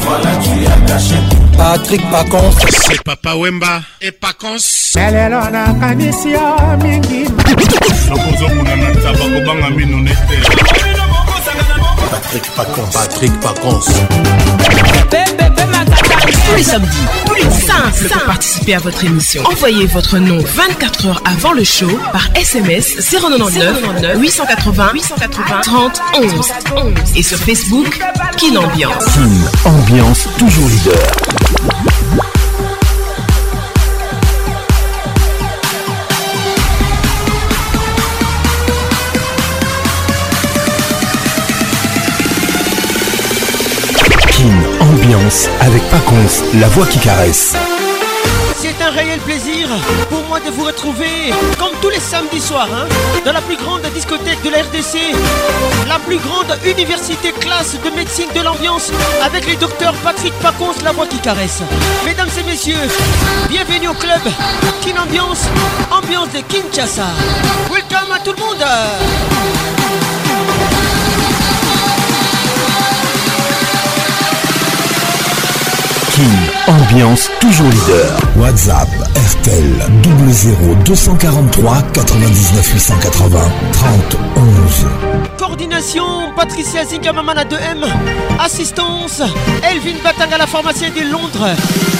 Voilà, tu as caché. Patrick Pacons. C'est Papa Wemba et Pacons. Melelo na kanisi ya mingi. Lokozo muna na tabako banga minu nete. Patrick Pacons. Patrick Pacons. Tous les samedis, plus de 5 pour participer à votre émission. Envoyez votre nom 24 heures avant le show par SMS 099 880 880 30 11 11 et sur Facebook Kin Ambiance. Kin Ambiance toujours leader. avec Paconce, la voix qui caresse. C'est un réel plaisir pour moi de vous retrouver comme tous les samedis soirs hein, dans la plus grande discothèque de la RDC, la plus grande université classe de médecine de l'ambiance avec les docteurs Patrick Paconce, la voix qui caresse. Mesdames et messieurs, bienvenue au club Kin Ambiance, ambiance de Kinshasa. Welcome à tout le monde. ambiance toujours leader. WhatsApp RTL 00 243 99 880 30 11. Coordination Patricia Zingamamana 2M. Assistance Elvin à la pharmacienne de Londres.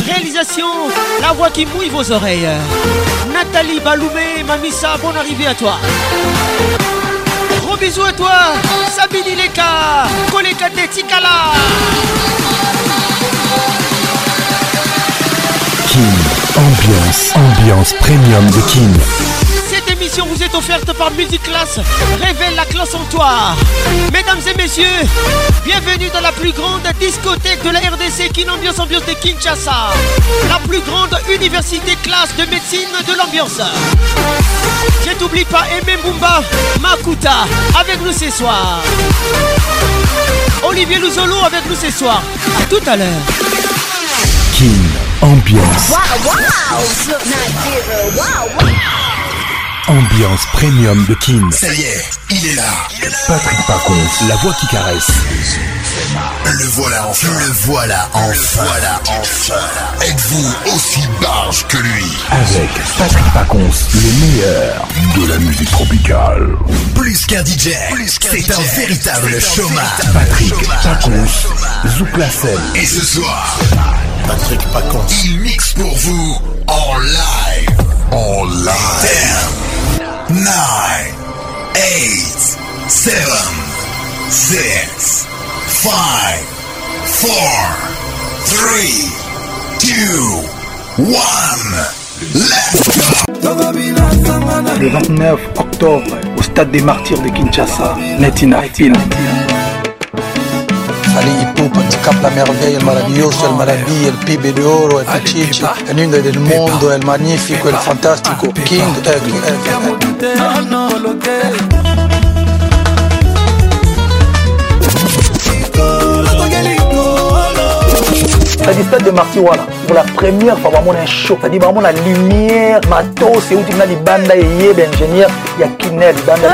Réalisation La voix qui mouille vos oreilles. Nathalie Baloumé, Mamissa, bonne arrivée à toi. Gros bisous à toi, Sabine Ileka, Kolekate Tikala. Ambiance, ambiance premium de King Cette émission vous est offerte par Music Class. Révèle la classe en toi. Mesdames et messieurs, bienvenue dans la plus grande discothèque de la RDC Kin Ambiance Ambiance de Kinshasa. La plus grande université classe de médecine de l'ambiance. Je n'oublie pas Aimé Mbumba Makuta avec nous ce soir. Olivier Luzolo, avec nous ce soir. A tout à l'heure. Ambiance. Ambiance premium de Kin. Ça y est, il est là. Patrick Pacons, la voix qui caresse. Le voilà enfin. Le voilà enfin. voilà enfin. Êtes-vous aussi barge que lui Avec Patrick Pacons, le meilleur de la musique tropicale. Plus qu'un DJ, c'est un véritable chômage. Patrick Pacons, Zouk la Et ce soir. Patrick Pacons. Il mixe pour vous en live. En live. 10, 9, 8, 7, 6, 5, 4, 3, 2, 1. Let's go! Le 29 octobre, au stade des martyrs de Kinshasa, Netina Hill. Haligi Pupo la Merveille, El Maravilloso, El Maravilla, El Pibe de Oro, El Pichichi, El Lindo del Mundo, El Magnifico, El Fantastico, King, cest à stade de Martiwala, pour la première fois, vraiment un show. C'est-à-dire vraiment la lumière, matos, c'est où tu as des bandes, il y a des ben, ingénieurs, il y a Kinel, des bandes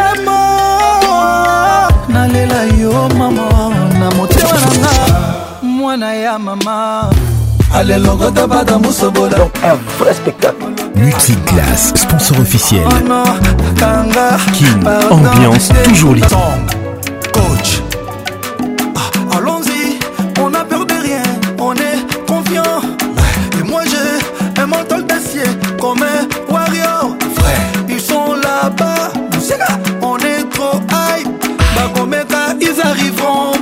motema mama sponsor officiel. Kim, ambiance toujours libre. Coach, ah, allons-y, on n'a peur de rien, on est confiant. Et moi j'ai un mental d'acier comme un warrior. ils sont là-bas, on est trop hype. Bah, ils arriveront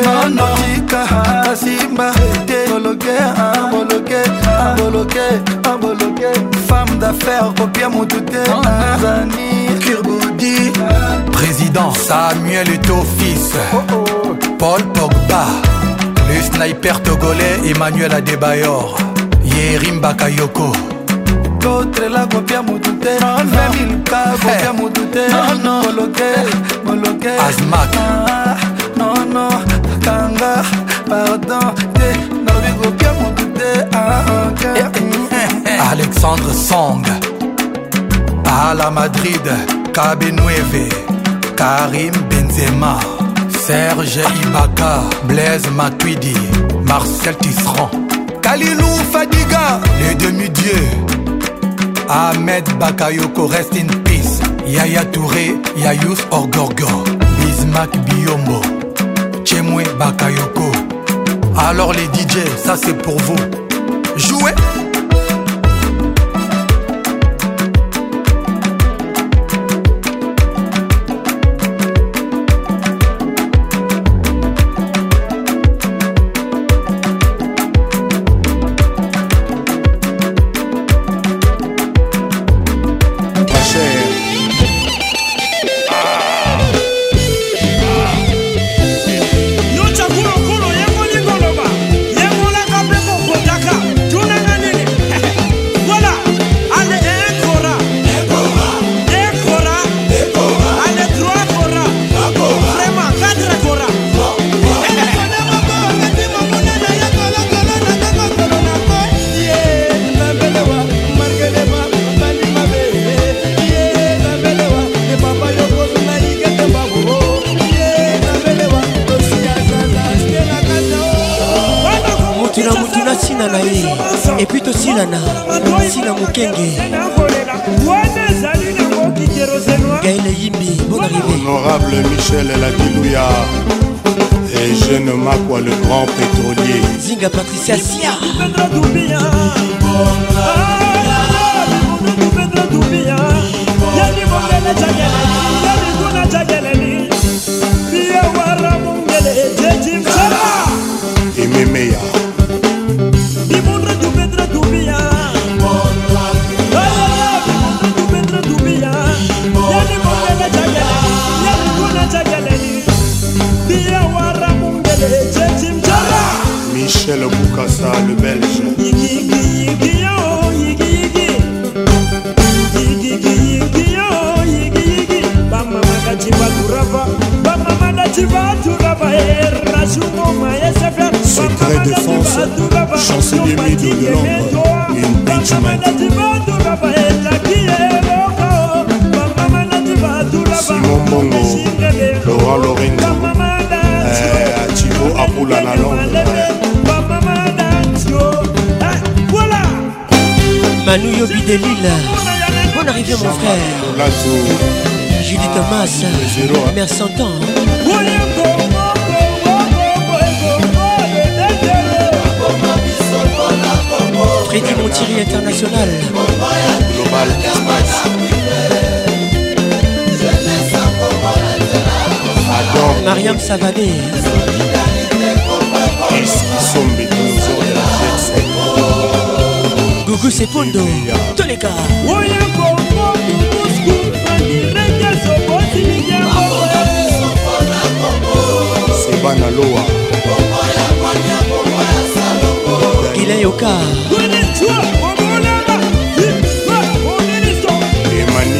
tika akasimba te boloke aboloke aboloke aboloke femme d'affaires kopia motu oh. te tanzanie kirbudi président samuel eto fils oh, oh. paul pogba le sniper togolais emmanuel adebayor yerim bakayoko kotrela kopia motu te femilka kopia motu te boloke boloke asmak ah, nono kanga pardon te nalobi kopia motu te alexandre song ala madrid kabenueve karim benzema serge ibaka blaise matuidi marcel tisserand kalilou fadiga le demi-dieu ahmed bakayoko rest in peace yaya touré yayus orgorgo bismak biombo Bakayoko. Alors les DJ, ça c'est pour vous. Jouez Patricia Sia sekondo toleka oya kokoku muskufandireke sokosiliyao seba na lowa ilayoka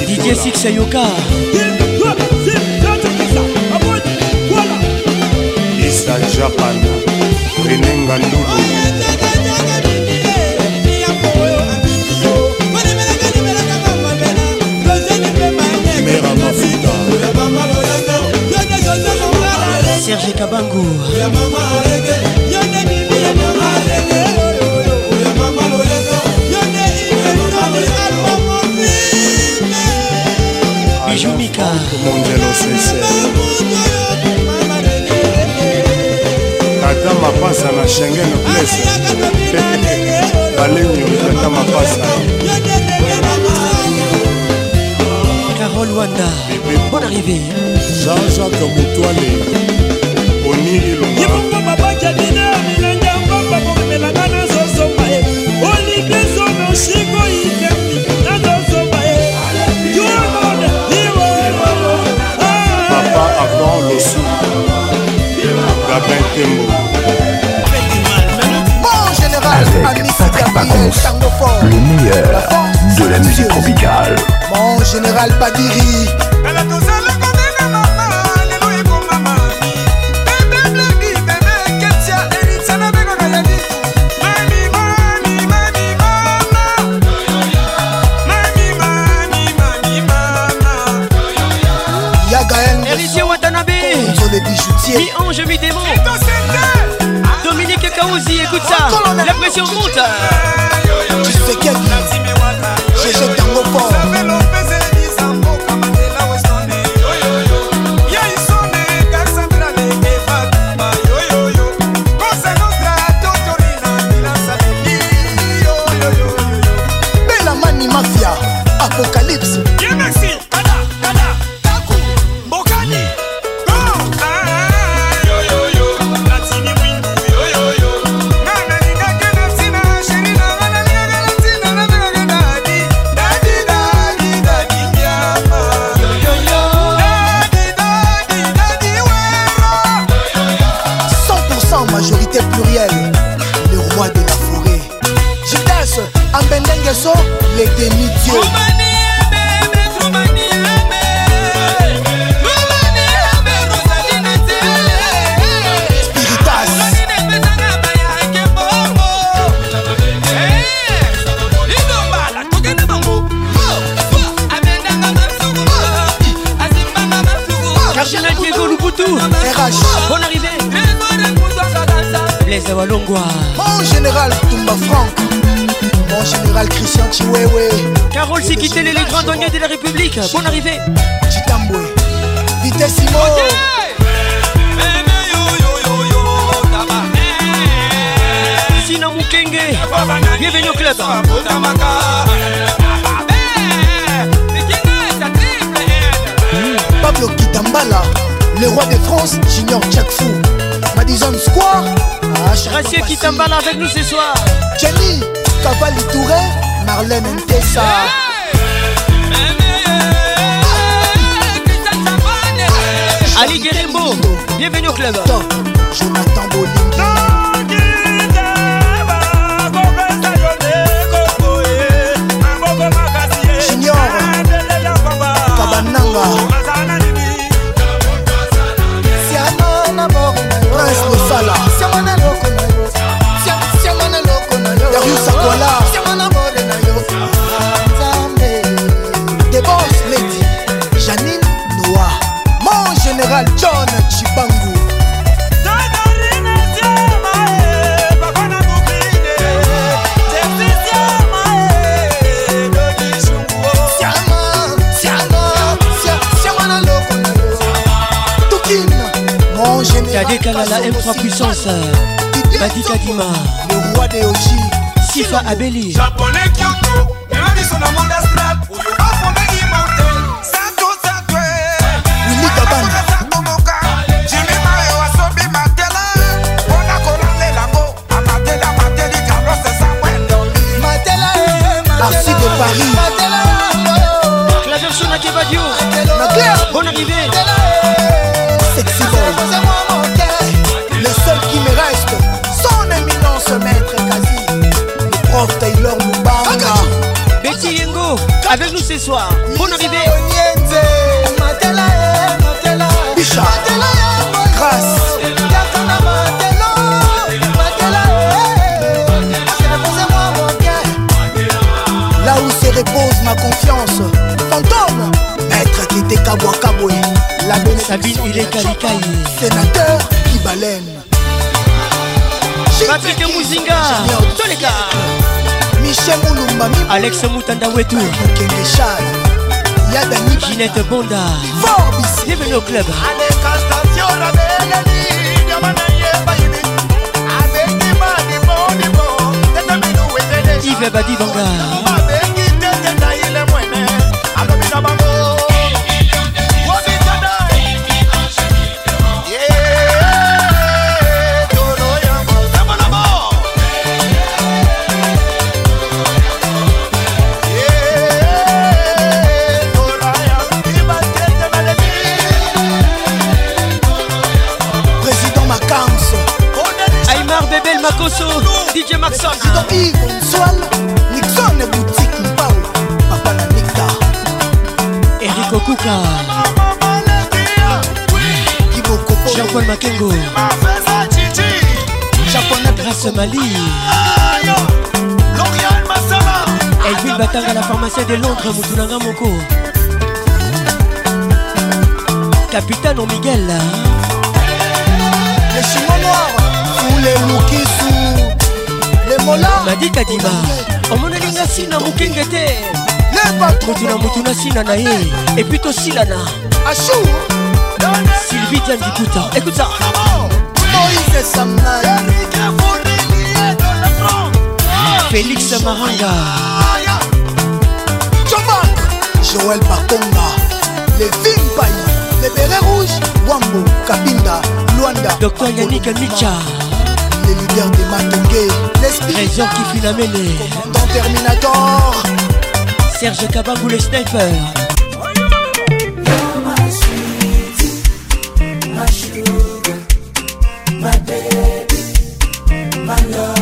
didie six ayoka du couteau. Écoute ça. Félix Maranga. Joël Bakonga. Les Vim Les Bérets Rouges. Wambo, Kabinda, Luanda. Docteur Yannick Micha. Les leaders des Matenge. L'esprit. Raison qui finamène. Commandant Terminator. Serge Kabangou, le sniper. 慢的。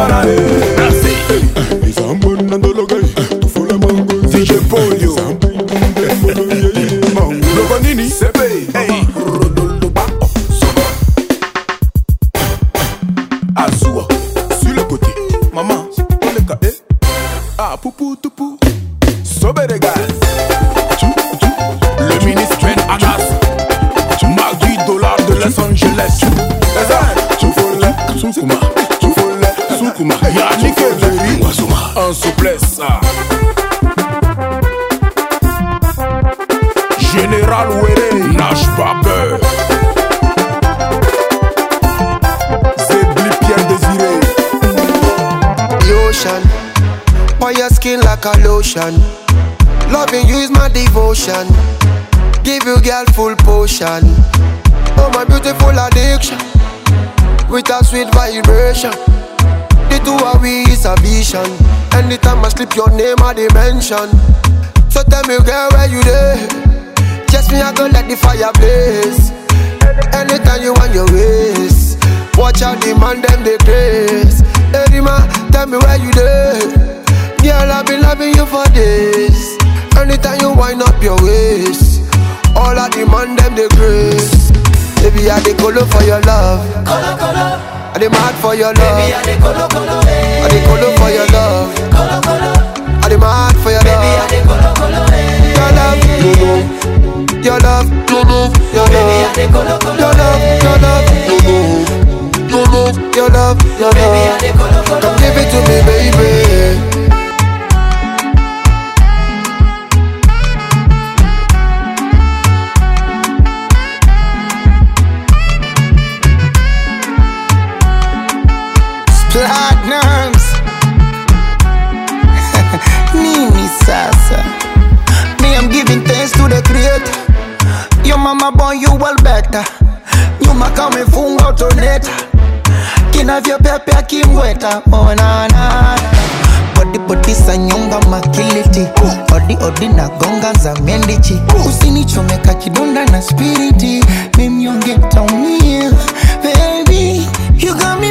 para ele. potion. Loving you is my devotion. Give you girl full potion. Oh my beautiful addiction. With a sweet vibration. The two of we is a vision. Anytime I slip your name I dimension. So tell me girl where you there? Just me I go let the fire blaze. Anytime you want your waist, Watch out, demand them the grace. Hey, Rima, tell me where you there. Girl, I've been loving you for days. Anytime you wind up your waist, all I demand them the grace. Baby, I the color for your love. Color, color. I the mad for your love. Baby, I the color, color. I the color for your love. Color, color. I the mad for your love. Baby, I the color, color. Your love, your love, Your love, Your love. Baby, I the color, color. Your love, your love, you know. Your love, your love. Baby, I the color, color. Come give it to me, eh. baby. kama boy you well better nyuma kama utoneta kinavyopepea kimweta onanana oh, sa nyonga makiliti odi odi na gonga za mendichi usinichomeka kidonda na spiriti mimnyonge taumia baby you me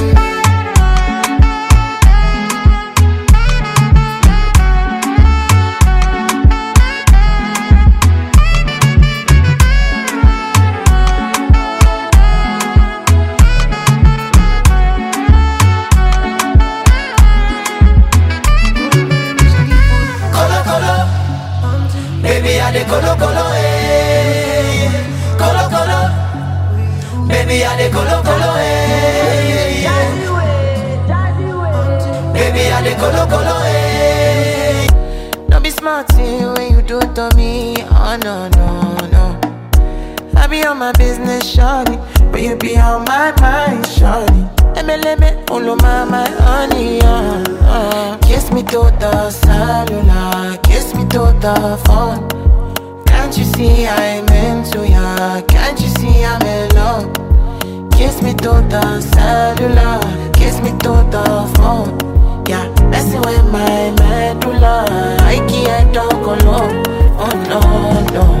the colo colo, eh. eh. Baby, I the colo colo, eh. No be smart when you do to me. Oh no no no. I be on my business, shawty, but you be on my mind, shawty. Emeleme, olo mama, honey, uh, uh. Kiss me to the cellular, kiss me to the phone. Can't you see I'm into ya? Can't you see I'm in love? Kiss me through the cellular, kiss me through the phone. Yeah, messing with my medulla. I can't talk alone. Oh no, no.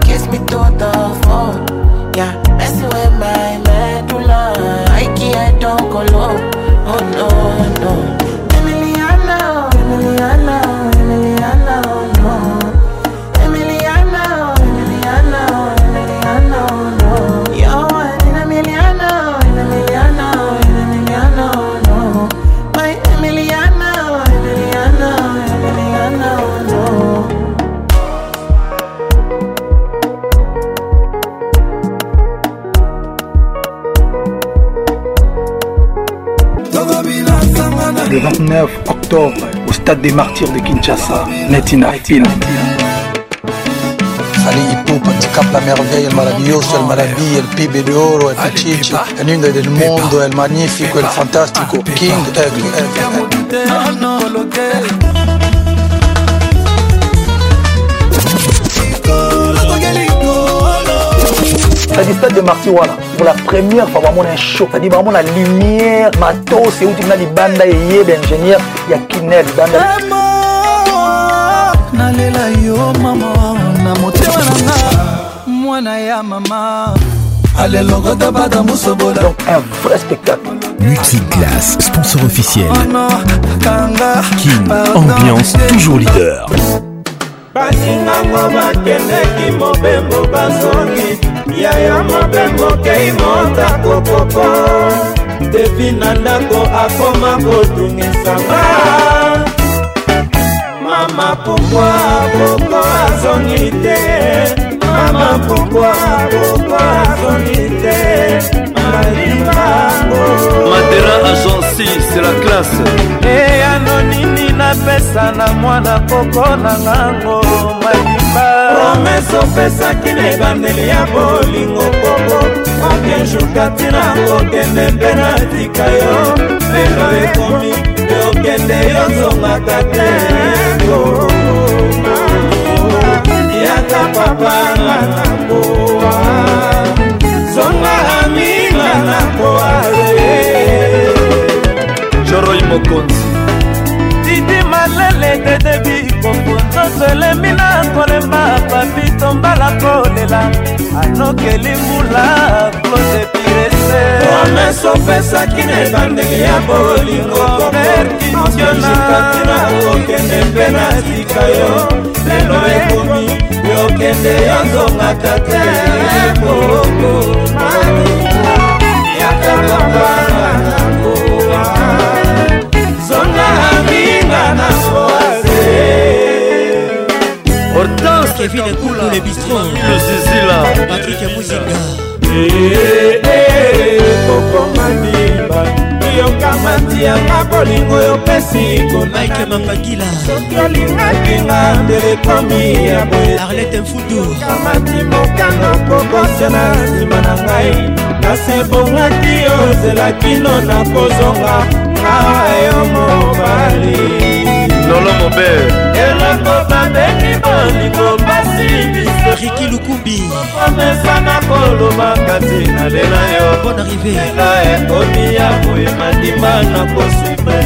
me to the phone. Yeah, messing with my medulla. I can't don't go low. Oh no, no. au stade des martyrs de Kinshasa. Netina Film. Hali ipo katika la merveille le maravilloso le maladie el pibe de le el le le nido del monde, le magnifique, el fantastico oh, King Egg. cest le stade de Martyrs voilà. Pour la première fois, vraiment, y a un show. cest à vraiment, la lumière, matos, c'est où tu m'as dit, banda, et yé, ben, ingénieur. ya kinel nalela yo mama na motema nanga mwana ya mama alelongoda bada mosobola donc un vrai spectacle Multiclass, sponsor officiel. Kin, ambiance toujours leader. baningango bakendeki mobembo bazongi yaya mobembo kei motakokoko depi na ndako akoma kotungisanga mama pokwa boko azongi te mama pokwa boko azongi te malimbango matera agenci c'est la classe eyanonini eh, nini napesa na mwana koko na ngango malimba promese opesaki na ebandeli ya bolingo koko okenjuka ntina kokende mpe natika yo lelo ekomi te okende yozongaka te yaka papa nga na koa zonga aminga na koa choroi mokonzi lele dedebi komponzoso elemi na kolemba papi tombala kolela anokeli mbula klose pirese promese opesaki na ebandeli ya bolingo koperkisionaatina okende mpe na sika yo lelo ekomi yokende yozongaka te boko yakakobananangowa na soase hortense kevin ekuku le bistrozizila patrik muzinga kokomani yokamati yanga bolingo yopesi konaike mapangila soki olingakinga telekomi ya boyearlete mfudu kamati mokano kokosela nsima na ngai kasi ebongaki ozelaki no na kozonga awa yo mobali lolo mobe eloko babeli bolingo pasi bisoriki lukumbi promesa na kolobaka te nalela yo bon arrivé ela ekomi ya boye mandima na kosime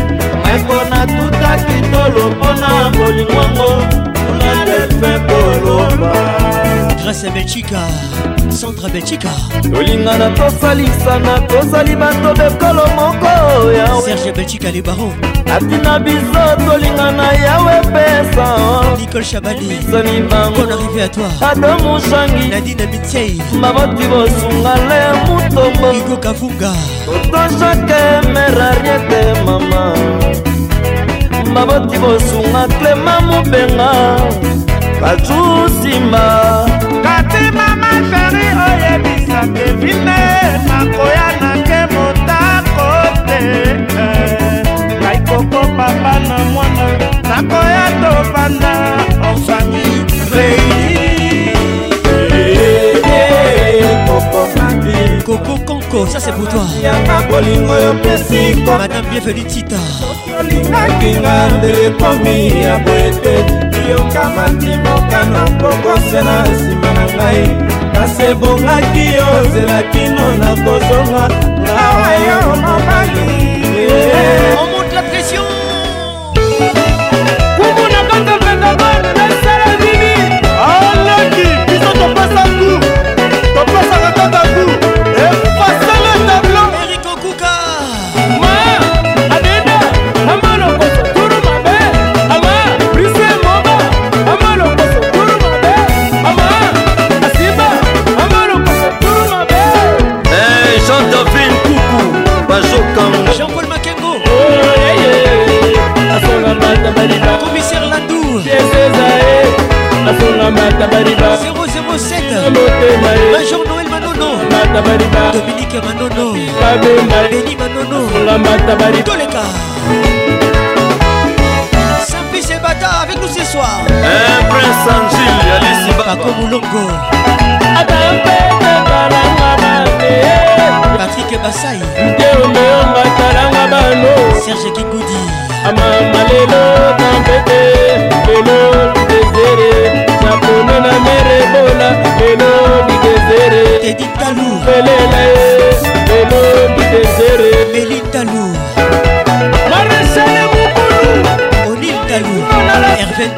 mpona tutaki tolo mpona bolingwango grâce à belchika centre belchika tolinga na tosalisana tozali bato bekolo moko ya serge belchika le baron atina biso tolinga na yawe pesa nicole chabalisoni bangon arrivé à toi ado moshangi nadina mitiei baboti bosunga le mutombo igo kavunga otojake merariete mama baboti bosunga clema mobenga bajusimba kati mama sheri oyebisa kevine nakoya nake motako te kai koko papa na mwana nakoya tovanda osami Kiko, ça c'est pour toi. Madame bienvenue Tita. olingakina ndelekomi ya boete yoka mandimoka na mbokose na nsima na ngai kasi ebongaki yo nzela kino na kozonga ngawa yo mobali matabariba 007 Major Noël Manono matabariba Dominique Manono Babemba Denis Manono la matabariba Toleka Sampis et Bata avec nous ce soir Un prince Angile Alice Bako Moulongo Patrick Bassay Serge Kingoudi Ama malelo tambete lelo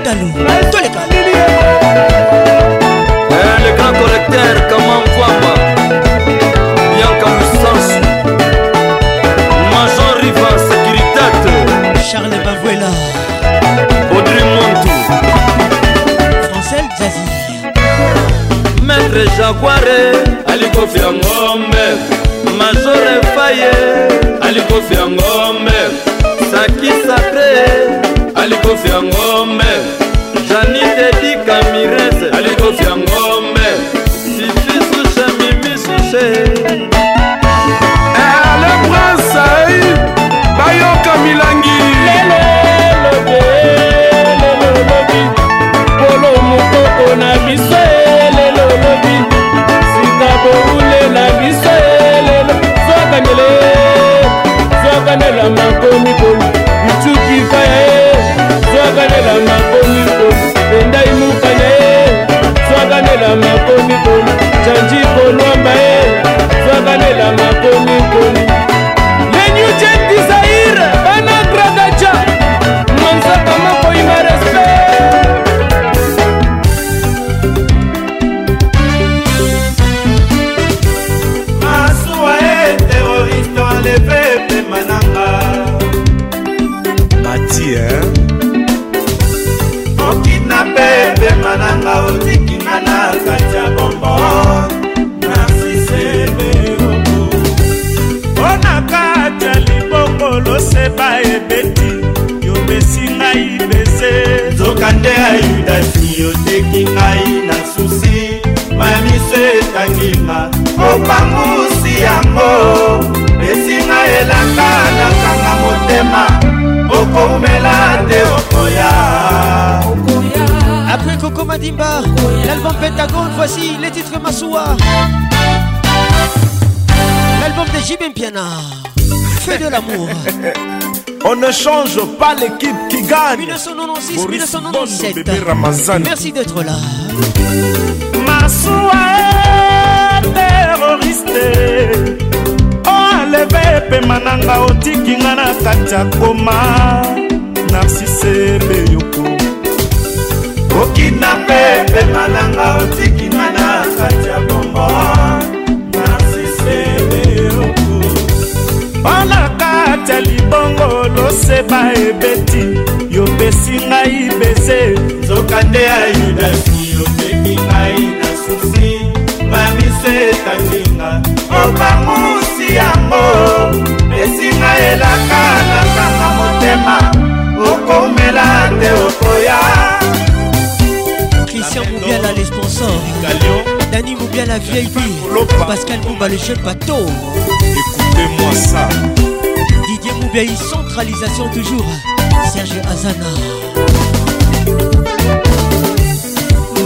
dalu toleka eh, le grand collecteur kaman kwamba bianka musansu major riva sécuritate charles bavuela audrey montu francel zazi maître jaguare alikofiango Fais de l'amour. On ne change pas l'équipe qui gagne. 1996, 1997. Bon, Merci d'être là. souhait terroriste. aleve oh, pema na nga otiki oh, nga na kati ya koma narsise beyoko okina mpe pema na koseba ebeti yopesi ngai beze nzoka nde ayudasi yopeki ngai na susi mamiso etanginga obamusi yango esinga elaka na kanga motema okomela te okoya christian moubiala les sponsors dani moubiala vieille pascal mouba le jeune bateau écoutez-moi ça Didier Moubey, centralisation toujours. Serge Azana.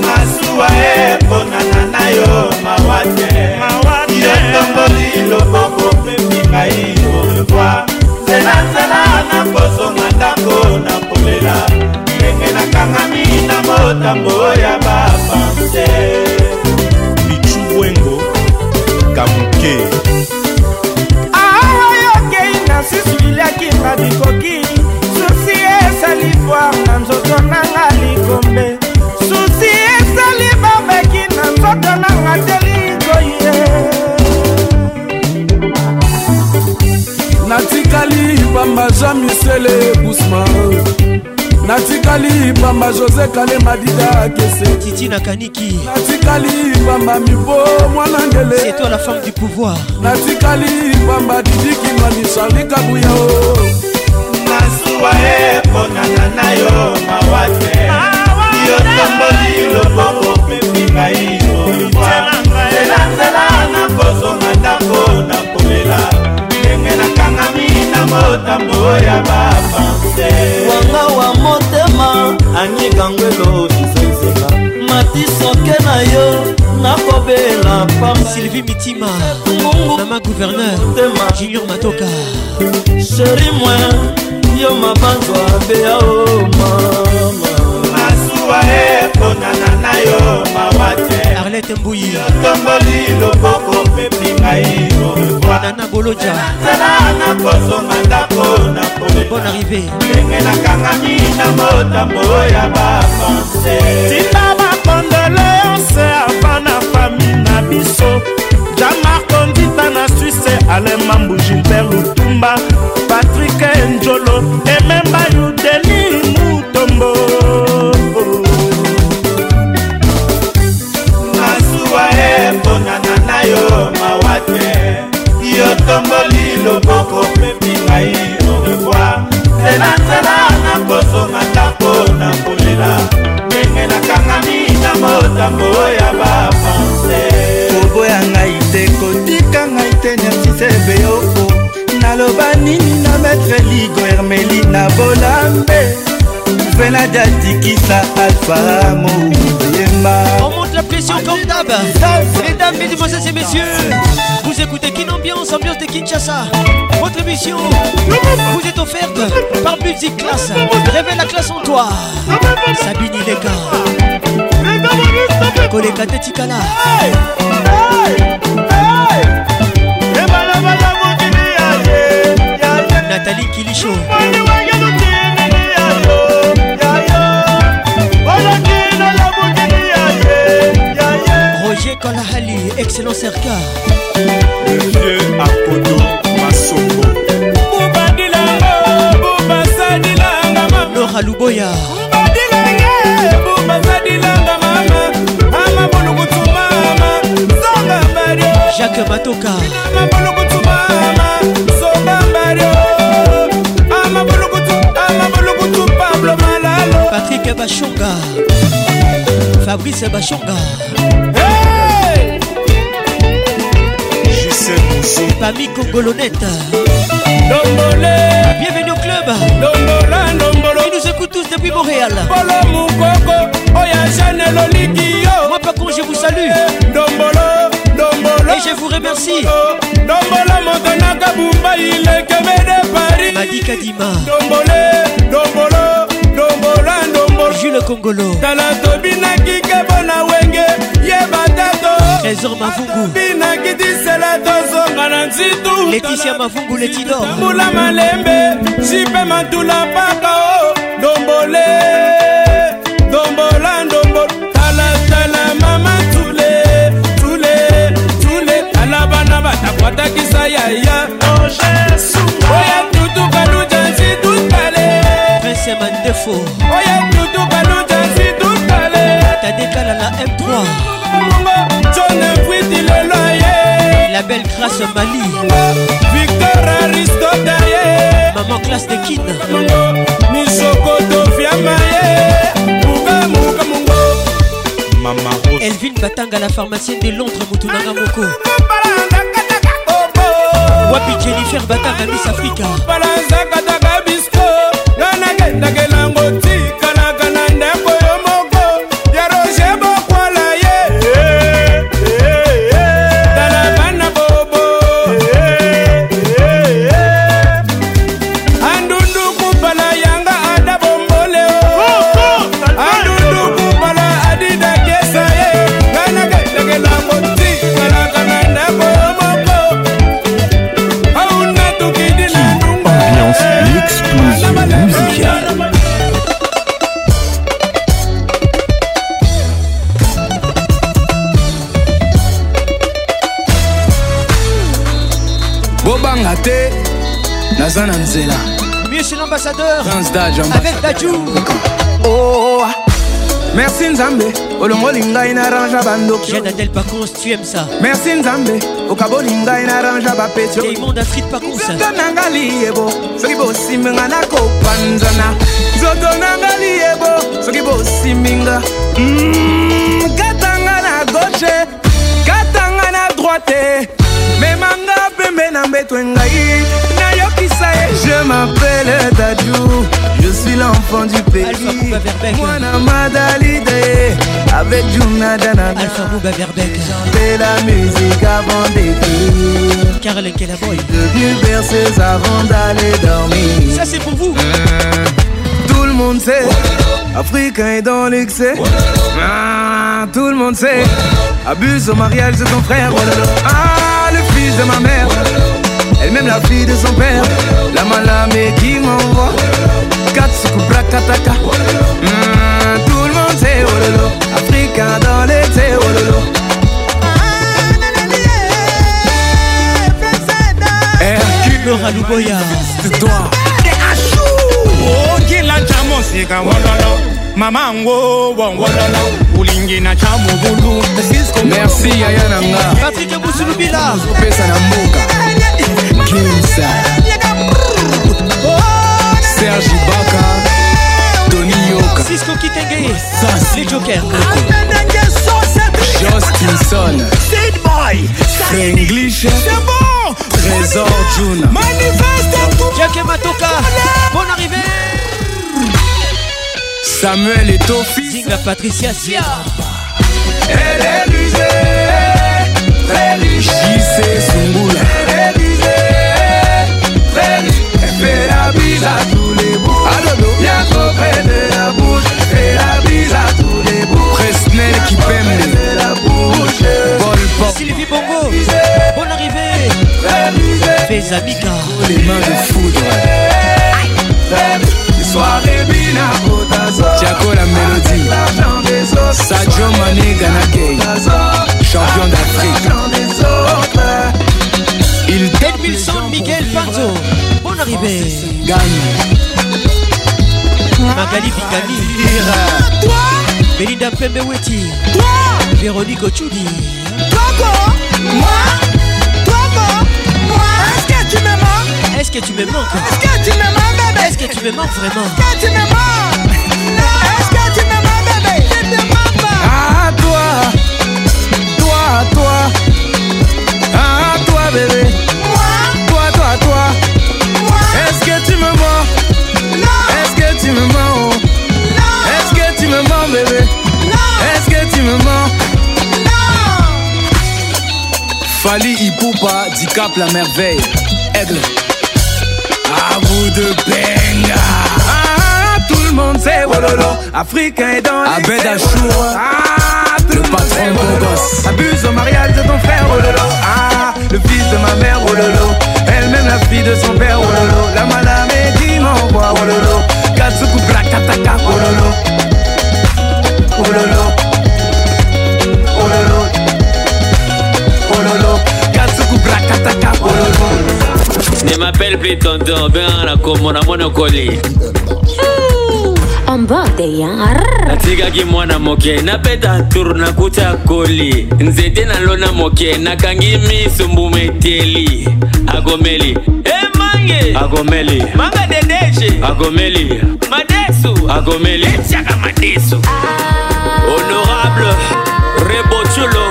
masuwa e ponana na yo mawa te yotomboli loboko pepi ngai orevoi nzelanzela na kozonga ndako na kolela ndenge nakangami na motambo ya bapanse bicuwengo kamuke nanga bikoki susi esali fwar na nzoto nanga likombe susi esali babeki na nzoto nanga te likoye natikali bambazwa misele busman natikali pamba jose kalema dida kese titi na kaniki natikali pamba mibo mwana ngele c'est toi la femme du pouvoir natikali pamba didikinwani charli kabuya o nasuwa eponana na yo mawa te yo tomboli loboko pepi ngai oyokwa zelanzela nakozonga ndako nakolela ndenge nakangami na motambo ya baba wanga wa motema anyikangwelo kisenzela matisoke na yo nakobela pambasilvi mitima mama gouverneur junior matoka sheri mwe yo mabanzwa beya o mama masuwa eponana na yo mawati arbalete mbuyi otongoli loboko pepi ngai oana boloja zala na kosomba ndako na bon arrivé ndenge nakangami na motambo ya bafonse tina bakondoleonse ava na fami na biso jamarko ndita na suisse alemambu gilbert lutumba patrik njolo ememba yudeli mutombo natamboli loboko pepi ngai orevoir selanzela na kosonga ntango na kolela ndenge nakangami na motambo ya bapanse koboya ngai te kotika ngai te nertisebeyoko naloba nini na maître ligo hermeli na bolambe vela diatikisa alfa moyemba Mesdames, mesdemoiselles et messieurs, vous écoutez Kin Ambiance, ambiance de Kinshasa. Votre émission vous est offerte par Musique Classe. Rêvez la classe en toi. Sabine Ileka. Koleka Tetikala. Nathalie Kilicho. Kala Hali, excellent Serka. Le vieux Akodo Masoko. Boubadila, Boubasadila, Mama. Laura Louboya. Boubadila, Boubasadila, Mama. Mama Bonokutu Mama. Zonga Mario. Jacques Batoka. Mama Bonokutu Mama. Zonga Mario. Oh. Mama Bonokutu, Mama Bonokutu Pablo Malalo. Patrick Bachonga. Fabrice Bachonga. Pami Congolonette Dombole Bienvenue au club Dombola Dombolo Qui nous écoute tous depuis Montréal Polo Moukoko Oya Jeanne Loliki yo Moi par contre je vous salue Dombolo Dombolo Et je vous remercie oh, Dombolo Montana Kabumba Il est de Paris Madi Kadima Dombole Dombolo Dombola Dombolo Jules Congolo Tala Tobina Kike Bona Wenge yeba tato ezor mavungu binakidisela tozonga na nzitu leticia mavungu letidor mbula malembe jipe matula mpaka o oh, dombole dombola ndombo talatala mama tule tule tule tala bana batakwatakisa yaya oh, oya tutukaluja nzitu tale prince mandefo oya Sala la M3 La belle grâce Mali Victor Aristote Maman classe de Kin Nisokoto Fiamaye Mouga Mouga Mungo Mama Rose Elvin Batanga la pharmacienne de Londres Moutounanga Moko Wapi Jennifer Batanga Miss Africa Balanzaka Taka Bisco Nanaka naza na nzela michel ambassadeur prince daj avec dajou oh, merci nzambe olongoli ngai narange bandokiadadel pacons tu aimes ça merci nzambe okaboli ngai narange bapetiozoto nanga liyebo soki bosimbinga nakopanzana nzoto nanga liyebo soki bosimbinga hmm, katanga na gauche katanga na droite memanga pembe na mbeto engai je m'appelle Tadjou, Je suis l'enfant du pays. Avec Jumna Danana. Alpha Bouba la musique avant d'écrire. Carole Boy. Devenue berceuse avant d'aller dormir. Ça, c'est pour vous. Euh, tout le monde sait. Africain est dans l'excès. Ah, tout le monde sait. Abuse au mariage de ton frère. Ah, le fils de ma mère. même la fille de son père La malamé qui m'envoie Katsuku brakataka mmh, Tout le monde sait ololo oh Africain dans l'été ololo oh Laura Luboya C'est toi mama ngo wongololo ulingi na cha mobulu merci yayananga patrik busulubila opesa na mboka Kinsa Serge Ibaka Tony Yoka Cisco Kitenge Les Joker, Justinson Sid Boy English C'est bon Trésor June Manifeste Matoka Bonne arrivée Samuel et Tofi Zinga Patricia Sia Elle est musée Très riche JC Sungula à tous les bouts. près de la bouche. Fais la bise à tous les bouts. Presnel qui la bouche. Sylvie Bongo, bonne arrivée. Fais Les mains de foudre. bina la mélodie. L'argent des Champion d'Afrique. Il Miguel Bonne arrivée gagne. Ah. Magali Vicani. Ah, toi. Belinda Pembeweti. Toi. Véronique Ochudi. Toi, Moi. Est-ce que tu me manques Est-ce que tu me manques bébé Est-ce que tu m'aimes manques vraiment Est-ce que tu me manques Est-ce que tu me manques bébé Tu me manques Ah toi Toi toi Ah toi bébé Moi Toi toi toi Est-ce que tu me mens Fali Ipupa, Dicap la merveille, Aigle. À vous de benga. Ah, tout le monde sait Wololo, Africain est dans Abed Achour, ah, le patron de Abuse au mariage de ton frère Wololo, ah, le fils de ma mère Wololo, elle-même la fille de son père Wololo, la madame est bois m'envoie Wololo, Kataka Wololo. ololo ololo ololo kasuku brakataka ololo ne m'appelle plus tonton bien la komo na monokoli natikaki mwana moke napeta tour nakuta koli nzete nalona moke nakangi miso mbumu eteli akomeli emange eh, akomeli manga dedeshe akomeli madesu akomeli etiaka madesu ah. honorable rebotulo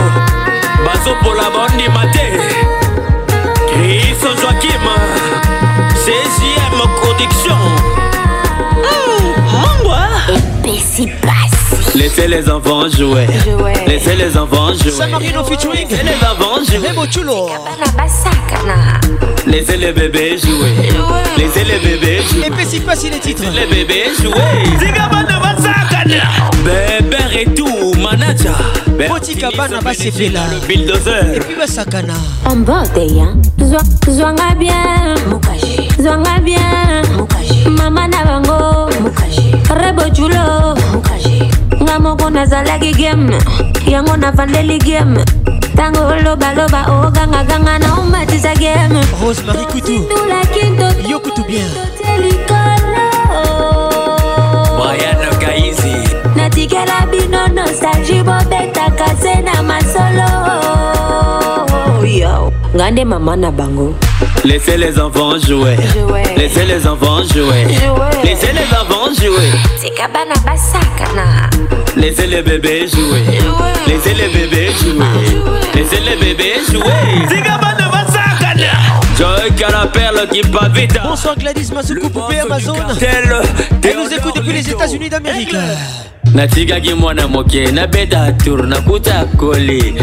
bazopola baondima te kriso joakim cgm production Conduction oh, epesi passe, laissez les enfants jouer laissez les enfants jouer samarino featuring laissez les enfants jouer rebotulo Laissez les bébés jouer Laissez les bébés jouer pas pasi les titres les bébés jouer Bassa beber et tout manager. botika bana basepela epi basakana omboteya zwanga bien zwanga bien mama na Rebo bango Mukashi nga moko nazalaki game yango navandeli game o ganga ganga na omatisa game Marie kutu yo kutu bien La bino nostalgie bobetaka kase na masolo yo nga mama na bango Laissez les enfants jouer. jouer. Laissez les enfants jouer. jouer. Laissez les enfants jouer. C'est cabana basakana. Laissez les bébés jouer. jouer. Laissez les bébés jouer. jouer. Laissez les bébés jouer. C'est cabana basakana. Joy qu'à la perle qui pas vite. Bonsoir Gladys, ma soucoupe poupée Amazon. Elle nous écoute depuis les États-Unis d'Amérique. natikaki mwana moke na nabeta na nakuta koli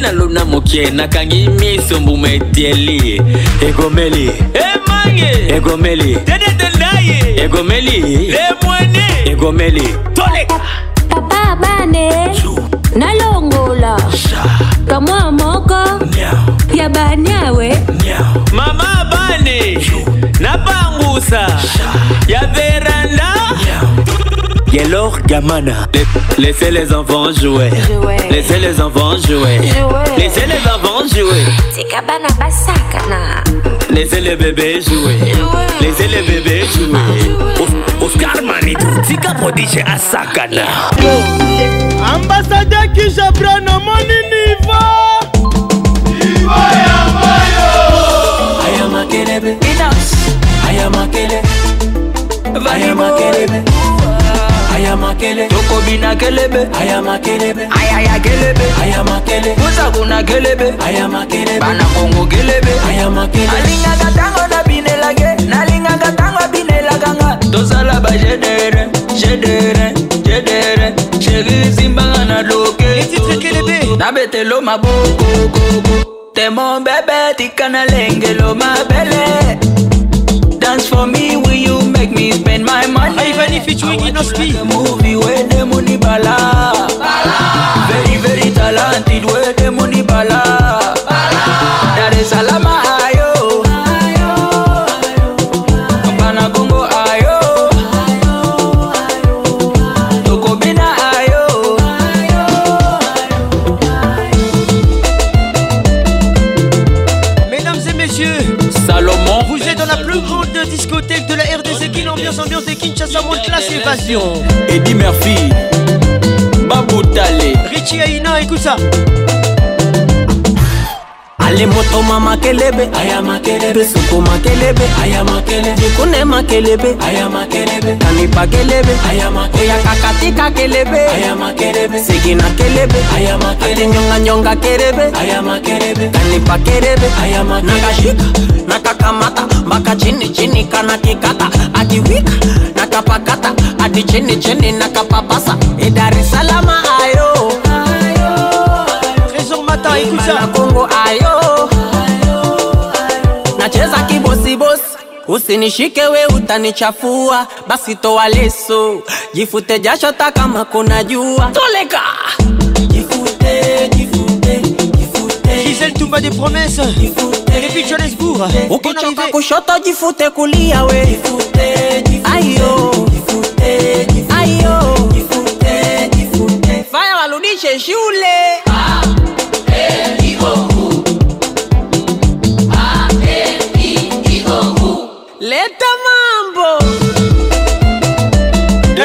na luna moke na nakangi miso mbuma etieli ekomeli emange eh, ekomeli dedetondaye ekomeli lemwene ekomeli tole papa bane nalongola kamwa moko ya banyawe mama bane napangusa ya veranda Gamana. Laissez les enfants jouer. Laissez les enfants jouer. Laissez les enfants jouer. Laissez les bébés jouer. Laissez les bébés jouer. Oscar Manitou, Tika Podige à Sakana. Ambassadeur qui j'apprends, mon niveau. Eh. aya makele tokobina kelebe aya makelebe ayaya kelebe aya makele tosakuna kelebe aya makele banangongo kelebe aya makele alingaka ntango nabinelake nalingaka ntango abinelakanga tozala bajedere jedere jedere sheri zimbanga na loke nabetelo mabokokoko temobebe tika na lengelo mabele dance for me? Will you make me spend my money? even if it's wiggy, no speed. Like movie where the money bala. Very, very talented where the money bala. bala. That is Alama. ambiance ambiance de Kinshasa mon classe évasion Eddie Murphy Babou Talé Richie Aina écoute ça alemoto ma makelebe aya makelebe besuko makelebe aya makele jikune makelebe aya makelebe kanipa kelebe aya makele oya kakatika kelebe aya makelebe sigina kelebe aya makele nyonga nyonga kelebe aya makelebe kanipa kelebe aya makele nakashika nakakamata mpaka chini chini kana kikata akiwika nakapakata adi chini chini nakapapasa idarisalama ayo ayo, ayo. Matin, écoute ça. Usinishike we utanichafua, basi toa leso, jifute jasho hata kama kuna jua. Toleka jifute, jifute, jifute. Giselle Toumba des promesses depuis Johannesburg. Ukichoka kushoto jifute kulia we jifute, jifute, ayo jifute, jifute, ayo jifute, jifute. Fanya warudishe shule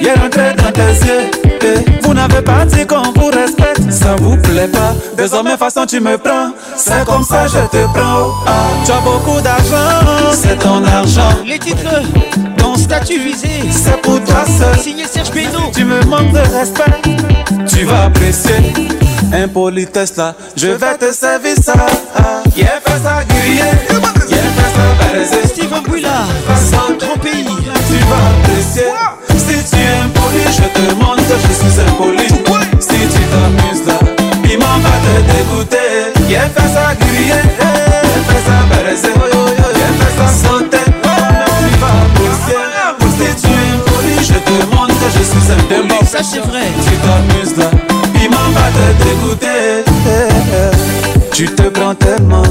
il est rentré dans tes yeux. vous n'avez pas dit qu'on vous respecte, ça vous plaît pas. Désormais, façon, tu me prends. C'est comme ça, je te prends. Oh, ah. tu as beaucoup d'argent, c'est ton argent. Les titres, ton statut visé, c'est pour toi seul. Signé Serge Pénaud. Tu me manques de respect, tu vas apprécier. Impolitesse là, je vais te servir ça. Ah, face à ça griller, face à ça baiser. Steven Bouillard, sans pays, tu vas apprécier je te montre que je suis un poli Si tu t'amuses là, m'en va te dégoûter. Viens faire ça griller, fais ça baresser viens faire ça sauter. On y va pour si tu es un poli je te montre que je suis un Ça c'est Tu t'amuses là, m'en va te dégoûter. Tu te prends tellement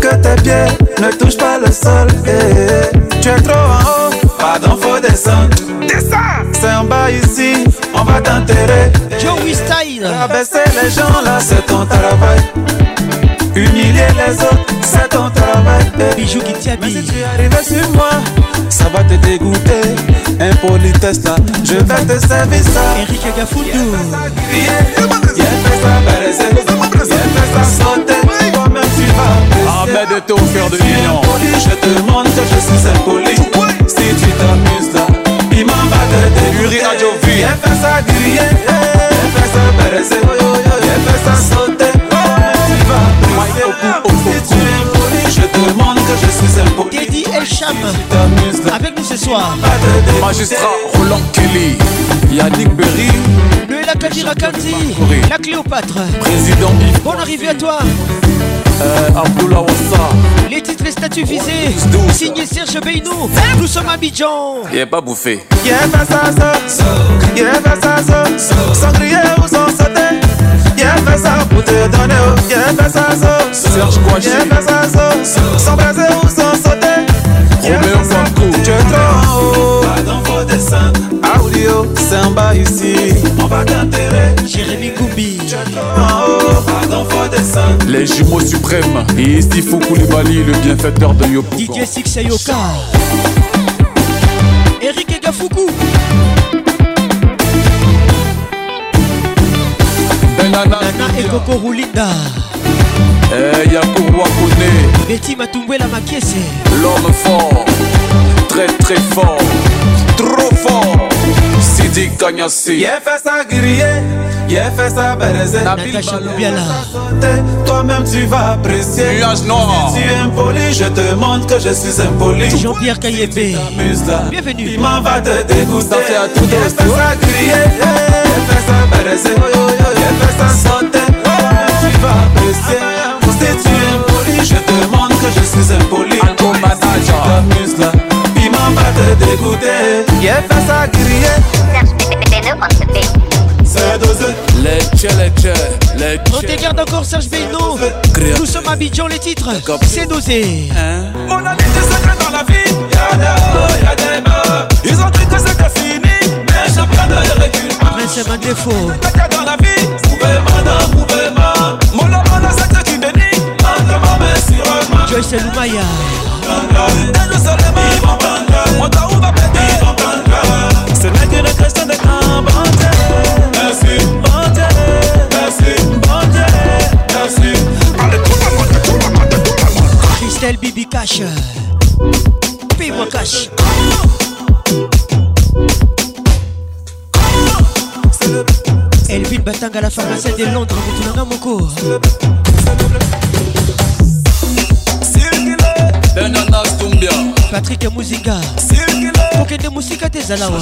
que tes pieds ne touchent pas le sol. Tu es trop en haut, pardon, faut descendre. Descends! c'est en bas ici, on va t'enterrer. Joey Style. Rabaisser les gens là, c'est ton travail. Humilier les autres, c'est ton travail. Bijou qui tient Mais si tu arrives sur moi, ça va te dégoûter. Impolitesse là, je vais te servir ça. Eric Agafoudou. Viens, fais ça, baiser. Viens, fais sa sauter. Toi-même, tu vas de ton faire de l'union. Je te montre, je suis impoli. Si tu t'amuses là piment patate. à Adjovi. Viens fait ça griller, viens fait ça bercer, viens faire sa sauter. Tu vas Moi si tu es poli, je te demande que je suis un beau. Teddy El avec nous ce soir. Magistrat Roland Kelly, Yannick Berry. Noël Kadira Kanzi, la Cléopâtre. Président Yves. Bonne arrivée à toi. Euh, Les titres et statuts visés, signé Serge Beynou, nous sommes à Y'a pas bouffé. Y'a pas ça, ça, y'a pas ça, ça, sangrier ou sans sauter. Y'a pas ça pour te donner, y'a pas ça, ça, Serge Kouachi. Y'a pas ça, ça, sans brasser ou sans sauter. Roméo Banco. Je trompe. Pas dans vos dessins. Audio, c'est un samba ici. pas d'intérêt. Jérémy Koubi. Les jumeaux suprêmes. Et Stifou Koulibaly, le bienfaiteur de Yoko. DJ Six Yoka. Eric Egafuku. Benana. Nana et Coco Roulinda. Eh, Yakou Wakone. Betty Matumbela Makiese. L'homme fort. Très très fort. Trop fort. Sidik Tanyasi. Yé fais ça griller, Yé fait ça fais ça sauter Toi-même tu vas apprécier. Nuage noir. Si tu es impoli, je te montre que je suis impoli. Jean-Pierre Kayébé. Bienvenue. Il m'en va te dégoûter. Y'a fait ça hein. griller, Yé fais ça fait ça santé, Toi-même tu vas apprécier. Si tu es impoli, je te montre que je suis impoli. poli Natacha. Il m'en va te dégoûter. Yeah fait ça griller on On te encore Serge Nous sommes à les titres. C'est dosé. Mon ami, tu sais dans la vie, y'a des hauts, y'a des Ils ont dit que c'était fini, mais je prends de recul. Mais c'est ma défaut. dans la vie, moi Mon amour, c'est que tu bénis. Lumaya. le s'appelle Bibi Cash. Paye-moi cash. Elvin Batanga, la pharmacienne de Londres, Moutounanga Moko. Patrick Muzinga. Pokende Musika Tezalawa.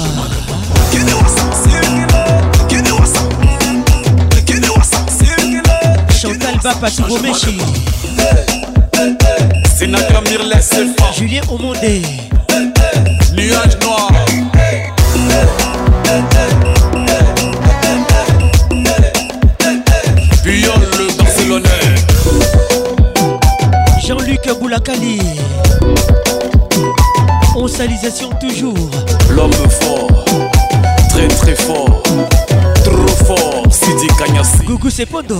Chantal Bapa Tubomeshi. C'est la le fort. Julien Omondé. Nuage noir. Puyol le Barcelonais. Jean-Luc Boulakali. sur toujours. L'homme fort. Très très fort. Trop fort. Sidi Kanyasi. Gougou Sepondo.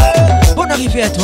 Fais à toi.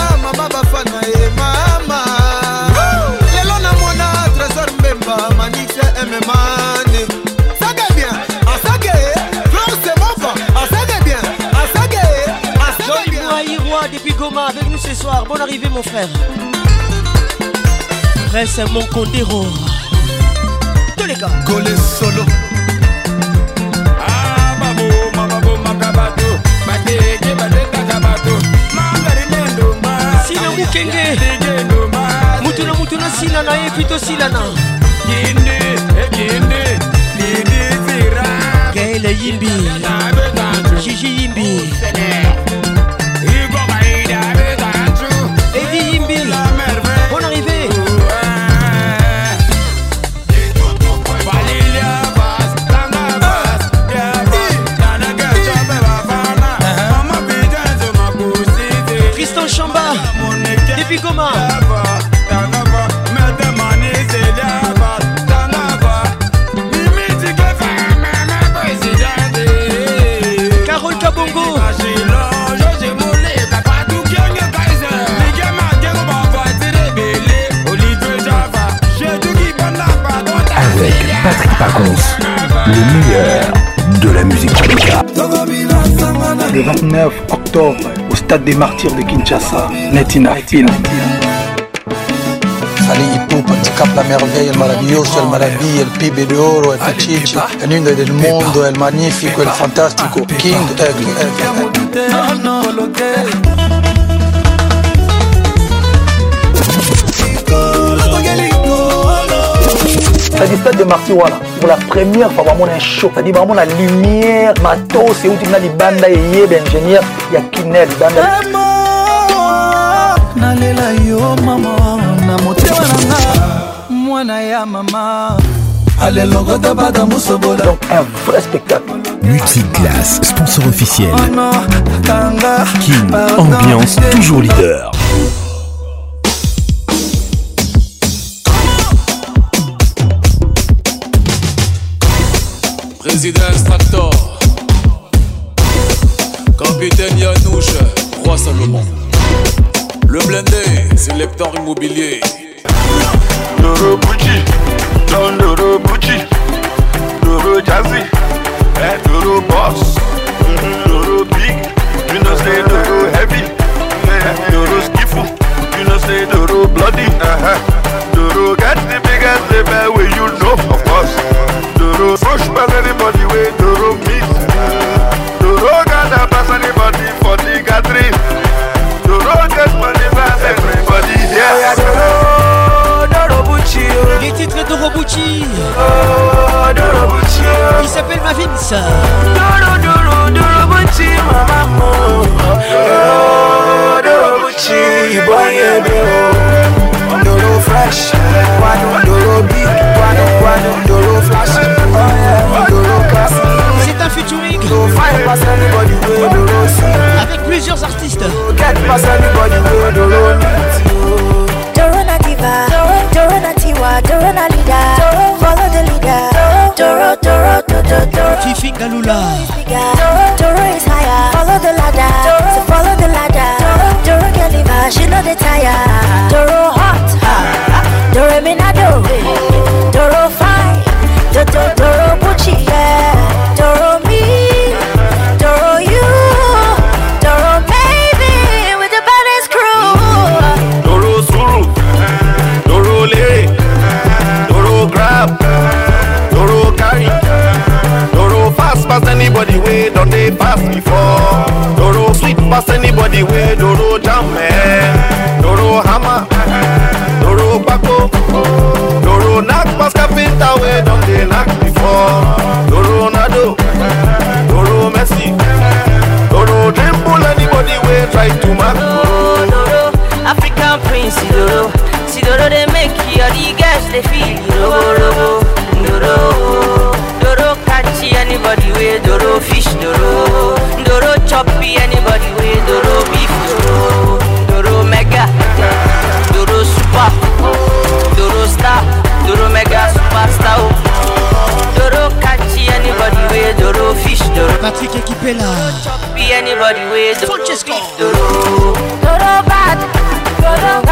Goma avec nous ce soir. Bonne arrivée, mon frère. Reste mon condéro. Tous les gars. Golé solo. Ah, babo, ma babo, ma kabato. Batege, bateka kabato. Mangarinendo, ma. Sina mukenge. Mutuna mutuna sila na e pito sila na. Yinde, yinde, eh, yinde sira. Kele yimbi. Jiji yimbi. Sene. Patrick le meilleur de la musique Le 29 octobre, au stade des martyrs de Kinshasa, Netina Film la merveille, maravilloso, le il le il de d'oro, le pichichi, il lindo del mondo, il magnifico, il fantastico, King Egg. cest le stade de Martiwala. Pour la première fois, vraiment un show. cest vraiment e la lumière, matos, c'est où tu as des bandes et des ingénieur, il y a Kinel, bandes. Nalela yo maman ya un vrai spectacle. sponsor officiel. Oh King, ambiance toujours leader. Président Stractor Capitaine Yanouche, Roi Salomon. Le blindé, sélecteur immobilier. Le Don Doro Gucci, Doro Jazzy, eh, Doro Boss, Doro Big, you know say Doro Heavy, eh, Doro Skiffle, you know say Doro Bloody, uh-huh. Doro got the biggest label where you know, of course. Doro Fresh, by anybody Vince. Dolo dolo dolo buti mama mo. Dolo dolo buti boy ebeo. fresh, wano dolo big, wano wano flash, dolo classy. C'est un featuring. Dolo fine pass anybody way dolo see. Avec plusieurs artistes. Get pass anybody way dolo need. Dolo nativa, dolo nativa, dolo na leader, follow the leader. Toro, Toro, Toro, Toro. Fifi Galula. Toro is higher. Follow the ladder. Toro, so follow the ladder. Toro, Toro can live She know the tire. Toro hot. Toro minado. Toro fine. Toro, Toro Gucci. Yeah. wey don dey pass before doro sweet pass anybody wey doro jam eh doro hammer doro gbako doro knack pass carpenter wey don dey knack before doro Nado. doro messi doro dribble anybody wey try to mark doro. Oh, doro african prince doro see Doro, dey make your the girls dey feel doro. no be anybody wey Doro be Doro, Doro Mega, Doro Super, Doro Star, Doro Mega Superstar. Oh. Doro catchy anybody wey Doro fish Doro. Patrick Equipela. Chop be anybody wey Doro fish Doro. Doro bad, Doro bad.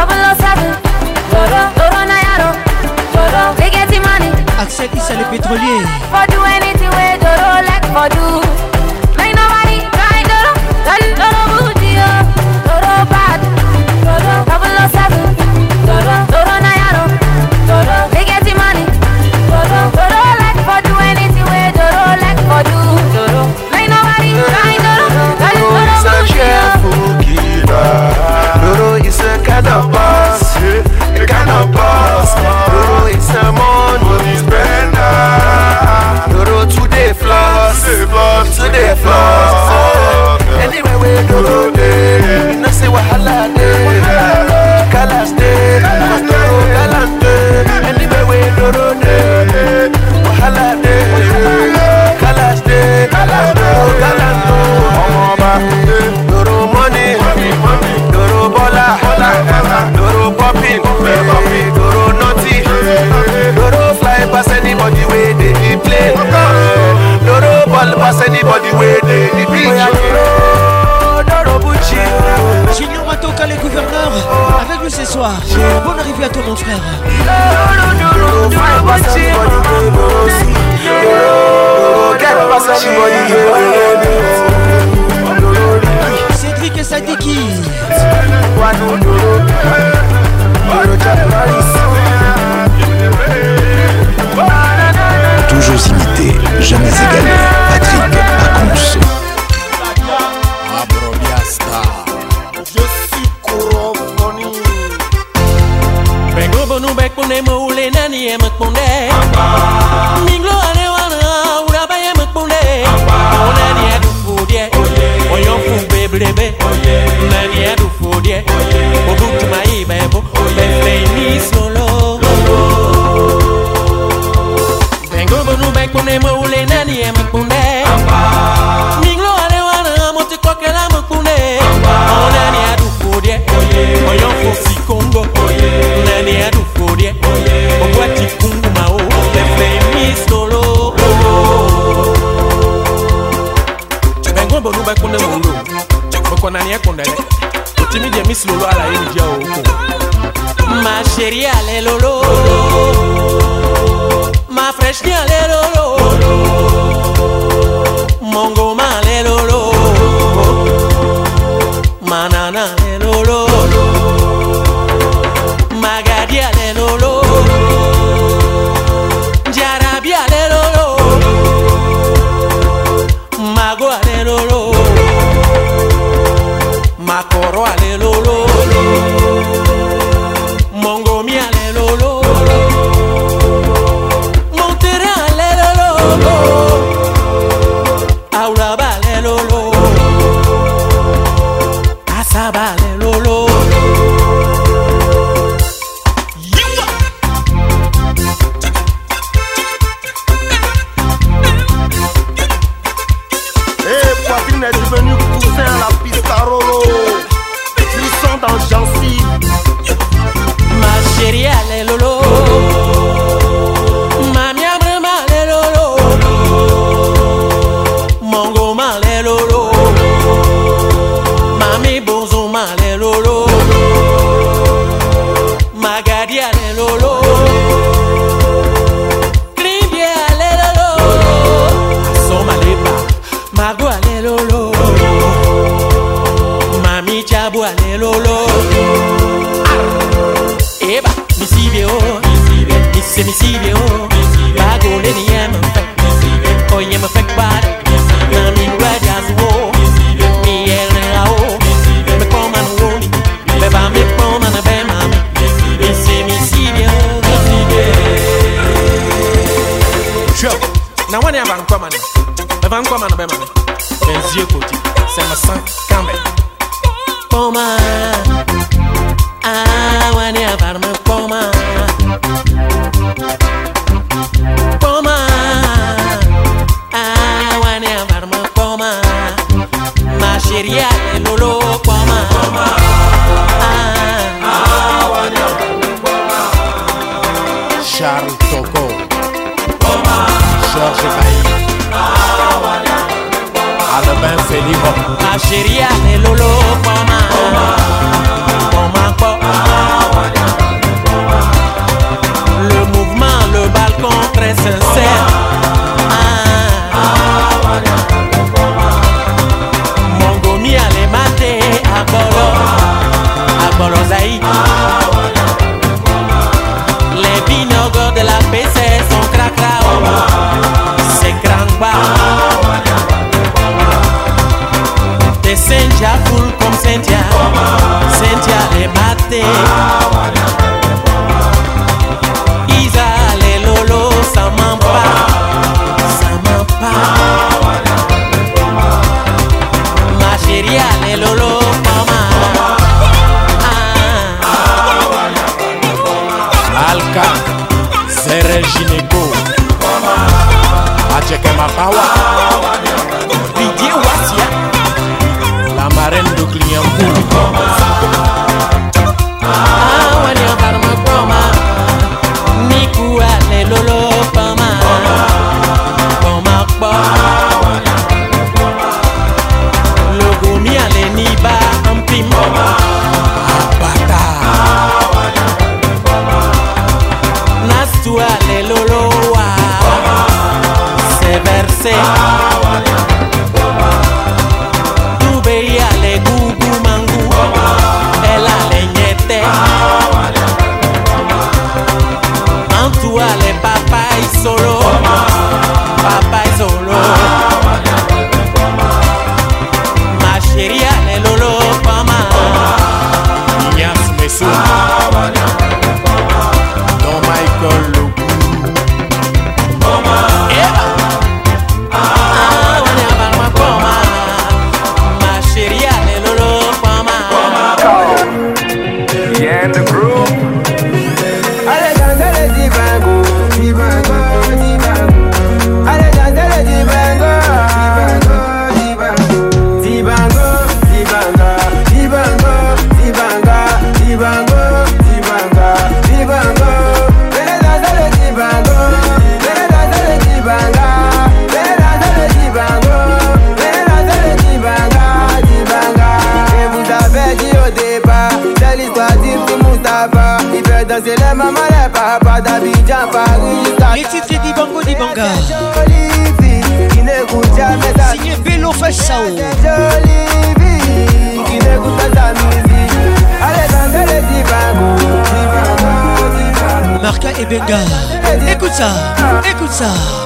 So.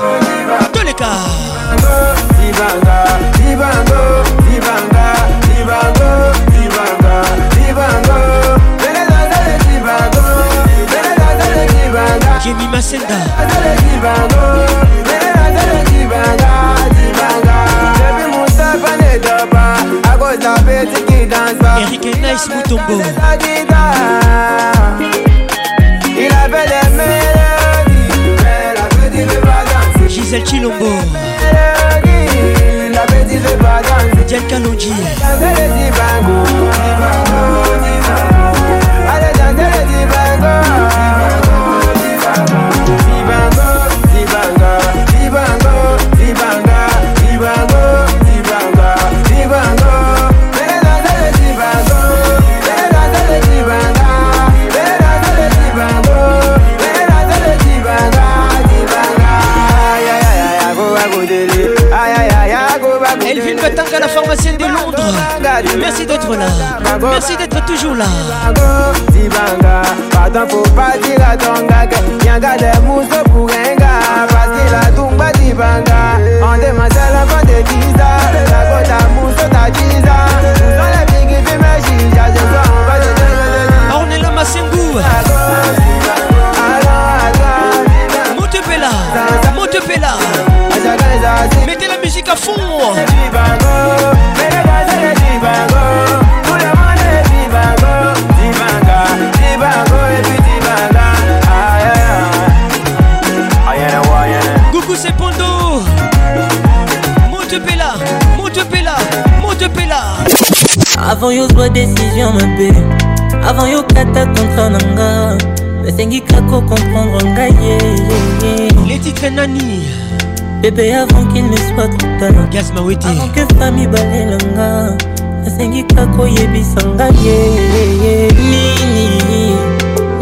mabe avant yokata kontra na nga nasengi kako komprendre ngai letitre nani bebe avant qu'il ne soit trop tardavant que fami balelanga nasengi kaka oyebisa nga ye nini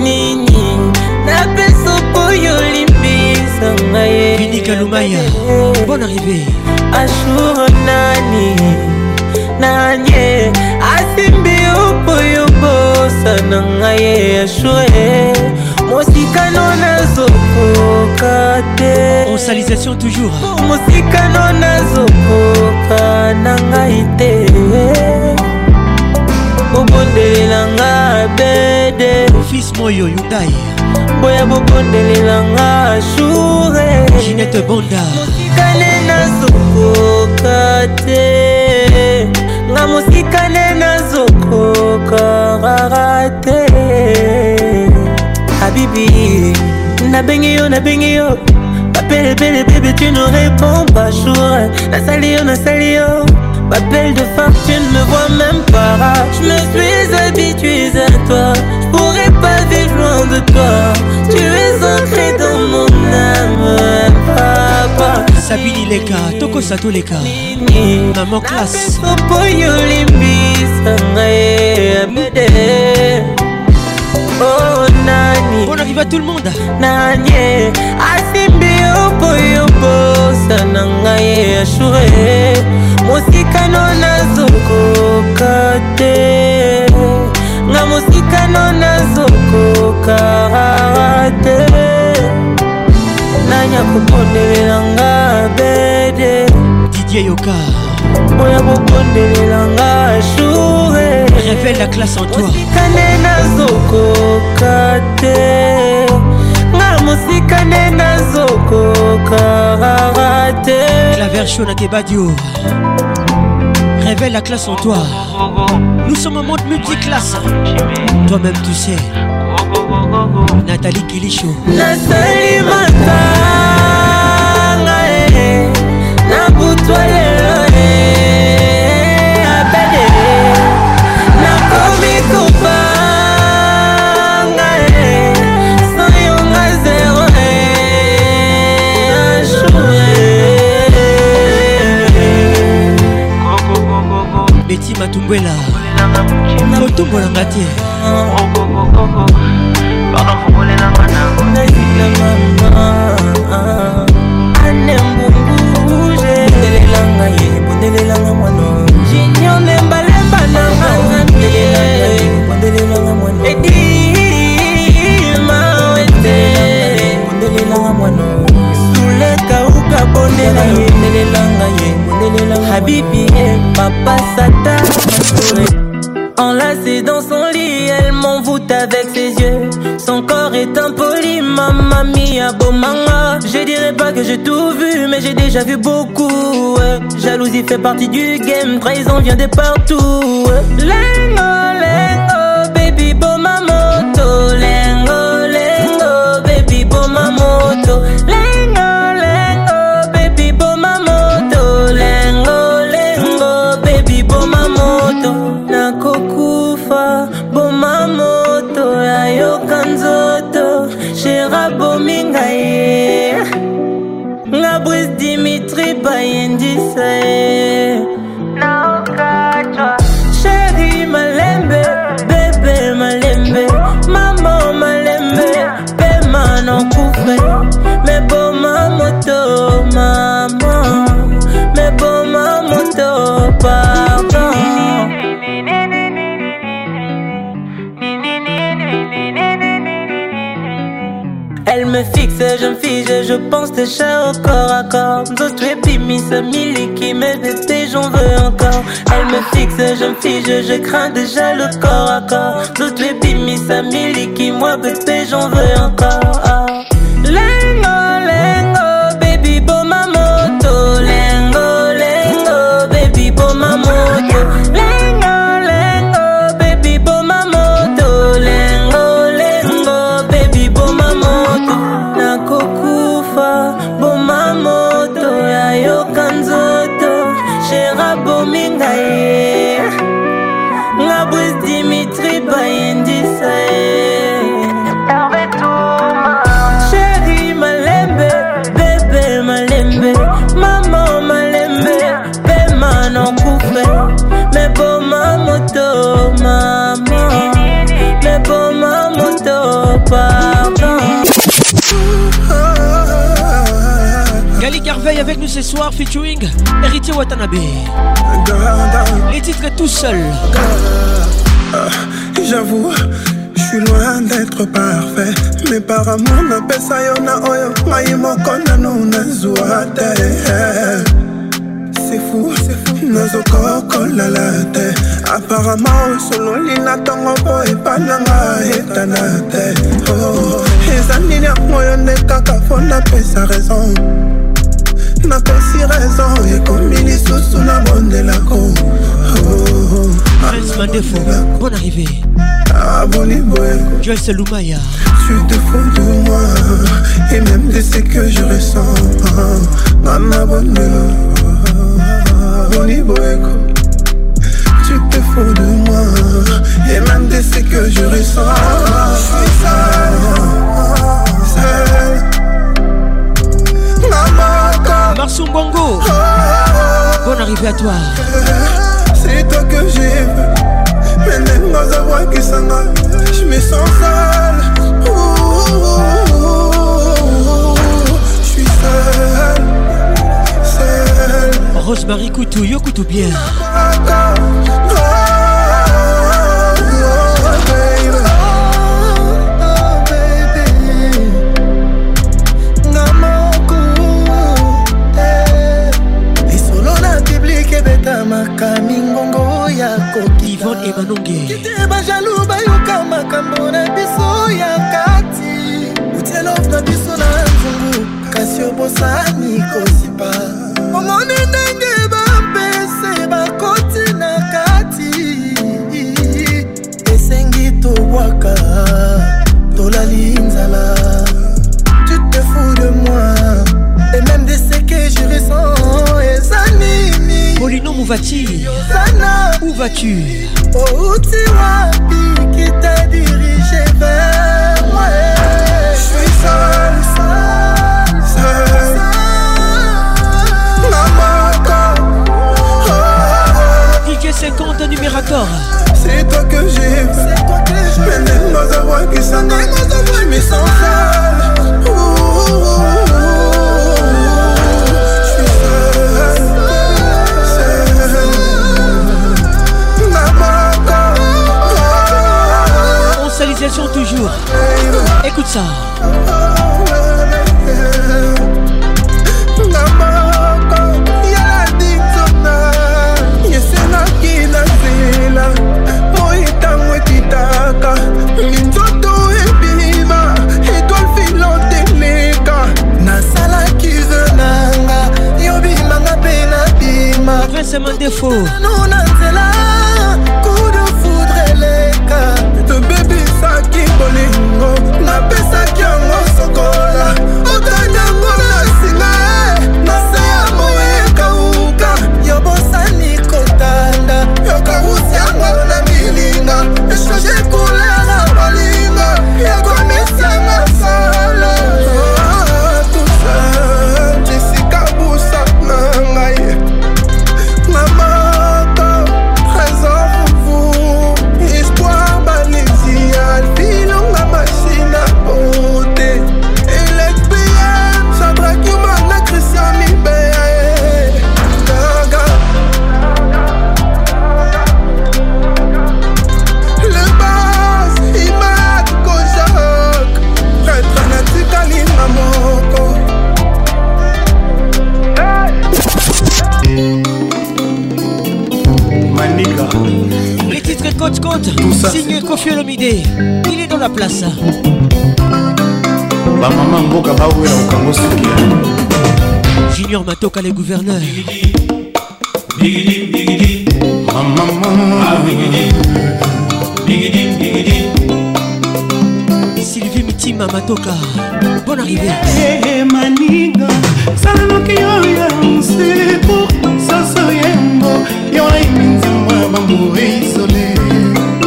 nini napesa poyo olimbisa nga yeinikalumaya bon arrivé ajour nani nanie motuna na ngai ye yashue mosikano nazokoka te onsalisation toujours mosikano nazokoka na ngai te bobondelela nga bede fils moyo yudai boya bobondelela nga shure ginete bonda mosikane nazokoka te nga mosikane nazokoka aura raté Habibi ah, Nabengi yo, nabengi yo M'appelle bébé, tu ne réponds pas jour Nasali yo, nasali yo M'appelle de femme, tu ne me vois même pas Je me suis habitué à toi Je pourrais pas vivre loin de toi Tu es ancré dans mon âme Papa sabini leka tokosa toleka mama classe mpo yo olimbisa ngai abede onani oh, mpona viva tout le monde nani asimbi yo mpo yo mposa na ngai ashure mosikano nazokoka te nga mosikano nazokoka te kokondelelanga bede didier yoka oya kokondelelanga joure révèle la classe en toi osikane nazokoka te nga mosikane nazokokarara te claver chona kebadio révèle la classe en toi nous sommes en mode multiclasse toi-même tu sais Nathalie Kilicho Nathalie Mata beti matumbwela motombolanga te anembo ngai ebondelelanga mwana jinio nembalemba na nganganiebondelelanga mwana edima wete ebondelelanga mwana sulekauka bondela ebondelelanga ye habibi e papa sata Enlacée dans son lit, elle m'envoûte avec ses yeux. Son corps est impoli, ma mamie a beau manga. j'ai tout vu, mais j'ai déjà vu beaucoup. Jalousie fait partie du game, trahison vient de partout. by this me fixe, je me fige, je pense déjà au corps à corps. D'autres épimis, qui mais bébé, j'en veux encore. Elle me fixe, je me fige, je crains déjà le corps à corps. D'autres épimis, qui moi bébé, j'en veux encore. Ah. Patrick Harvey avec nous ce soir, featuring Héritier Watanabe. Les titres tout seul. Euh, j'avoue, je suis loin d'être parfait. Mais par amour, napesa yo na oyo. Ngai moko nano nazwa te. C'est fou, c'est fou. nazokokolala te aparama osololi na ntongo mpo epananga etana te eza nini yango yo nde kaka mpo sa raison pas si raison et comme la bande ekomi lisusu nabondelako Bonne arrivée. Joyce Lumaya. Tu te fous de moi et même de ce que je ressens. Bonnie Boniboyko. Tu te fous de moi et même de ce que je ressens. Marceau Bongo Bonne arrivée à toi C'est toi que j'aime Mais même pas avoir qui s'en Je me sens sale Je suis seul Seul Rosemary Coutou, Yo bien marie manonge kite bajalu bayoka makambo na biso ya kati utielove na biso na nzungu kasi obosani kosipa Où vas-tu Oh tu qui t'a dirigé vers moi Je suis seul, seul, seul Maman oh, DJ 50 numérateur C'est toi que j'ai C'est toi que j'ai je Mademoiselle qui s'en Je mais sans seul toujours. Écoute ça. esenaki na nzela moi ntango ekitaka minzoto ebima etwale filante eleka nasalaki ve nanga yo bimanga mpe nabima nano na nzela soje couleur ya bolingo Signez signé Kofi Olomide, il est dans la place. Hein. mboka hein. junior matoka le gouverneur sylvie Miti matoka bon arrivée. bolingo yo nayebi nzambo ya bango eisole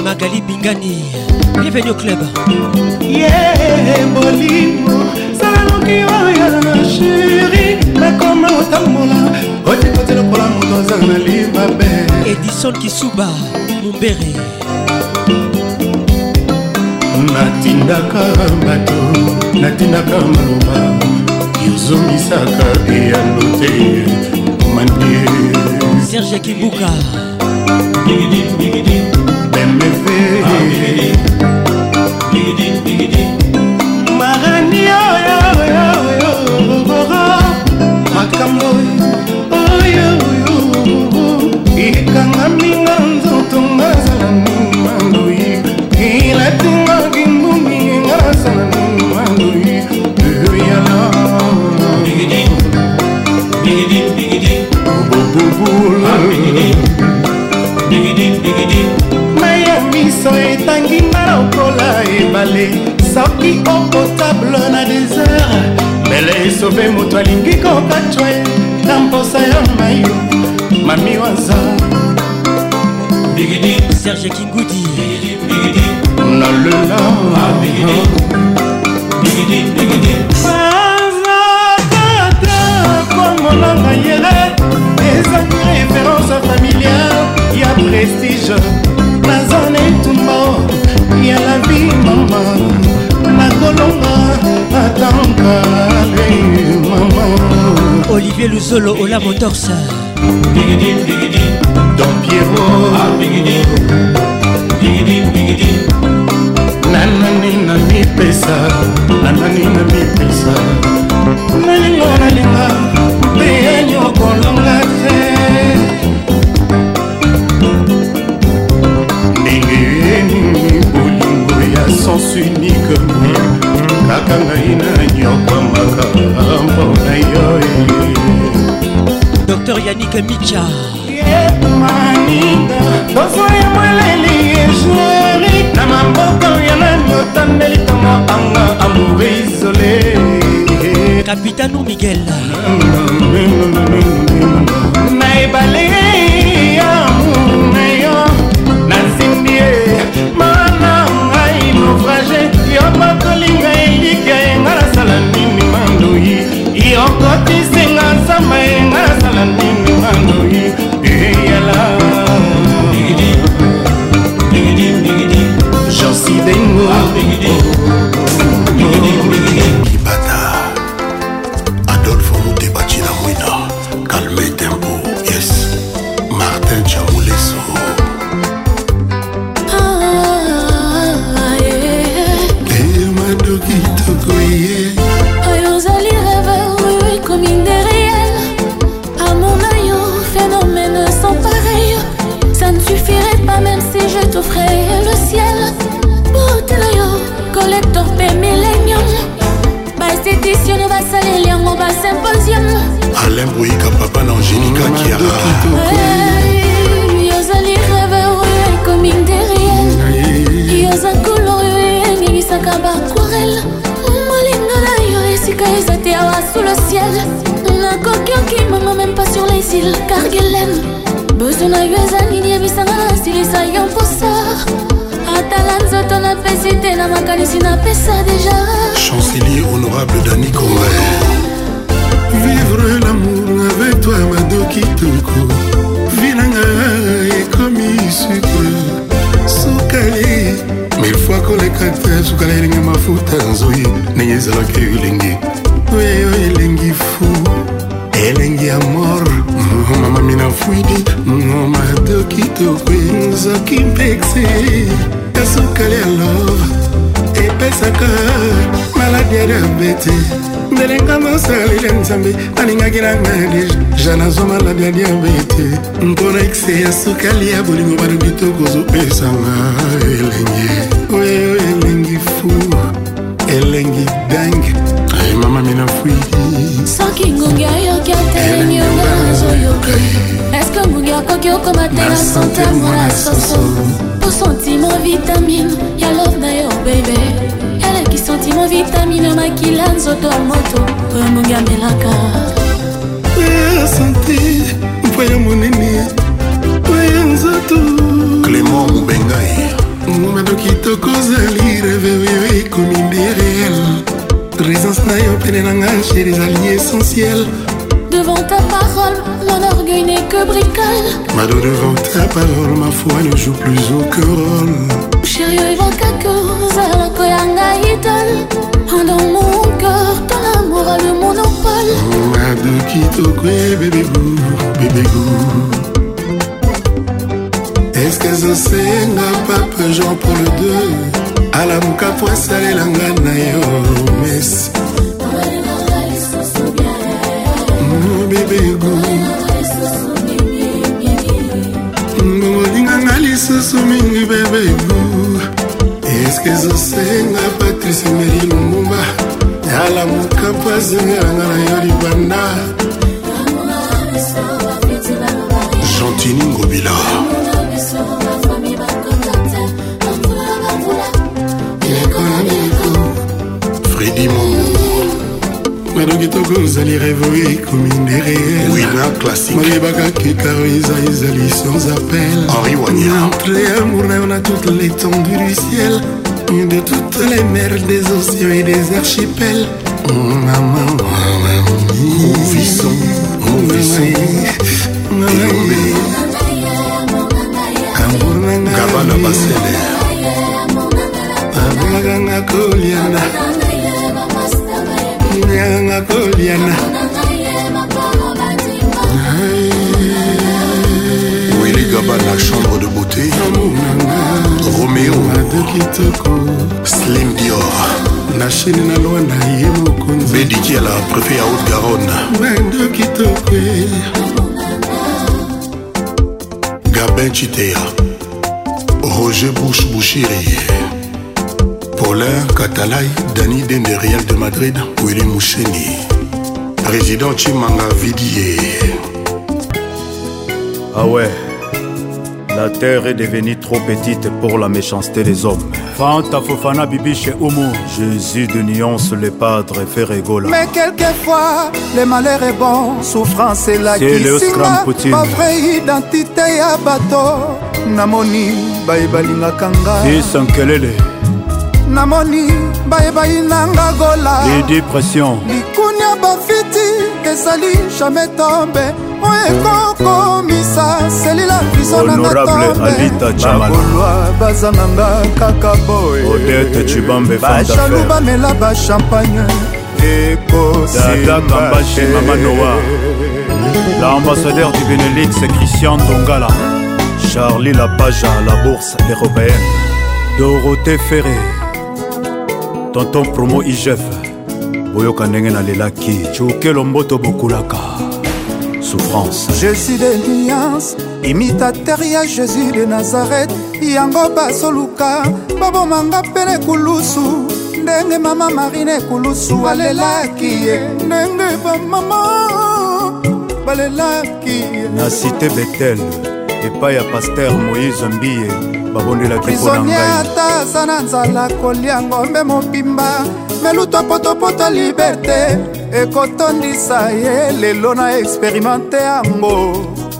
magali bingani bienvenu au club ye bolingo salanoki oya sheri nakoma otambola otikoti lokola moto aza na libabe edison kisuba mumbere natindaka bato natindaka maloba yozongisaka eyano te mandie Serge Kibuka Bembefe ebale soki okotable na desert mele esobe moto alingi kokatwa ye na mposa ya mai mami waza serge kingudi nalela monanga yere ezangi référence familiale ya prestige mama nakolonga ata nkale mama olivier luzolo ola motorsa don piero ah, nanani na mipesa nanani na mipesa nalinga maka ngai na nyokwamaka mpona yo e. dr yanik micha maninga bozwa ya moleli ejeri na maboko ya nani otandeli tongo anga amour isole kapitano miguel na ebale ya amour na yo nasimbi ye abakalinga elikya enga nasala nini mandoi yokotisenga nzamba enga nasala nini penso que ali é bullying, Devant ta parole, mon orgueil n'est que bricole. Mado, devant ta parole, ma foi ne joue plus aucun rôle. Chérie, devant ta cause, koyanga idole. Dans mon cœur, ton amour a le monopole. Oh, Mado, kitokwe, bébé bou, bébé bou. Est-ce que je sais, pas j'en prends le deux. alamuka po la na yo mais. mibego bolinganga lisusu mingi bebego eske ezosenga patrice meri lumumba yala mokampo azengelanga na yo libanda gentini ngobila fredi momo mitoko ozali revo ekomi nderewina classique malebaka kekaro eza ezali sans appel henri wanyantre amour na yo na toute l'étendue du ciel de toutes les mers des océans et des archipels mouvisson mouvissongabana baselere abongakanga koliana yanga koliana Willy Gaba la chambre de beauté Roméo Slim Dior na chine na lwa na ye mokonzi bediki ala préfet ya haute garonne bando kitoko gabin chitea roger Bouche bushiri Roller Katalai, Dani Dende Real de Madrid, Willy Moucheni, Président Chimanga Vidier. Ah ouais, la terre est devenue trop petite pour la méchanceté des hommes. Fanta Fofana Bibi chez Omo. Jésus de nuance, les padres Ferregola. Mais quelquefois, le malheur est bon, souffrance est la kisinga. Ba vraie identité ya bato, namoni bayebalingaka nga. Bisankelele. namoni bayebai nanga gola depression likunia bafiti ezali jamai tombe oyo ekokomisa selila viso nangabakolwa bazanganga kaka boyebajalu bamela bachampagne ekosimbaamamanoa l'ambassadeur du benelux christian dongala charlie lapaja la bourse européenne dorothée ferré tonton promo igef boyoka ndenge nalelaki cukelo mboto bokulaka souffrance jésus de liance imitater ya jésus de nazareth yango basoluka babomanga pene kulusu ndenge mama marine kulusu alelaki ye ndenge bamama balelaki ye na site betel epai ya paster moïse mbiye babondelaki mpona aza na nzala kolia ngombe mobimba meluto potopota liberte ekotondisa ye lelo na experimente yango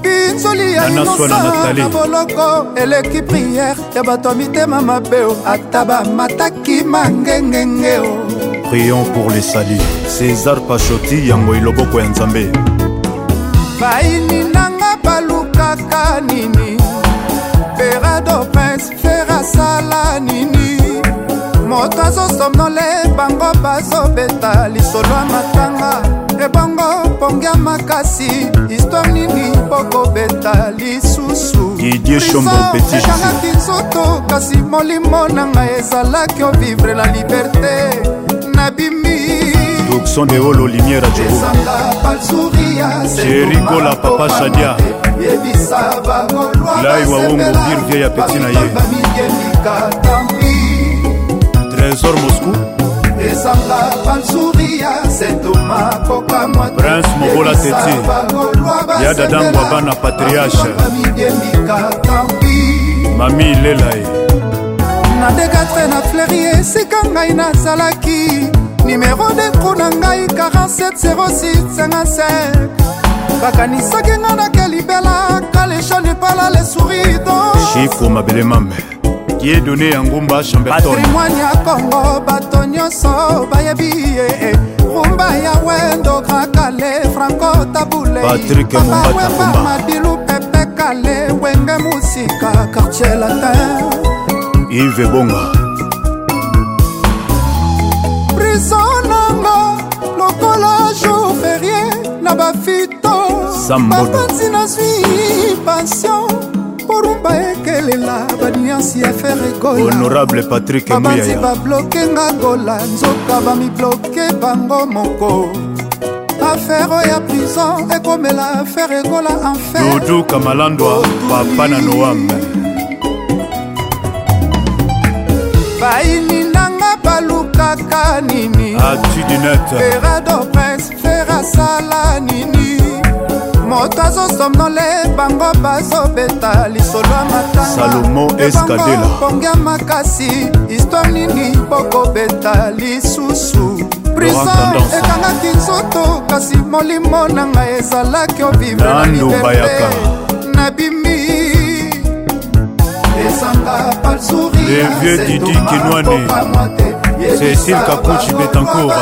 binzoli ya limosa na boloko eleki priere ya bato ya mitema mabeo ata bamataki mangengenge o prion pour les sali césar pachoti yango eloboko ya nzambe baini nanga balukaka nini perado basala nini moto azosomnole bango bazobeta lisolo ya matanga ebongo ponge ya makasi histware nini bokobeta lisusu ezalaki nzoto kasi molimo na ngai ezalaki ovivre la liberte nabimi production de holo lumière ajobocherikola papa shadia lai wawongo birvie ya peti na ye trésor moscou prince mobola teti ya dadangwa bana patriarche mami lela ye nadekatre na flerie esika ngai nazalaki nimero deko na ngai 470657 bakanisaki nga na kelibela kaleshane epala lesuridochifre mabele mame ye done ya ngumba chambertonpatrimoine ya kongo bato nyonso bayebi ye rumba ya wendo grakale franco tabuleibawemba madilu pepe kale wenge musika kartier latin ive bonga biso nanga lokola jour ferie na bafito bapanzi nazwi passion porumba ekelela baniansi efere egolababanzi babloke nga gola nzoka bamibloke bango moko afere oya prison ekomela afere ekola enfer dudu kamalandwa papa na noame baini kaka nini ferado prince ferasala nini moto azosomnole bango bazobeta lisolo matangasalomo eskadelaponge makasi histware nini bokobeta lisusu prison ekangaki nzoto kasi molimo na ngai ezalaki obimela na liberté nabimi ezanga palsourie le vieux didi kinwane cécile kakuchi betancour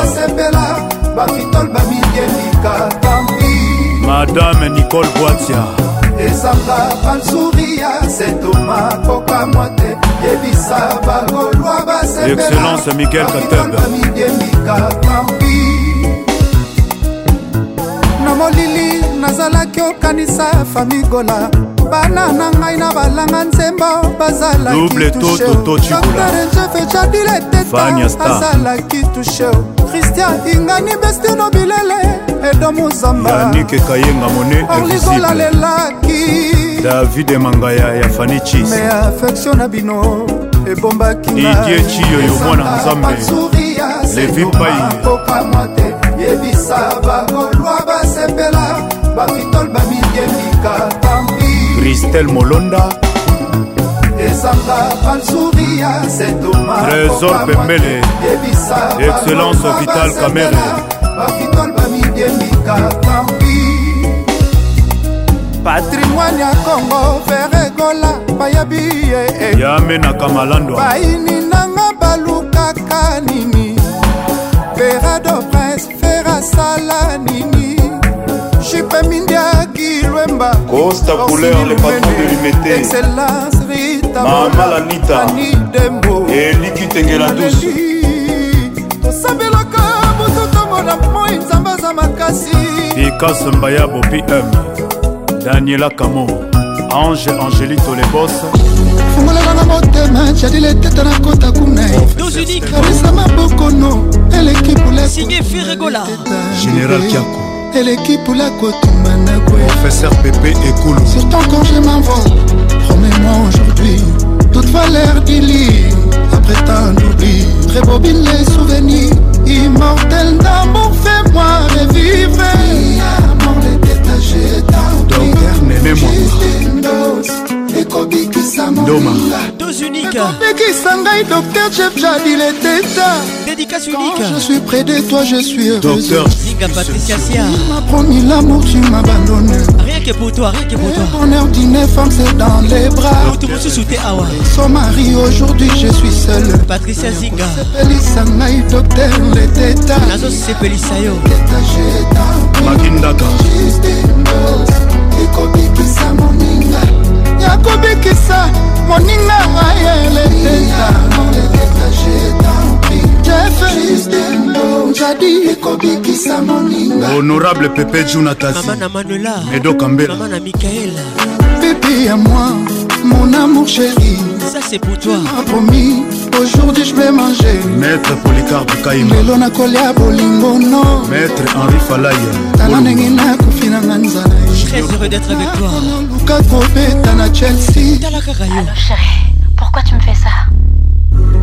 madame nicole boatia ezanga bansuri ya setoma kokamwa te yebisa bagolwa baexcellence mikel katebamidemika kampi na molili nazalaki okanisa famigola bana na ngai na balanga nzembo bazalakiazalaki tushe christian ingani bestino bilele edo mozambanike kayenga mone orlizola lelaki david mangaya ya fanichis me afektio na bino ebombaki didie ciyo yo mwana nzambe levi pai yebisa bakolwa basepela bafitol bamiyebika tampi Christelle Molonda Trésor Pembele Excellence Vital Kamere patrimoine ya congo feregola bayebi ye eh. yame na kamalandwa baini nanga balukaka nini verado prince ferasala nini Chipe Mindia Guilwemba Costa Couleur, le patron de l'humété Excellence Rita Mama Lanita Ani Dembo Eliki Tengela tous tosabelaka moto tomona moi nzambe aza makasi pikase mbayabo pm daniela camo ange angélie tolebos fungolelanga motema jadile tete na kota kunaekarisa mabokono eleki bulesigne firegola général kiako l'équipe la côte kotumba na professeur pepe ekolo temps quand je m'envole promets-moi aujourd'hui toute valeur d'ili après tant d'oubli rebobine les souvenirs Immortels d'amour fais-moi revivre l'amour les détaché d'un moi doma unique. uniques ekisa ngai docteur chef jadil eteta dédicace unique Quand je suis près de toi je suis docteur zinga patricia sia tu m'as promis l'amour tu m'abandonnes rien que pour toi rien que pour toi bonheur d'une femme c'est dans les bras tout mosusu te awa son mari aujourd'hui je suis seul patricia zinga sepelisa ngai docteur les La leteta nazosepelisa yo makindakaa ya kobikisa moninga ayelehonorable pepe junatasimedokambela pepi ya moi mon amour chéri ça c'est pour toi promis aujourd'hui je vais manger maître policarpe kaima lelo nakolia bolingo no maître henri falaya tala ndenge nakofi nanga nzala Très heureux d'être avec toi. Luka Kobeta na Chelsea. Allô chérie, pourquoi tu me fais ça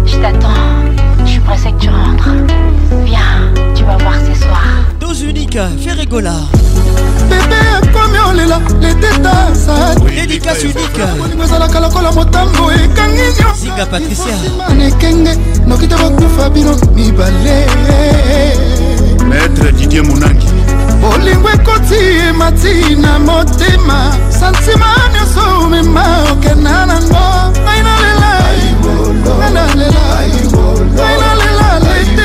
Je t'attends. Je suis pressée que tu rentres. Viens. tu vas voir ce soir. Dose unique, fais rigola. bebe ekomi olela leteta sadédicace unique ezalaka lokola motambo ekangi nyonsinga patriciamane ekenge noki te bokufa bino mibale maître didier monangi bolingo ekoti emati na motema santima nyonso omema okenda nango ngai nalela ngai nalela ngai nalela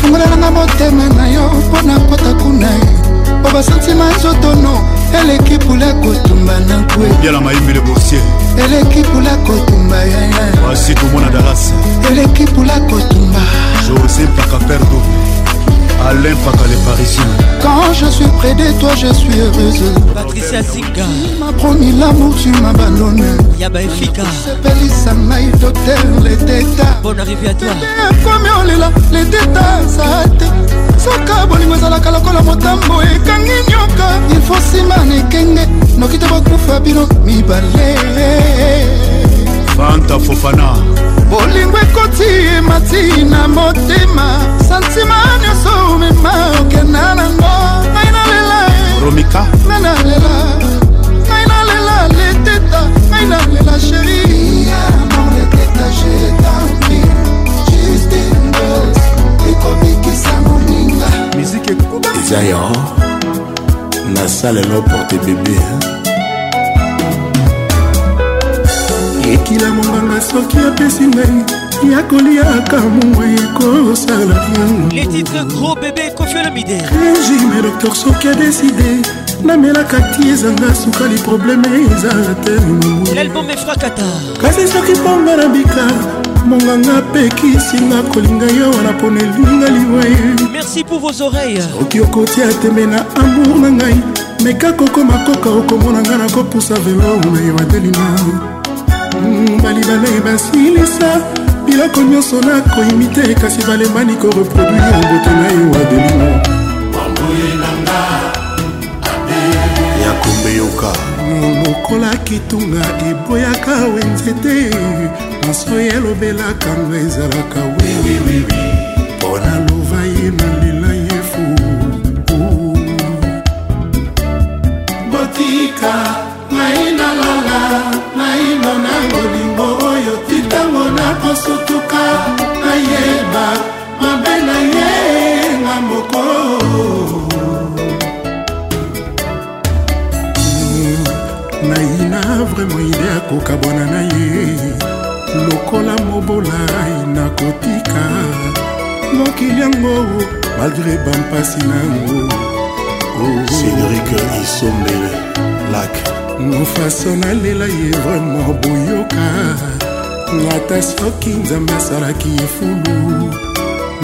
fungolananga motema na yo mpo na kota kuna mpo basantima nzotono eleki pula kotumba na kwe yala mayimbi le boursier eleki pula kotumba yaya wasi tomona dalas eleki pula kotumba josé pakaperdo Alain Pakale Parisien Quand je suis près de toi je suis heureuse Patricia Zika Tu m'as promis l'amour tu m'abandonnes Yaba Efika sepelisa ngai docteur leteta Bonne arrivée à toi komi olela leteta za te soka bolingo ezalaka lokola motambo ekangi nyoka ilfo nsima na ekenge noki te bokufa bino mibale fanta fofana bolingo ekoti emati na motema santima nyonso omema okenda nango ngai nalela romika ngai nalela ngai nalela leteta ngai nalela sheri miziki eza yo nasalelo porte bebe ekila monganga soki apesi ngai ya koliaka mongo ekosala les titres gros bébé kofiolamider régime docteur soki adeside namelaka ti ezanga sukali probleme eza te l'album efrakata kasi soki mponga na bika monganga mpe kisinga kolinga yo wana mpona elinga liwa merci pour vos oreilles soki okotia tembe na amour na ngai meka kokoma koka okomona ngai nakopusa velo na yo adelina mm, balibana ebasilisa biloko nyonso nakoyimi te kasi balembani koreproduire mbote na ye wadelimo ya komeyoka lokola kitunga eboyaka we nzete maso elobelaka nga ezalaka we mpona lova ye na lela ye fu botika ngai nalala naino na ngolingo oyo kosutuka nayeba mabe na ye nga moko nayina vraimen ide akoka bwana na ye lokola mobolai nakotika mokili yango malgre bampasi nango oh, oh, oh. cédrik isombele lak mofaso nalela ye vraimen boyoka ata soki nzambe asalaki efulu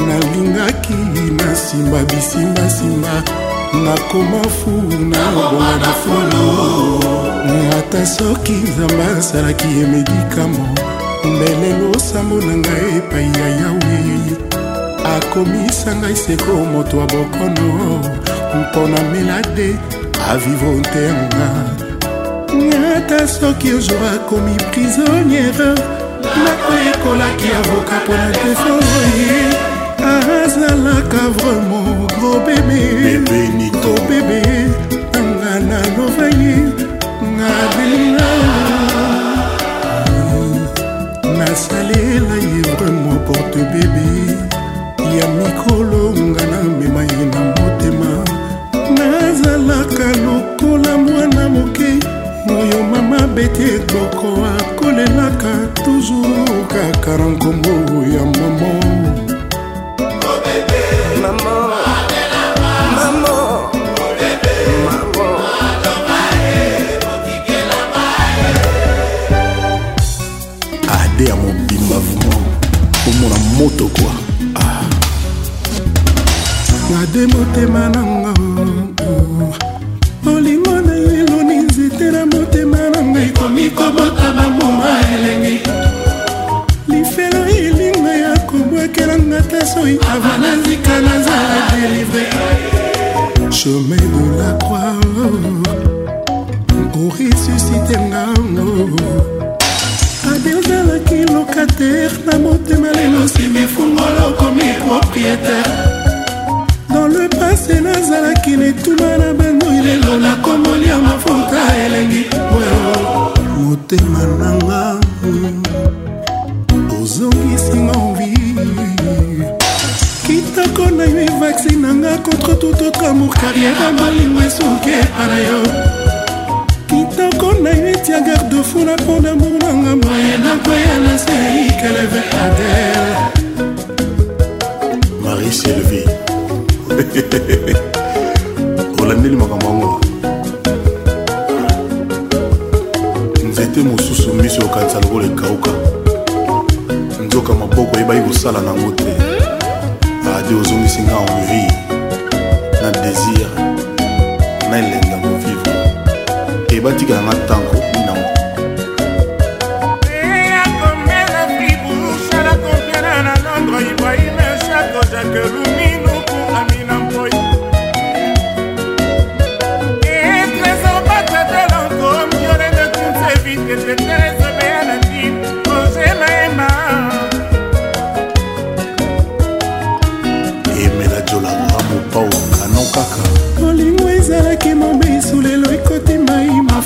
nalingaki na nsima bisimbasimba nakoma fu na oboma na fulu ata soki nzambe asalaki ye medikamo mbelelo sambo na ngai epai ya yawe akomisa ngai seko moto ya bokono mpo na melade avivontenga ata soki ozwa akomi prisonniere nakoyekolaki avoka mpo na defoi azalaka vraimen gro bebeto bebe nga na novai nga belina nasalela ye vraimen porte bebe ya mikolo nga na mema ye na motema nazalaka loko abeti toko akolelaka toujours kaka na nkombo ya mamo ade ya mobimba vraimen omona moto kwa ah. ade motema nanga propriétaire dans le passé nazalaki na etuma na bandoi lelo nakomolia mafuta elengi motema nanga ozongisinga envi kitako na yo evaccine nanga contre tout autre amour carrière bolingo esuki epana yo kitoko na yo etia garde fou na mpo na mor nanga moye nakoya na se ikeleve adele élevé olandeli makambo yango nzete mosusu miso yokanisa lokola ekauka nzoka maboko eyebaki kosala nango te ade ozongisi nga envie na désir na elengi ya kovivre ebatikala nga ntango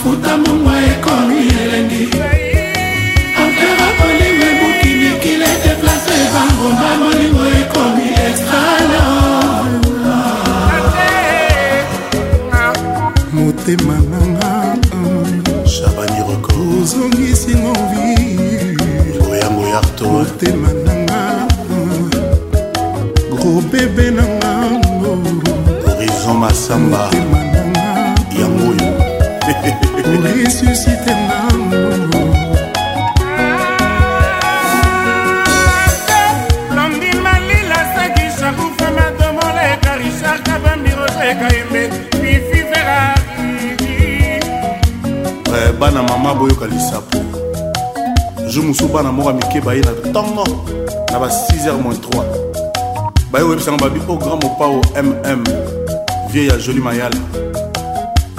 mafuta mongwa ekomi elengi ankera olingo ebuki mikili edeplace bangomba molingo ekomi extralo motema nanga shabani roko ozongisi ngovi ngoyango yarto motema nanga gros bebe nanga horizon masamba motema oresusite nango londima lila saki sharufa madomola ekarisar kabambi roseka embe fifi ferariri eh, bana mama boyoka lisapo jour mosusu bana moko ya mike baye na ntongo na ba 6h 3 baye oyebisanga babi o grand mopao mm vie ya joli mayala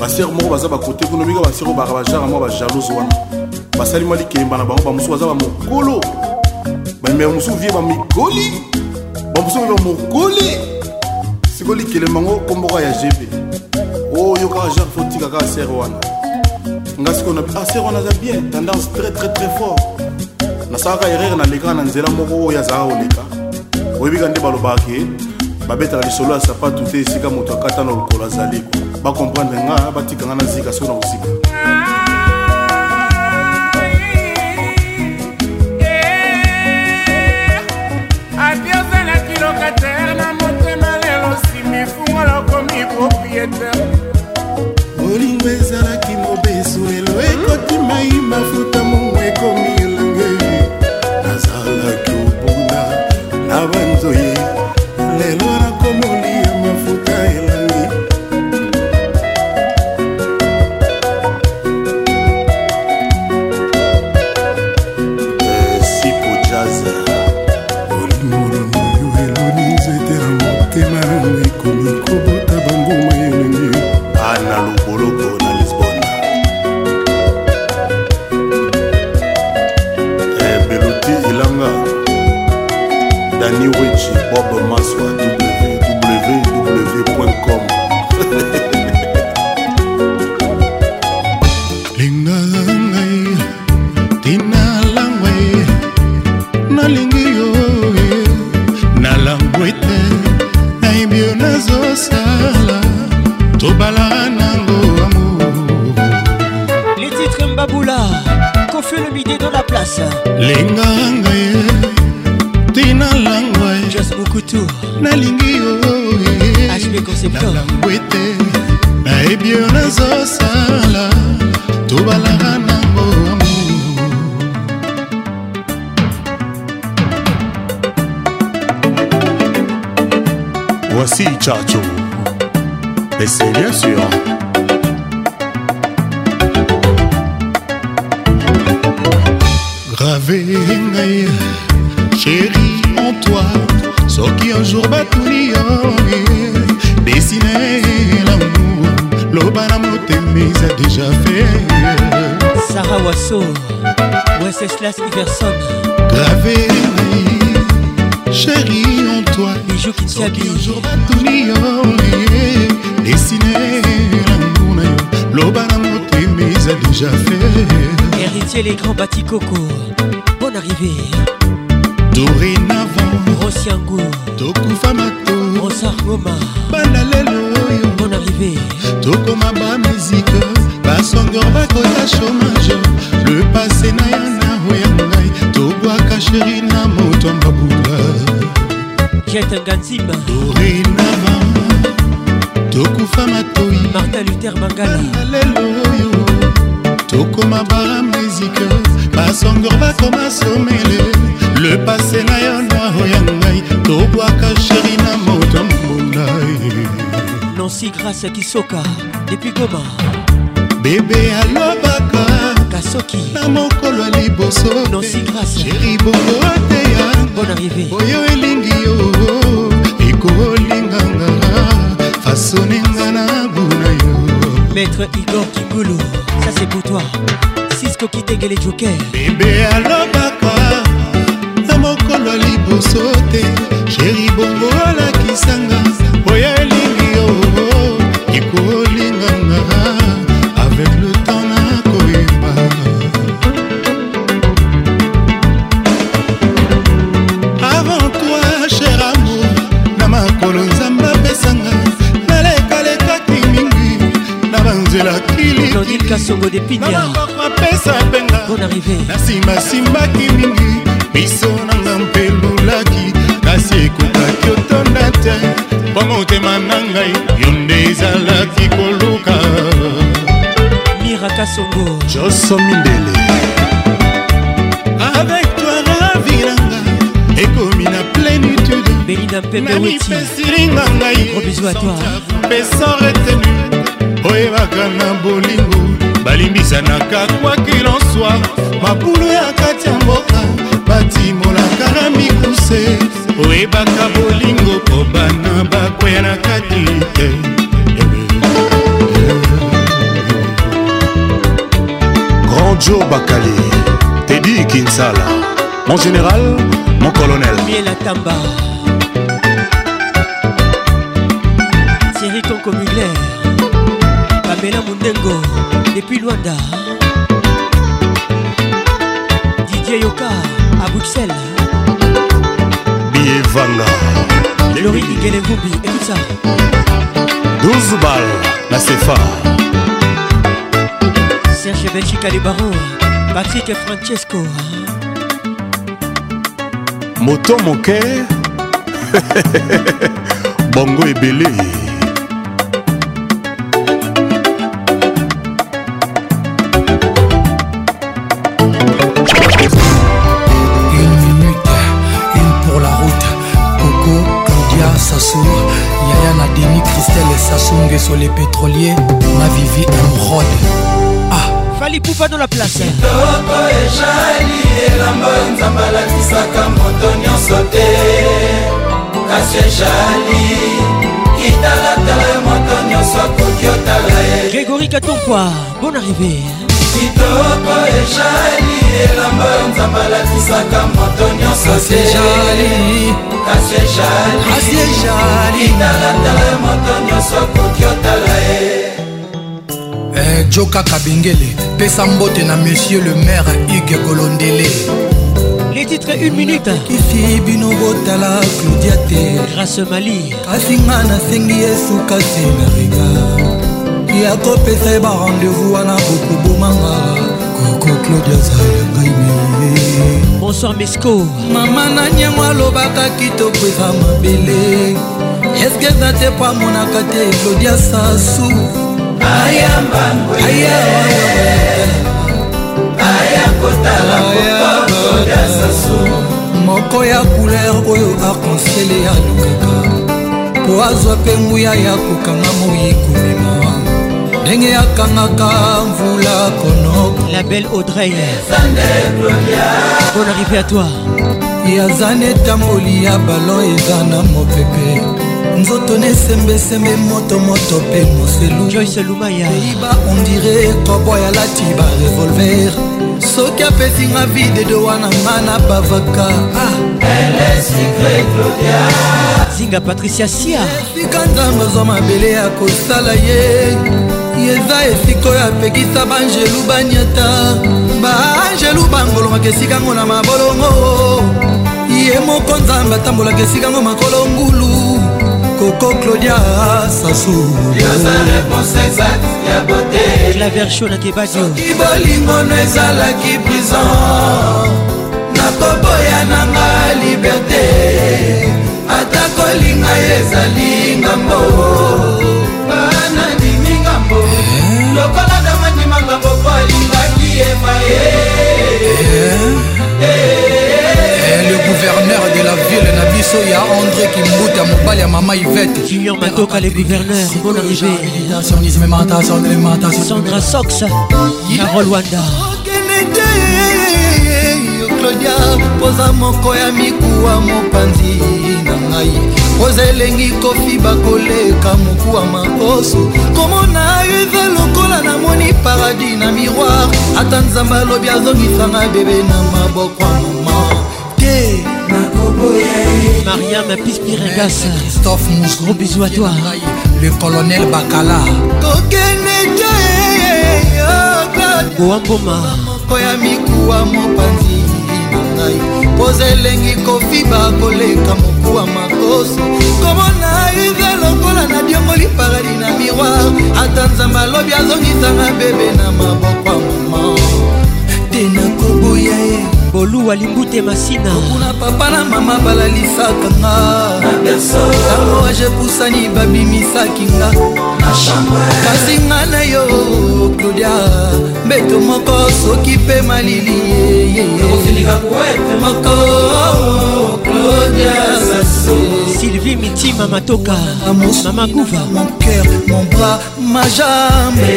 basere moko baza bakote kuna mingi basere oyo baka bajara mwa bajalose wana basali mwa likemba na bango bamosusu baza bamokolo bamema mosusu vie bamikoli bamosusu mpe bamokoli sikoyo likelemba yango komboko ya gb oyo oh, kaka jare fotika kaka sere wana nga sikoyo na ah, sere wana aza bien tendance très très très fort nasalaka erreur nalekaka na nzela moko oyo azalaka koleka oyebika nde balobaka ke babetaka lisolo ya sapatu te esika moto akata na lokolo azali kwa bakomprendre nga batikanga na zika so na kosika siangu tokufa mato osargoma banda lelo oyo bon arrivé tokoma bamesike basongor bakota chômage le passé na ya nao ya ngai tobwaka sheri na moto ya mabula jetenga nzimba dorinama tokufa matoi martin luter mangala lelo oyo tokoma baramesike basongor bakoma somele le pase na yo noiro ya ngai tobwaka sheri na moto mbunda nansi grâce kisoka depuis goma bebe alobaka kasoki na mokolo ya liboso nansi grâce sheri bongo teya bon arrivé oyo elingi yo oh, oh. ekolinganga fasonenga na buna yo maître igor kikulu ça c'est pour toi francisco kitegele joker bebe alobaka na mokolo liboso te sheri bongo olakisanga oya elingi yo ekolinganga avec le temps nakoyeba avant toi cher amour na makolo nzambe apesanga nalekalekaki mingi na banzelaki liki kasongo de pinia apesa mpenga na nsimbasimbaki mingi biso nanga mpe lulaki kasi ekokaki otonda te mpo motema na ngai yo nde ezalaki koluka mirakasongo joso mindele avec toi na vie na ngai ekomi na plénitude belinda mpembe weti namipesilinga ngai pesa retenu oyebaka na bolingo balimbisanaka kwakilonswa mabulu ya kati ya mboka batimolaka na mikuse oyebaka bolingo po bana bakwea na kati te grandio bakali tedi kinsala mon général mon colonel Bielatamba. Thierry Tonko Mugler pamela mundengo depuis luanda didier yoka à bruxelles bievanga lori igelengumbi écoute ça 12 balles la cefa serge belgica le baron patrick francesco moto moke bongo ebele sur les pétroliers, ma vie émeraude. Ah, Fali Poupa dans la place. Kitoko hein. ejali elamba nzambe alakisaka moto nyonso te kasi ejali kitalatala moto nyonso akoki otala ye grégory katonkwa bon arrivé kitoko hein. ejali elamba nzambe alakisaka moto nyonso te asie jaliitalatala moto nyonso okoki otala ye Eh, joka kabengele pesa mbote na monsieur le maire hugue kolondele les titres une minute kisi bino botala claudia te grace mali kasi nga nasengi esuka sengarega ya kopesa ye barendez-vous wana bokobomanga kitoko claudia zayangaini bonsoir mesco mama na nyango alobaka kitoko eza mabele eske eza te po amonaka te claudia sasu moko ya couleur oyo akonsiele alukaka po azwa mpe nguya ya kokanga moyi komema ndenge akangaka mvula konoko la belle audrey bon arrivé à toi yaza na etamboli ya balon eza na mopepe nzoto nesembesembe motomoto mpe moseluiba ondire kobo yalati ba revolver soki apesinga vide de wana nga na bavaka zinga patricia sia esika nzambe zwa mabele ya kosala ye eza esika oyo apekisa banjelu banyata baanjelu bangolongaka esikango na mabolongo ye moko nzambe atambolaka esikango makolo ngulu koko claudia sasula version na kebasoki bolingono ezalaki prison nakoboya nanga liberte ata kolinga ezalingambo lokola namandimanga boko alingaki yema eh, eh, eh, le gouverneur de la ville na biso ya andré kimbuta mobali ya mama ivete junior matoka le gouverneur bon arrivécendra sox carol wanda claudia poza moko ya mikuwa mopanzi na ngai oza elengi kofi bakoleka moku wa makoso komona yo eza lokola namoni paradis na miroir ata nzambe alobi azongisanga bebe na maboko ya mama te mariam pispiringas christophe mous gros bisou à toi le colonel bakala kokende te oh, oamboma moko ya mikuwa mopanzi na ngai poza elengi kofiba koleka mokuwa makoso komona ivia lokola nadiongoli paradi na miroir ata nzambe alobi azongisanga bebe na maboko ya mama te nakoboya ye boluwa limbute masina kuna papa na mama balalisaka ngantango ajepusani babimisaki nga kasi nga na yo klodia mbeto moko soki mpe malili moko klodia sylvie mitima matoka mama kuva mon cœur mon bras ma jambe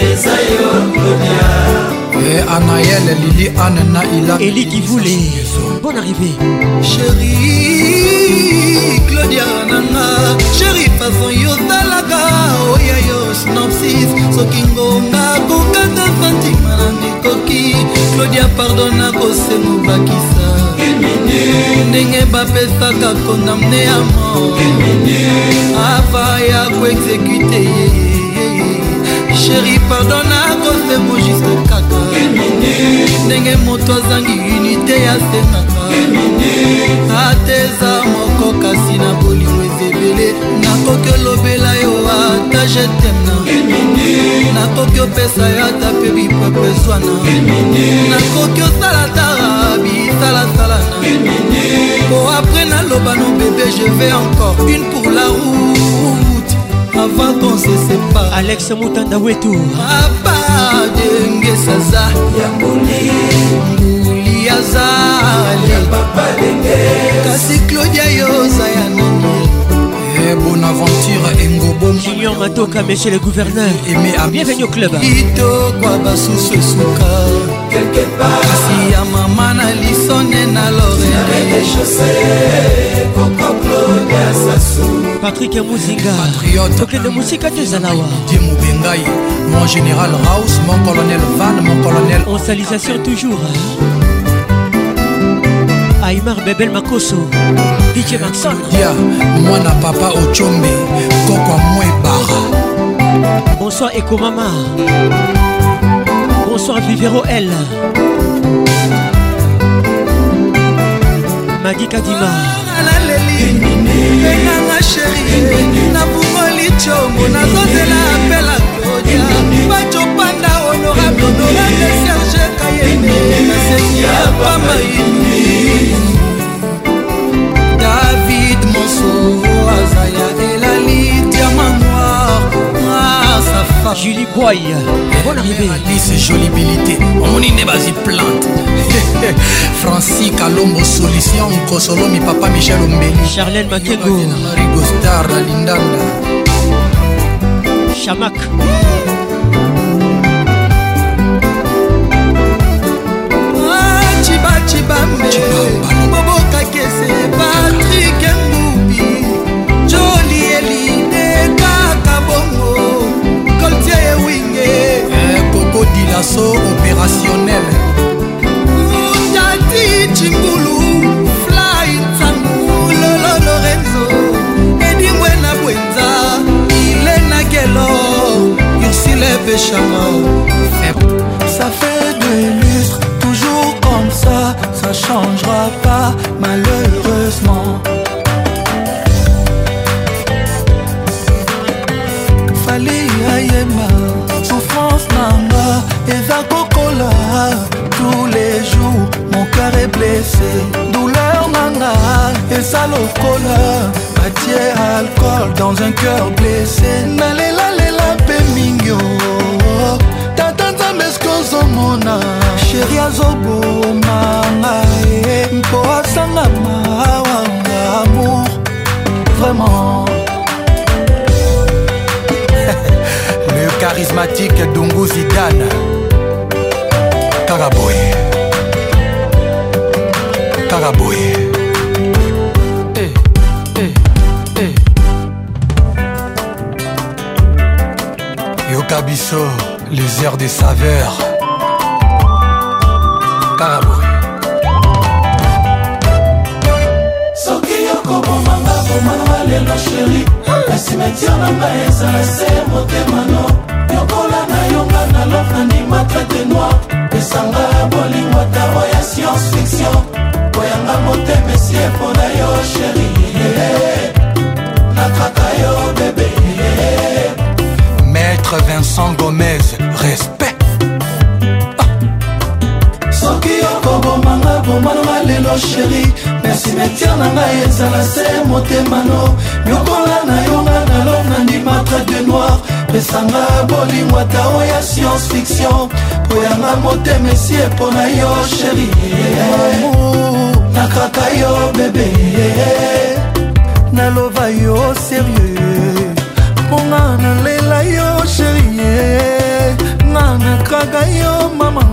e anael lili ane na ila eliki vule bon arrivé sheri claudia nanga sheri fason yotalaka oya yo snopsis soki ngonga kokata fantima na mikoki claudia pardon nakosemo bakisa ndenge bapesaka kondamne ya mor ava ya koexekute ye sheri pardon nakosemo juske kaka ndenge moto azangi unité asengaka ateza moko kasi na bolingo ezebele nakoki olobela yo ata jetemna nakoki opesa yo ata mpe bipepezwana nakoki osalatara bisalasalana po apres naloba no bebe je vais encore une pour la roue avant qu'on se sépare alex mutanda wetu papa denge saza ya mbuli mbuli aza ya papa denge kasi claudia yoza ya nani eh, bonaventure engobomjunior matoka monsieur le gouverneur bienvenue au club kitokwa basusu esuka kasi ya mama na lisone na lorene Patrick Mouzinga Patriote Moussika Tezalawa Bengai Mon général House Mon colonel Van Mon colonel On salisation toujours aimar bebel makoso dj maxon papa bonsoir ekomama bonsoir vivero l Magika kadima nanga naleli enganga sheri nabukoli congo nazozela apela klodia bato panda honorable honorable serge kayene naseki ya pamaini david monso azaya elalit safa julie boy bon arrivé alice jolibilité omoni nde bazwi plante francis kalombo solution nkosolomi papa michel ombeli charlene makego rigostar na lindanda chamak ah, cibacibambe bobokakese patrik odilaso opérationnel ndati cingulu fly nsangu lolo lorenzo edimwe na bwenza ilena gelo ursile peshama ça fait de lustre toujours comme ça ça changera pas malheur nanga tous les jours mon cœur est blessé douleur nanga esa lokola batie alcool dans un cœur blessé nalelalela mpe mingi tata nzambe eske ozomona sheri azobomanga ye eh. mpo asanga mawanga amour vraiment le charismatique dungu zidane tala boye tala boye eh, hey, eh, hey, hey. yoka biso les airs des saveurs tala boye soki yokobomanga bomanga lelo sheri esimetiere na ngai ezala se motemano yokola na yonga na lof na ndima trete noire opesanga bolingo atako ya science fiction koyanga motemesi epona yo sheri nakaka yo bebe maître vincent gomez respect ah. soki okobomanga bomananga lelo sheri mesimetiare na ngai ezala se motemano nyokola na yonga na lo na ndimatre de noir pesanga bolingo atao ya science fiction nanga motema esi epo na yo sheri nakaka yo bebe naloba yo serieux mponga nalela yo sheri nga nakaka yo mama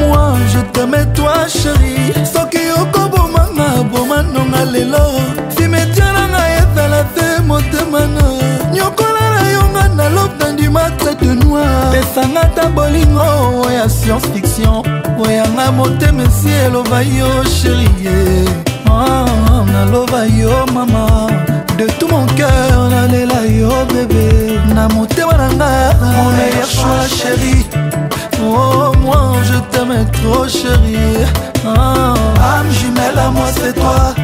moi je teme toi sheri soki okobomanga bomanonga lelo opesanga ta bolingo oya science fiction oyanga motema esi eloba yo sherie eh. ah, ah, naloba yo mama de tout mon cœur nalela yo bebe na motema na ngaiyachoi chéri Oh moi je t'aime trop chérie ah, ah, Âme jumelle à moi c'est toi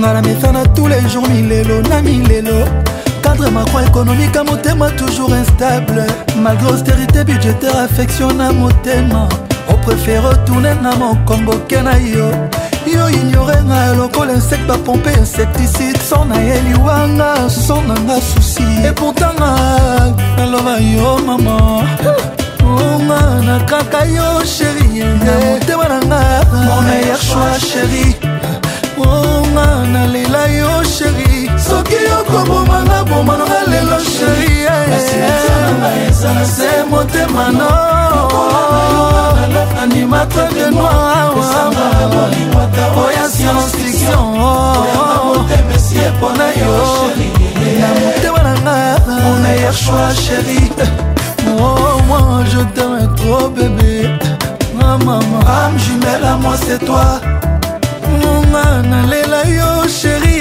ngai na misana tous les jours milelo na milelo cadre macroéconomique à motema toujours instable malgré austérité budgétaire affection na motema opréfère retourner na mokongo ke na yo yo ignorenga lokola insecte bapompe insecticide so nayeli wanga so nanga susi eportanga naloba yo mama onga na kaka yo sheri motema nanga mon meilleur choix sheri bonga nalela yo sheri soki okobomanga bomananga lelo sheri eh. se motema no animateur de noir eh. eh. oya science fiction mpona yo na motema nanga choix sheri Oh, moi je t'aime trop bébé Ma maman, âme jumelle à moi c'est toi nalela yo sheri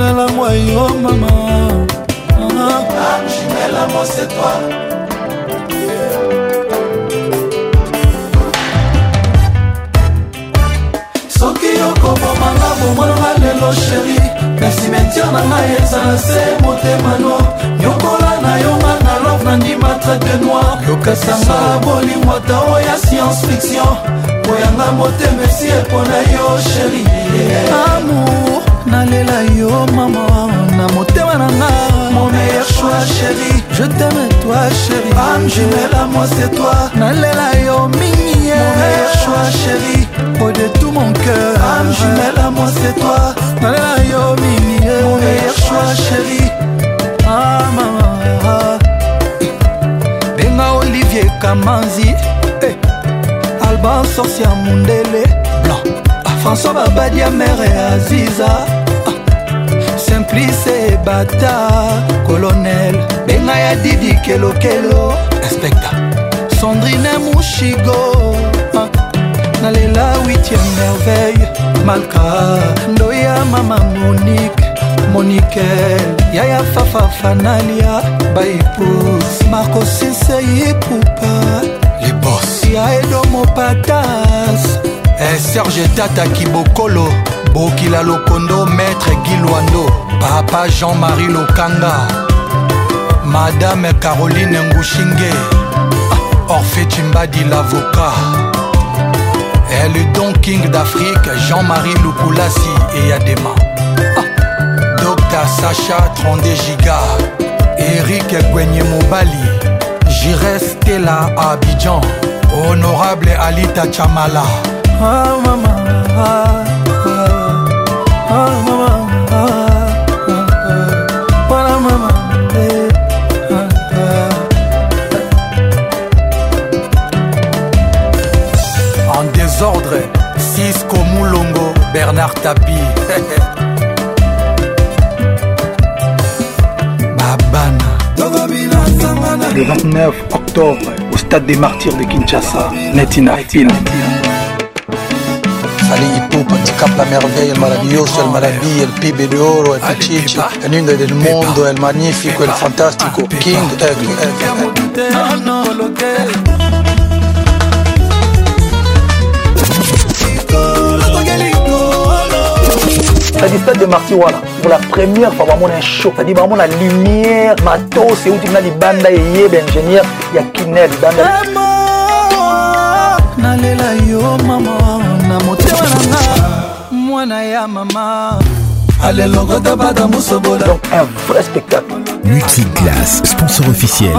lalangwa oh, yo mama soki yokomomanga bomonanga lelo sheri na simetiere na ngai ezala se motema no nyokola na yo avandi matrate noir yokasanga bolingo ata oya science fiction koyanga motema esi epona yo sheri amour nalela yo mama na motema na nga mon meilleur choix chéri je t'aime toi chéri ame jumela moi c'est toi nalela yo mingi mon meilleur choix chéri au de tout mon cœur ame jumela moi c'est toi nalela yo mingi mon meilleur choix chéri ah maman kamanzi eh. alban sorcia mundele blanc ah. françois babadia mere aziza ah. simplice bata colonel benga ya didi kelokelo inspecta sandrine mushigo ah. nalela 8e merveille malka ndoya mama monique monikel yaya fafafanalia baepus marcosinseipupa lebos ya edomopatas eserge eh, tata kibokolo bokila lokondo maître gilwando papa jean-marie lokanga madame caroline ngushinge orphe cimbadi l'avocat et eh, le don king d'afrique jean-marie lukulasi eyadema sacha 32 giga erik egwenye mobali jires tela abidjan honorable alita chamala ah, mama, ah, ah, ah, ah mama. Ah, ah, eh, en désordre, Cisco Moulongo, Bernard Tapie 29 octobre au stade des martyrs de Kinshasa. Netina Film. Salí capes la merveille, el maravilloso, el maravilla, el pibe de oro, el pichicho, el lindo del mundo, el magnífico, el fantastico, King Eagle. Ah, C'est du stade des martyrs, voilà. pour la première fois bamona un show c'est-à-dire bamona lumière matos euti kuna libanda eyeba ingénieur ya kine ya libanda nalela yo mama na motema nanga mwana ya mama donc un vrai spectacle Multiclass, sponsor officiel.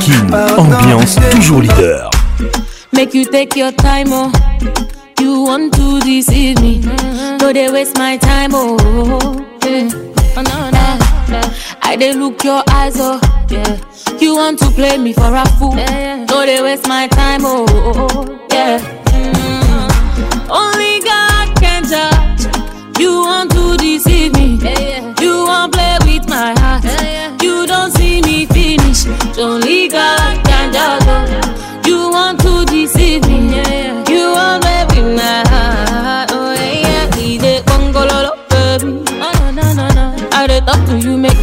King, ambiance, toujours leader. Make you take your time, oh. you want to deceive me. Don't No, they waste my time, oh. Yeah. oh no, I they look your eyes, oh. Yeah. You want to play me for a fool. Yeah, yeah. No, they waste my time, oh. Yeah. mm Only God can judge. You want to deceive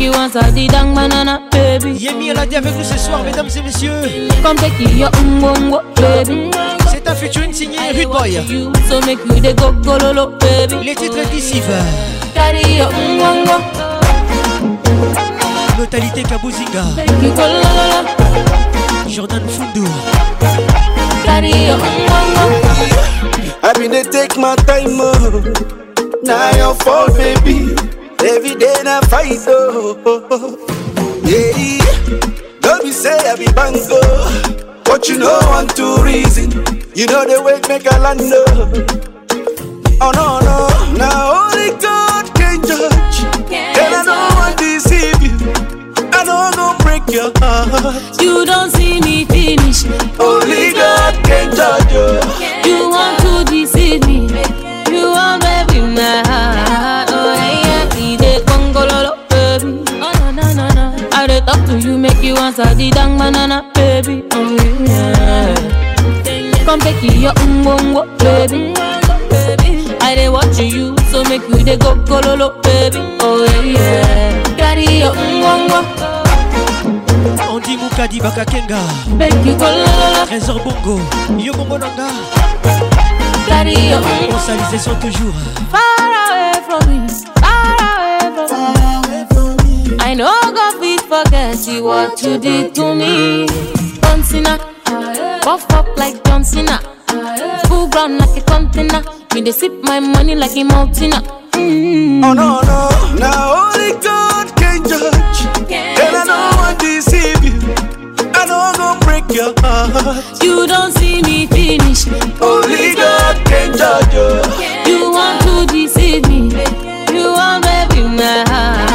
She wants a didang banana baby Yemi Aladi avec nous ce soir mesdames et messieurs Come take you your umbongo baby C'est un featuring signé Rude Boy So make you the go go lolo baby Les titres d'ici Carry your umbongo Totalité Kabuzinga Jordan Fundu Carry your umbongo I been mean, they take my time oh. Now your fault baby Every day na fight, oh, Yeah, don't be say I be bango oh. But you know one, two reason You know the way make a land, oh Oh no, no, now only God can judge Can I know one deceive you I don't go break your heart You don't see me finish Only God can judge you oh. You want to deceive me You want baby now To you make you answer the dang banana, baby. Oh, yeah. Come take your umbongo, baby. I dey watch you, so make you dey go gololo, baby. Oh yeah. Carry your umbongo. Andy Moukadi Bakakenga Trésor Bongo Yo Bongo Nanga On salisation toujours Far away from me Far away from me I know forget see what you did to me. John Cena, buff up like John Cena, full ground like a container. Me they sip my money like a mountain. Mm. Oh no no, now only God can judge, and I don't want to deceive you. I don't go break your heart. You don't see me finish. Only God can judge you. You want to deceive me. You want to be my heart.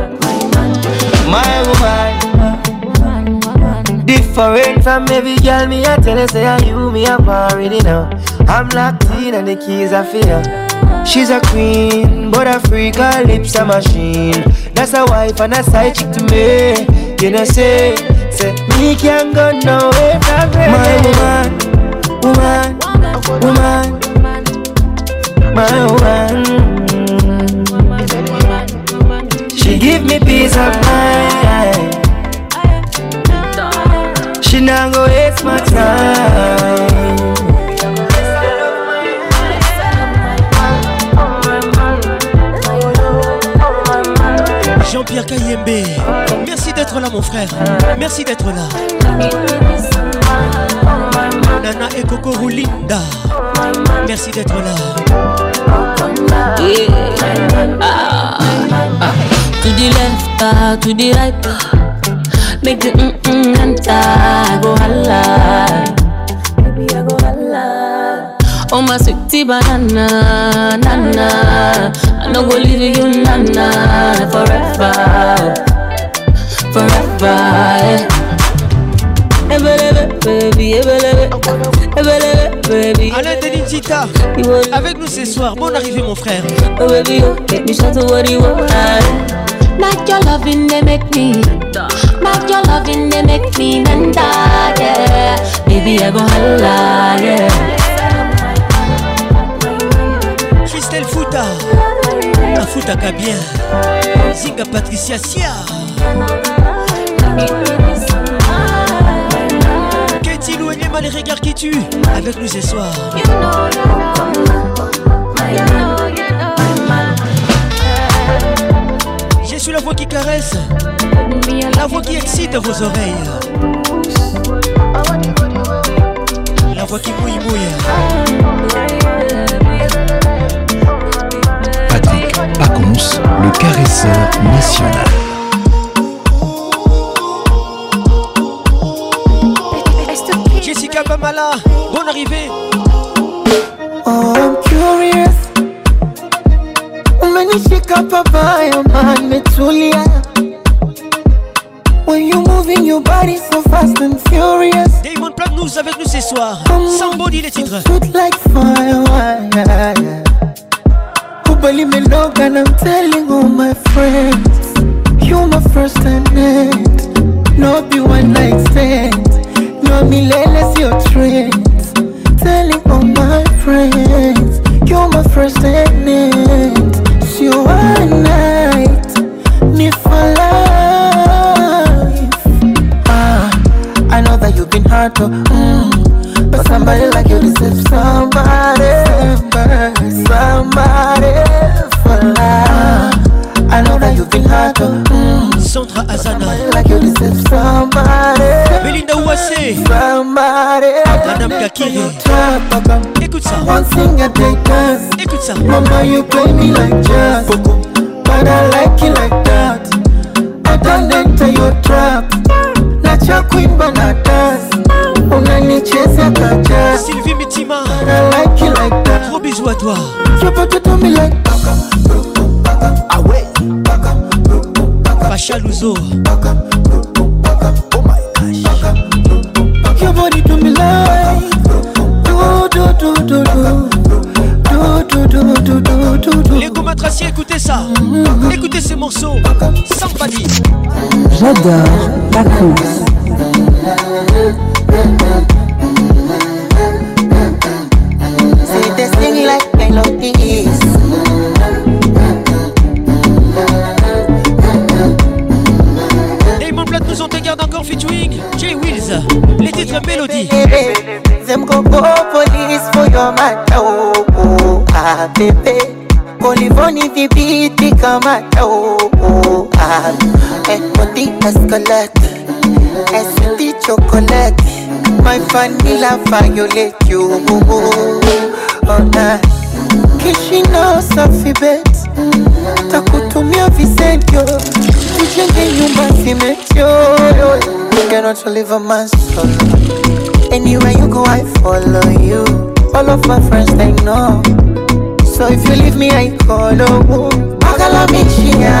My woman Different from every girl me a tell her say I you me a am now I'm locked in and the keys are fear She's a queen, but a freak, her lips a machine That's a wife and a side chick to me You know say, say me can't go nowhere from her My woman, woman, woman My woman She give me peace of mind Jean-Pierre Kayembe, merci d'être là mon frère, merci d'être là. Nana et Coco Rulinda, merci d'être là. Ah. Ah. Ah. Tu To the Make the mm mm enter. Go holla. Baby, I go holla. Oh my sweetie banana, nana. I no go leave you, nana, forever, forever. Eh. Ebelebe, baby, ebelebe, ebelebe, baby. Alain Denisita, avec nous ce soir. bon arrivé mon frère. Oh baby, oh, make me shout what you want. Not your loving, they make me. Not your loving, they make me mental, yeah. Baby, I go holla, yeah. Christelle Fouta, ta Fouta bien. Zinga Patricia Sia. Katie il et les regards qui tuent avec nous ce soir. You know, you know, my suis la voix qui caresse, la voix qui excite vos oreilles, la voix qui bouille-bouille. Patrick Pacons, le caresseur national. Jessica Bamala, bonne arrivée. Up Nimetoka pabaya oh mametulia When you moving your body so fast and furious Damon Platt nous avec nous ce soir Somebody les titres Shoot like fire yeah, oh, yeah. Kubali melog and I'm telling all my friends You my first and end No be one night stand No me milele your trends Telling all my friends You're my first and end you one night, me for life. Ah, I know that you've been hard to, mm, but somebody like you deserves somebody, somebody for life. I know that you've been hard to. Mm, Sandra Azana. Like you deserve somebody. Belinda Ouassé. Somebody. Adam Kakiri. Écoute ça. One thing a day does. Alexa. Mama, you play me like jazz. Coco. But I like it like that. I don't enter your trap. Nacha queen banatas. Unanicheza kaja. Sylvie Mitima. But I like it like that. Gros bisous à toi. You're about to do me like baka, bro, baka, away, baka, bro, ah baka. Pacha Luzo. Baka, bro, baka, oh my gosh. Baka, bro, baka. Your body do me like. Écoutez ces morceaux. Somebody. J'adore la course. violate you. Oh, nah. Kishina safi bet takutumia visentyo tujenge nyumba simetyo cannot live a man solo anywhere you go i follow you all of my friends they know so if you leave me i call oh bagalamichia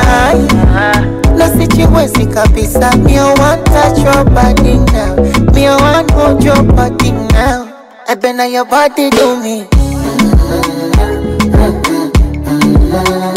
no situation kabisa Me I want touch your body now Me I want hold your body now I been on your body do me mm-hmm. Mm-hmm. Mm-hmm.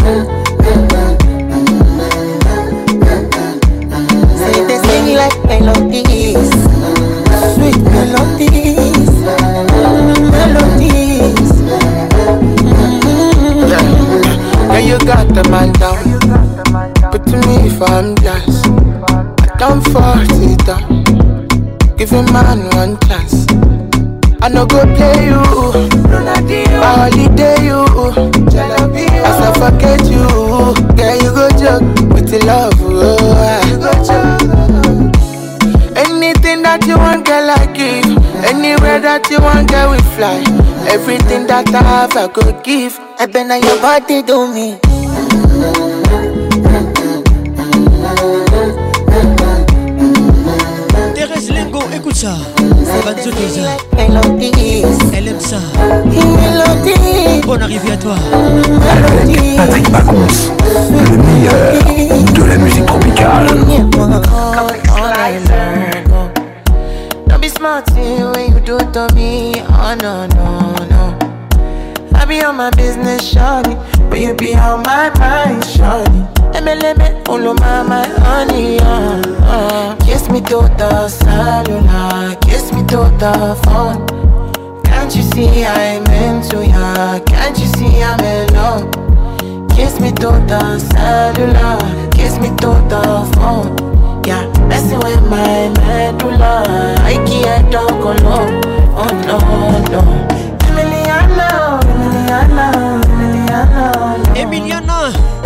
Everything that I have, I could give. I been on your body, do me. Thérèse Lingo, écoute ça. Banzo Melody. Elle aime ça. Bonne arrivée à toi. Avec Patrick Pacons, le meilleur de la musique tropicale. nothing when you do to me. Oh no, no, no. I be on my business, shawty. But you be on my mind, shawty. MLM, all of my, my honey, uh, uh. Kiss me to the cellular, kiss me to the phone. Can't you see I'm into ya? Can't you see I'm in love? Kiss me to the cellular, kiss me to the phone. yeah. Messing with my medulla, I can't talk alone. Oh no, no. Emiliano, Emiliano, Emiliano. Emiliano.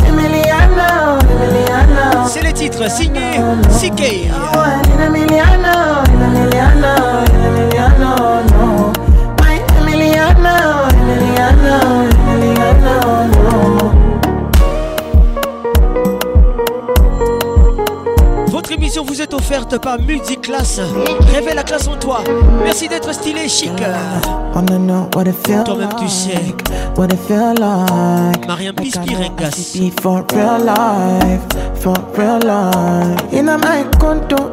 Emiliano, Emiliano. C'est le titre signé CK. Oh, Emiliano, Emiliano, Emiliano, no. My Emiliano, Emiliano. émission vous est offerte par Multiclass. Rêvez la classe en toi. Merci d'être stylé chic. Toi-même tu sais. What it feel like. Mariam Pispirengas. For real life, for real life. In a my condo.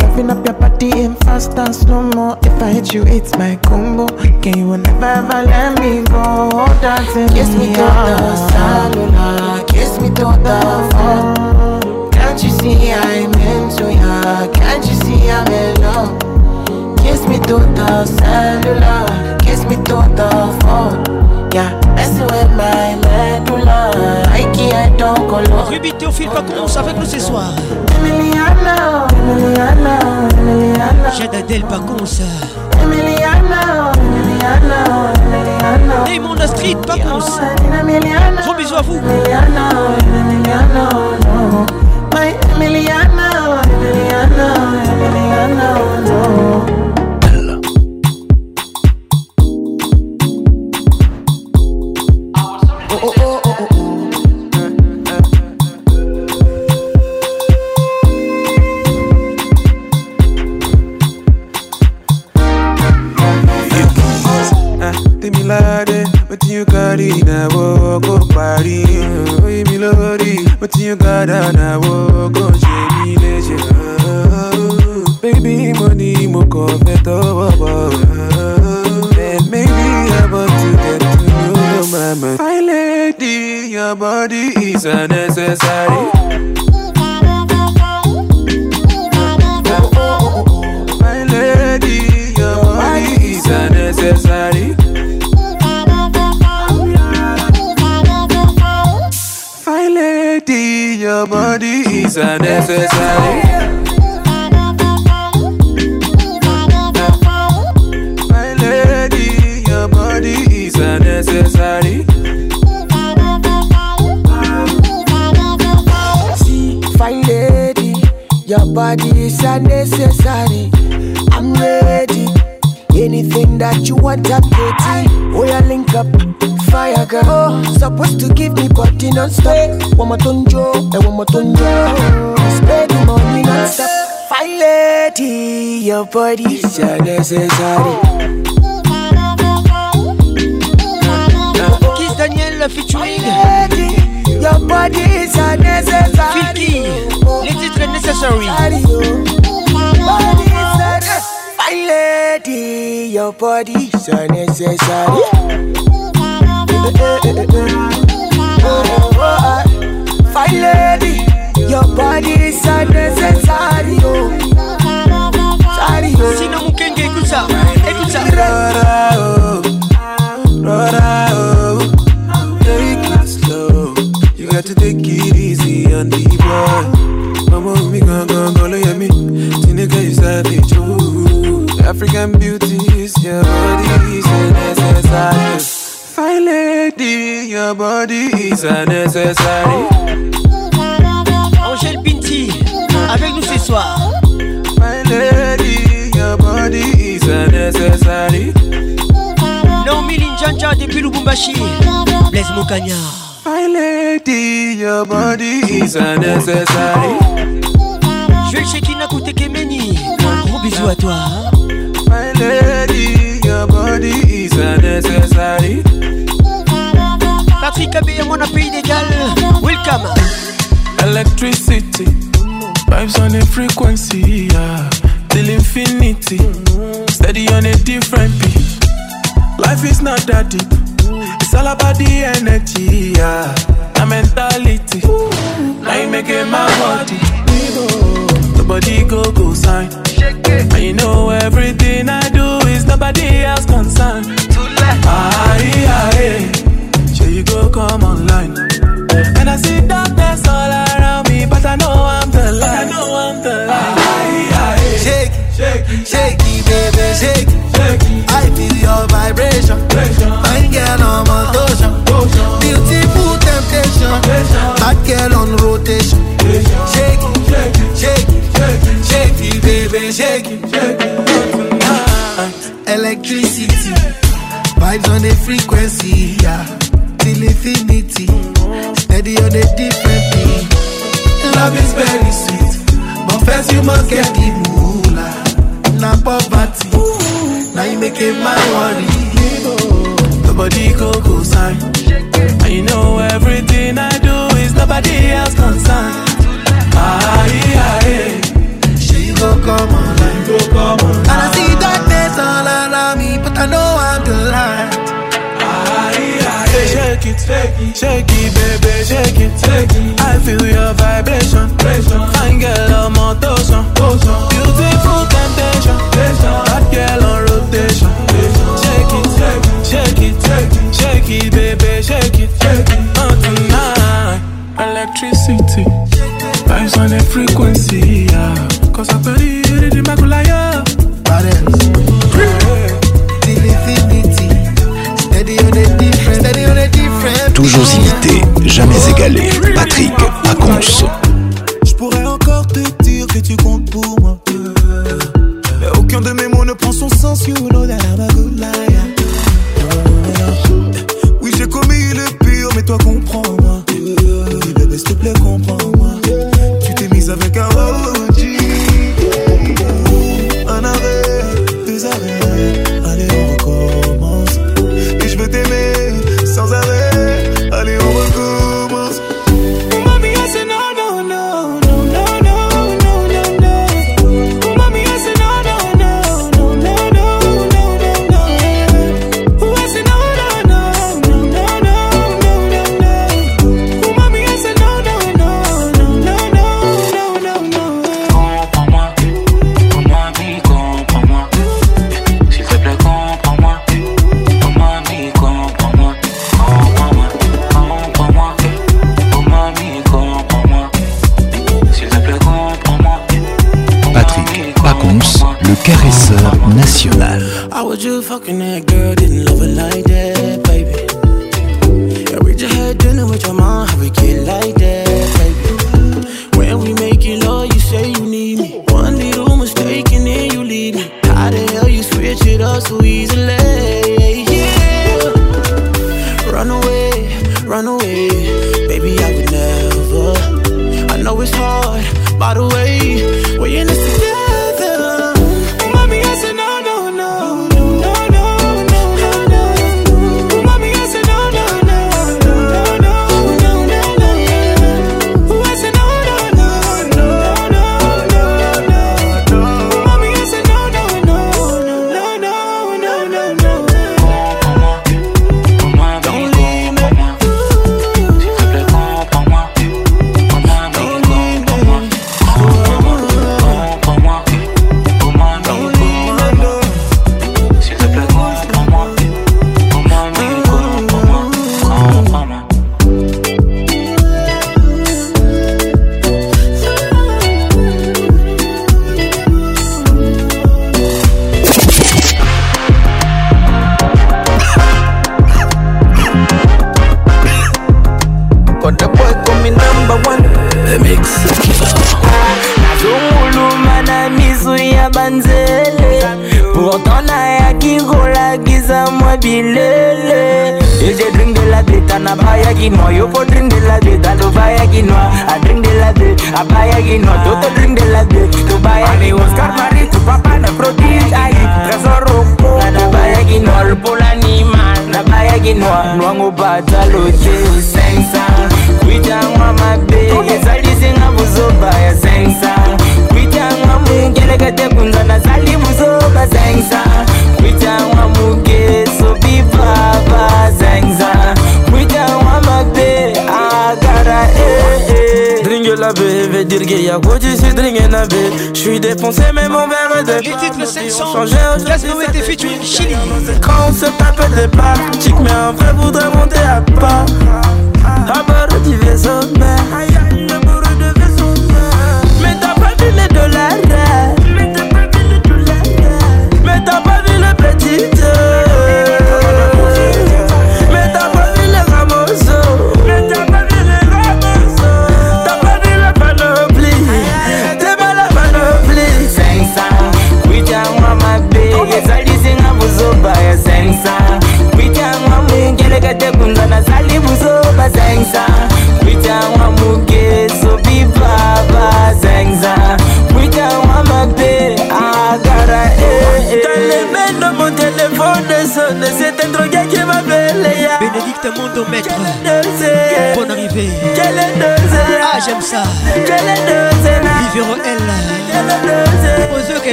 Loving up your body in fast and slow mo. If I hit you, it's my combo. Can you never ever let me go? Dancing. Kiss me to the cellular. Kiss me to the phone. Can't you see I'm into ya? Can't you see I'm in love? Kiss me through the cellular, kiss me through the phone. Yeah, that's with my medulla. I can't don't go low. Ruby Théophile Paconce avec nous ce soir. Emiliana, Emiliana, Emiliana. Jadadel ça? Emiliana, Emiliana, Emiliana. Raymond Astrid Paconce. Gros bisous à vous. Emiliana, Emiliano, Emiliano. my Emiliano, Emiliano, Emiliano. is a necessary. Kiss Daniel featuring. Your body is a necessary. 50. Les titres necessary. Oh. My lady, your body is a necessary. c'est nécessaire. Angèle Binti, avec nous ce soir. My lady, your body is necessary. Naomi Linjanja depuis Lubumbashi. Blaise Mokanya. My lady, your body is necessary. Joël Chekina Koutekemeni. Gros bisous à toi. My lady, your body is necessary. Welcome. Electricity, vibes on a frequency, yeah. Till infinity, steady on a different beat. Life is not that deep, it's all about the energy, yeah. My mentality, I make it my body. Nobody go go sign, and you know everything I do is nobody else concerned. come online. And I see darkness all around me, but I know I'm the light. I know I'm the light. I, shake, shake, shaky, baby, shake. shake. I feel your vibration. Fine girl on my ocean. Beautiful temptation. Hot girl on rotation. Shake, shake, shake, shake, shake, baby, shake, shake. Electricity, vibes on a frequency, yeah. love is very sweet, but first you must get the moolah. Now poverty, now you make it my worry. Nobody go go sign, and you know everything I do is nobody else concern. Aye aye, she go come online, go come on. And I see darkness all around me, but I know I'm the light. Aye aye, shake it, shake it, shake it, baby, shake it, shake it. I feel your vibes on a frequency, yeah.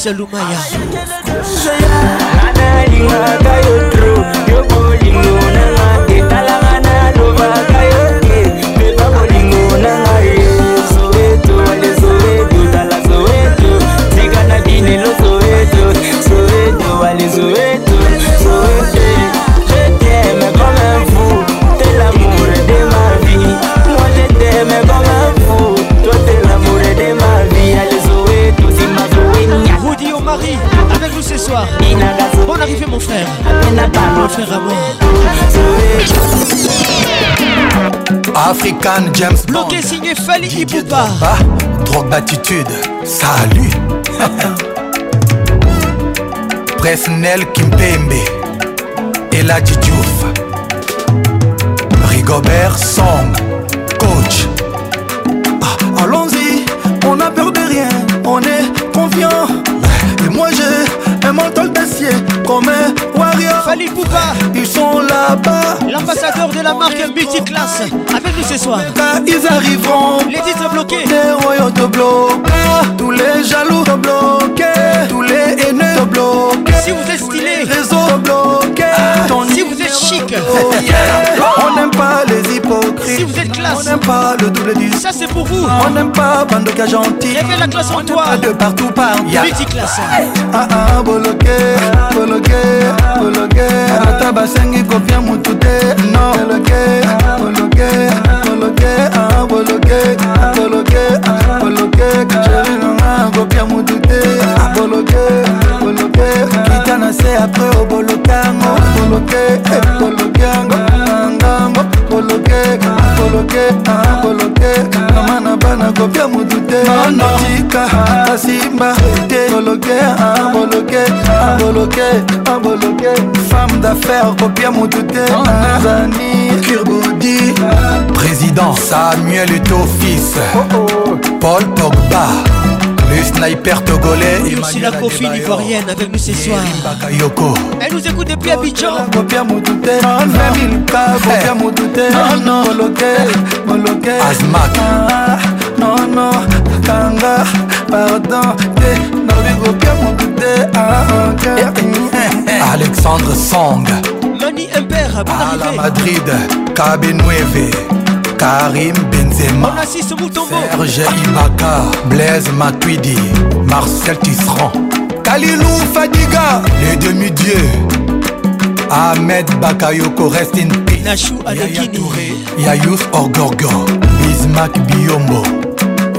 Esse é James Bloqué signé Fali Ibuba. Drogue d'attitude, salut. Presnel Kimpembe et la Diouf. Rigobert Song, coach. Ah, allons-y, on n'a peur de rien, on est confiant. Et moi j'ai un mental d'acier comme Falil Poupa Ils sont là-bas L'ambassadeur de la marque Beauty Class Avec nous ce soir Ils arriveront Les titres bloqués Les royaux te bloquent Tous les jaloux te bloqués Si vous êtes stylé, réseau bloqué. si vous êtes chic, on n'aime pas les hypocrites. Si vous êtes classe, on n'aime pas le double du. Ça c'est pour vous. On n'aime pas Bandoka gentil. Réveille la classe en toi. De partout par. classe hein. Ah ah, bloqué, bloqué, bloqué. Anata basengi kofia Non, bloqué, bloqué, bloqué, ah bloqué, bloqué, bloqué. bloqué. commencer après au bolotango boloke eh, bolokiango ngango boloke boloke ah, boloke mama na bana kopia motu te notika asimba te boloke ah, boloke ah, boloke boloke femme d'affaires kopia motu te zani kirbodi président samuel uto fils oh, oh. paul pogba sniper togolais Oui aussi la confine ivoirienne avec nous ce soir Elle nous écoute depuis Abidjan Bopia Moutouté Mami Luka Bopia Moutouté Moloke Moloke Azmak ah, Non non Kanga Pardon Te Nobi Bopia Moutouté Alexandre Song Loni Imper Bon la Madrid Kabe Karim Ben Benzema On Serge Ibaka Blaise Matuidi Marcel Tisserand Kalilou Fadiga Les demi-dieux Ahmed Bakayoko Rest in peace Nachou Adekini Yayous Orgorgo Bismack Biombo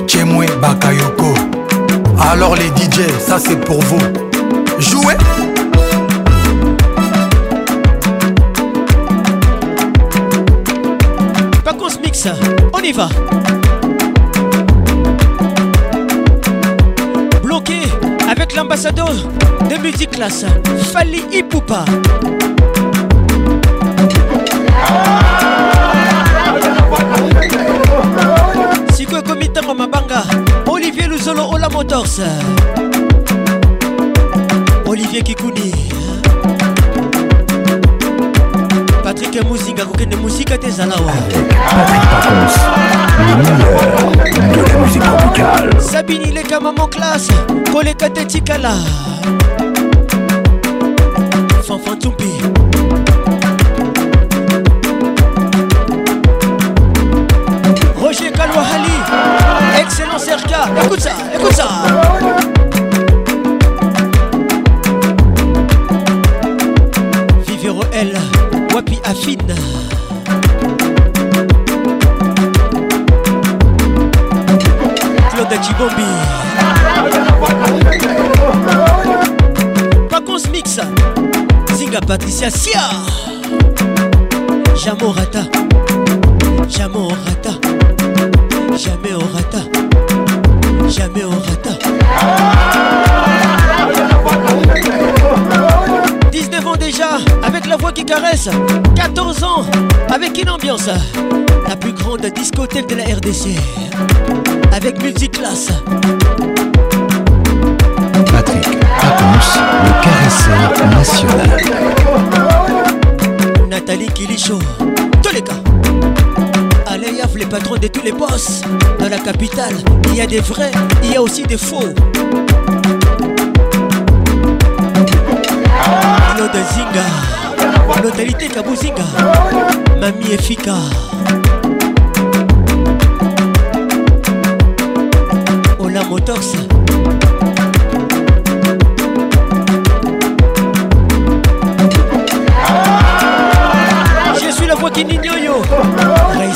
Chemwe Bakayoko Alors les DJ, ça c'est pour vous Jouez Pas qu'on se mixe. Hein. Bloqué avec l'ambassadeur de multiclasse, Fali Ipupa. que comité comme mabanga olivier luzolo la motors olivier kikuni patrik muzinga kokende muzika te ezala wa sabini leka mamo classe koleka te tikala fanfan tumpi roger kalwahali excellence rk écoute ça Patricia Sia Jamais au rata Jamais au rata Jamais au rata Jamais au rata 19 ans déjà avec la voix qui caresse 14 ans avec une ambiance La plus grande discothèque de la RDC Avec multiclasse le caresseur national. Nathalie Kilicho, tous les gars. Allez, Yaf, les patrons de tous les boss. Dans la capitale, il y a des vrais, il y a aussi des faux. Claude Zinga, Kabuzinga, Mamie Efica Ola Motors.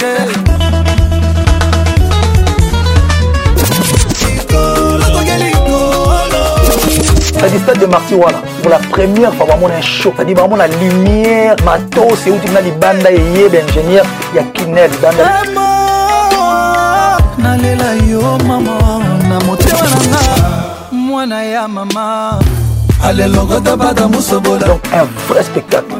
te c'est-à-dire stade de marti wana pour la première fois bamona un show c'est-à-dire bamona lumière matos euti kuna libanda eyeba ingénieur ya kine ya libanda nalela yo mama na motema nanga mwana ya mama alelongotabata mosobola donc un vrai spectacle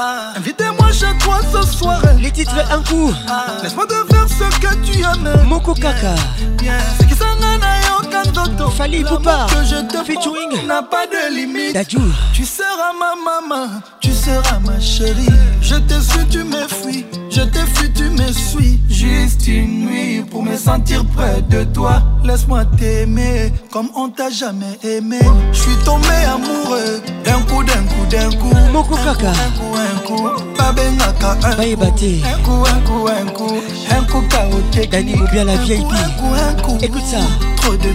ah. Invitez-moi chaque fois ce soir Les titres un coup ah. Laisse-moi te faire ce que tu aimes Moko Kaka yeah. Yeah. Toto ou pas que je te featuring n'a pas de limite Tu seras ma maman, tu seras ma chérie Je te suis, tu me fuis, je te fuis, tu me suis Juste une nuit pour me sentir près de toi Laisse-moi t'aimer comme on t'a jamais aimé Je suis tombé amoureux d'un coup, d'un coup, d'un coup Mon coup, un coup Un coup, un un coup, coup, un coup, Écoute ça de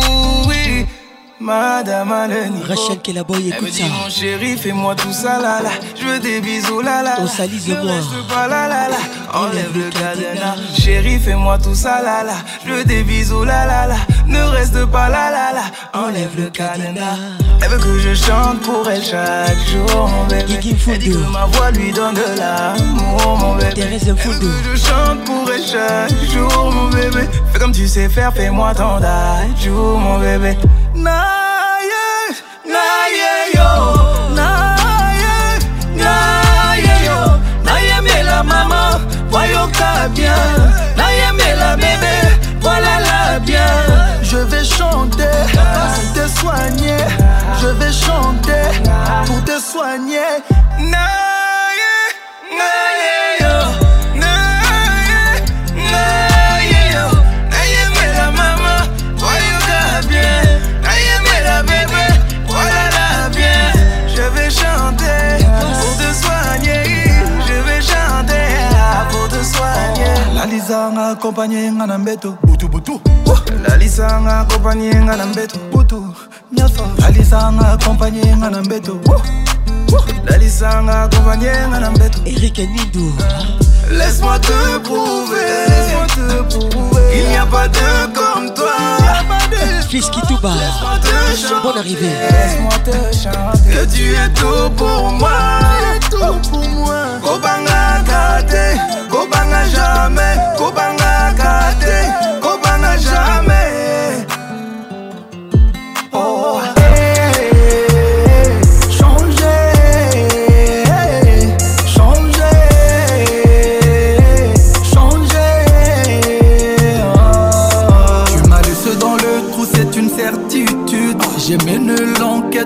Madame l'ennemi Rachel qui écoute la boy dit, ça. mon chéri, fais-moi tout ça là là. Je veux des bisous là là. On salise Pas, là, là, là. Enlève le cadenas. Chéri, fais-moi tout ça là là. Je veux des bisous là là là. Ne reste pas là là là. Enlève le cadenas. Elle veut que je chante pour elle chaque jour, mon bébé. Elle dit que ma voix lui donne de l'amour, mon bébé. elle veut que je chante pour elle chaque jour, mon bébé. Fais comme tu sais faire, fais-moi ton jour, mon bébé. Naye, Naye voyons bien mais la bébé voilà la bien Je vais chanter pour te soigner Je vais chanter pour te soigner lalisanga accompagné nga na mbeto butubutu lalisanga accompagné nga na mbeto butu nyonso lalisanga accompagné nga na mbeto lalisanga akompanye nga na mbeto Eric Nidou Laisse-moi te prouver, Laisse-moi te prouver, il n'y a pas de comme toi. Fils qui tout bas. Bonne arrivée. Laisse-moi te Que tu es tout pour moi. tout pour moi. Kobanga Go Kobanga jamais. Kobanga gardé.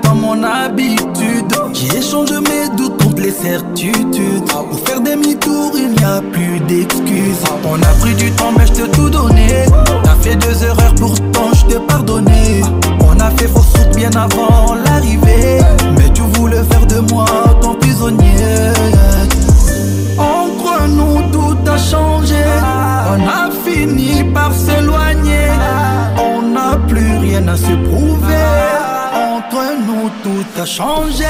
dans mon habitude. J'échange mes doutes contre les certitudes. Pour faire demi-tour, il n'y a plus d'excuses. On a pris du temps, mais je t'ai tout donné. T'as fait deux erreurs, pourtant je t'ai pardonné. On a fait fausse route bien avant l'arrivée. Mais tu voulais faire de moi ton prisonnier. Entre nous, tout a changé. On a fini par s'éloigner rien à se prouver. Entre nous, tout a changé.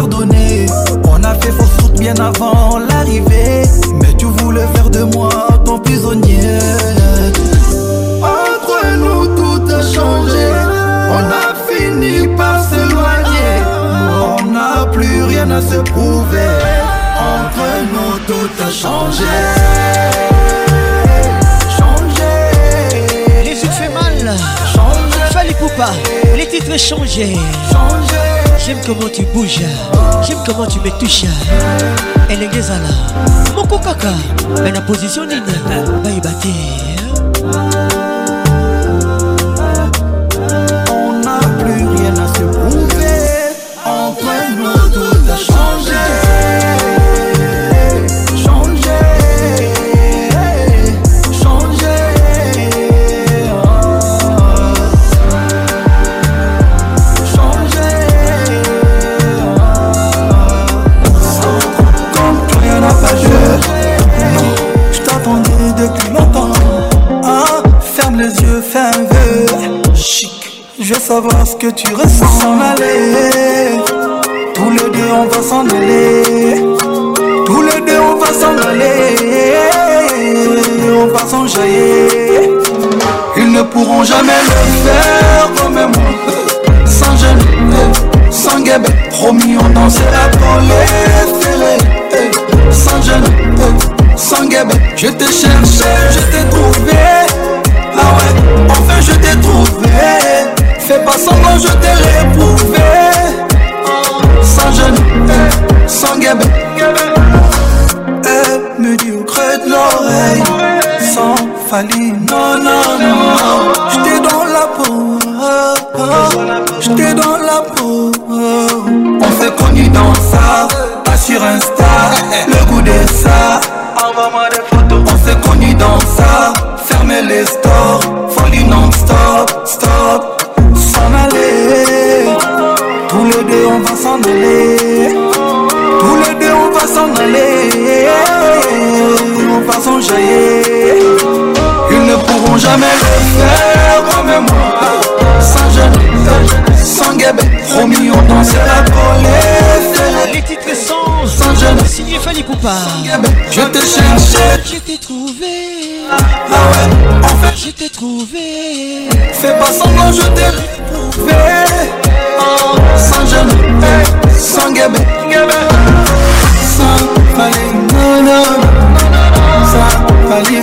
On a fait fausse route bien avant l'arrivée. Mais tu voulais faire de moi ton prisonnier. Entre nous, tout a changé. On a fini par s'éloigner. On n'a plus rien à se prouver. Entre nous, tout a changé. Changer. Les tu fait mal. Changer. Pas les pas. Les titres changés. Changer. J'aime comment tu bouges, j'aime comment tu me touches. Elle est là, mon kokaka, mais la position nina, va y battre. savoir ce que tu ressens. S'en aller, tous les deux on va s'en aller. Tous les deux on va s'en aller. On va s'en Ils ne pourront jamais le faire comme moi. Sans jeûne sans guébé. Promis, on dansera la les Sans jeûne sans guébé. Je t'ai cherché, je t'ai trouvé. Ah ouais, enfin je t'ai trouvé. Fais pas semblant, je t'ai réprouvé. Sans jeune, sans guébé. Elle me dit au creux de l'oreille. Sans falie, non, non, non. J't'ai dans la peau. J't'ai dans la peau. On s'est connu dans ça. Assurance Ils ne pourront jamais faire comme moi. Sans jeune, sans guébé, promis, on dansait la colère. Les titres sans, sans jean signé Fanny Poupa. Je t'ai cherché, je t'ai trouvé. Ah, ouais, en fait, je t'ai trouvé. Fais pas semblant, je t'ai retrouvé. Oh, sans sans guébé, sans famille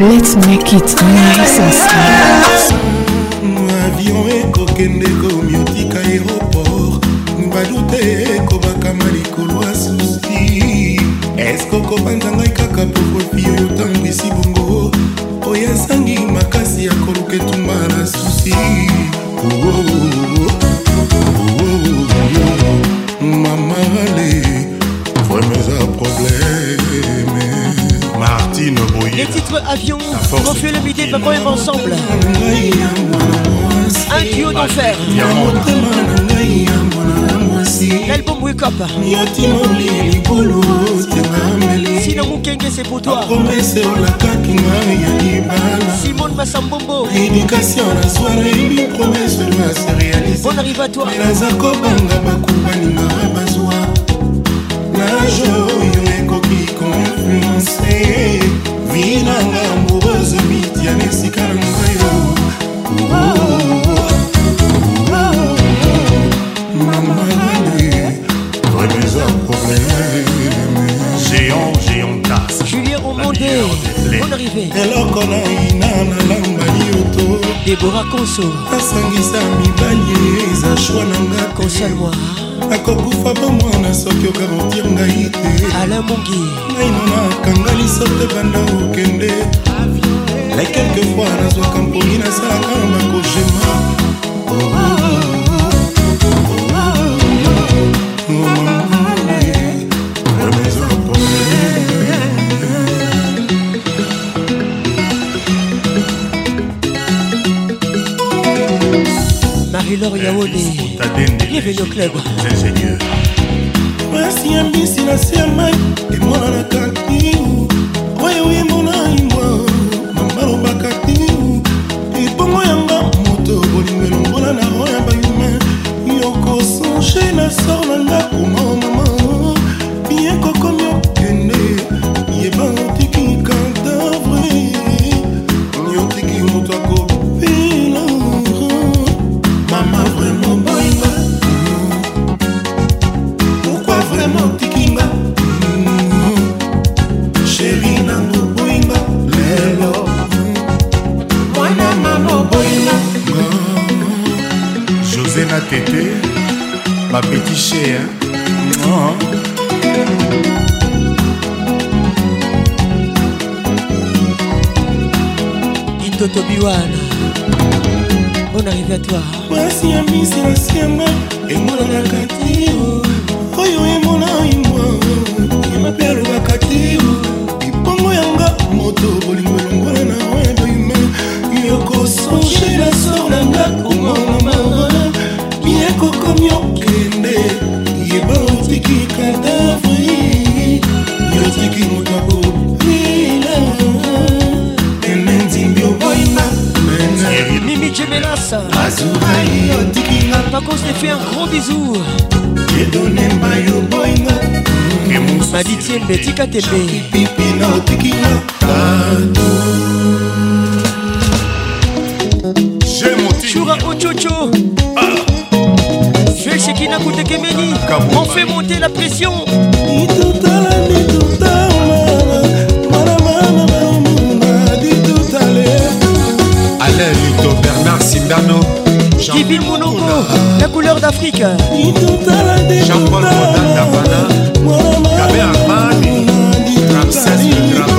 Let's make it nice and slow. avion ekokende komiotika aéroport balu te ekobakama likolo asusu okopanza ngai kaka prokopi oyo otambwisi bongo oyo esangi makasi ya koluka etumba na susi mamale vraimen eza probleme martine boye les titres avion refus le midi va quand même ensemble un tuyau d'enfer ya motema na ngai ya mwana na l'album wake up sino mokenge c'est pour toi simone masambombo bon arrive à toi naza kobanga bakumbaninga bazwa nage oyo ekoki konfluence vinanga amoureuse midiane esika na ngayo arrivé eloko naina nalambani oto debora konso nasangisa mibali eza shwa na nga konsalwa nakokufa po mwana soki okakotir ngai te ala mongi naino nakanga lisote banda okende la quelquefois nazwaka mpongi nasalaka bakogema Eleanor Yaone bienvenue au club ingénieur mwasi ya mbisi na se ya mai emonanaka mwasi ya misi nasianga madi tiembe tika tembe shura ochocho juel shekina kutekemeni on fait monter la pression alain lito bernard simbano Divine Mounongo, la couleur d'Afrique. Jean-Paul Rodin Dabana, Gabé Armani, Ramsès le Grand.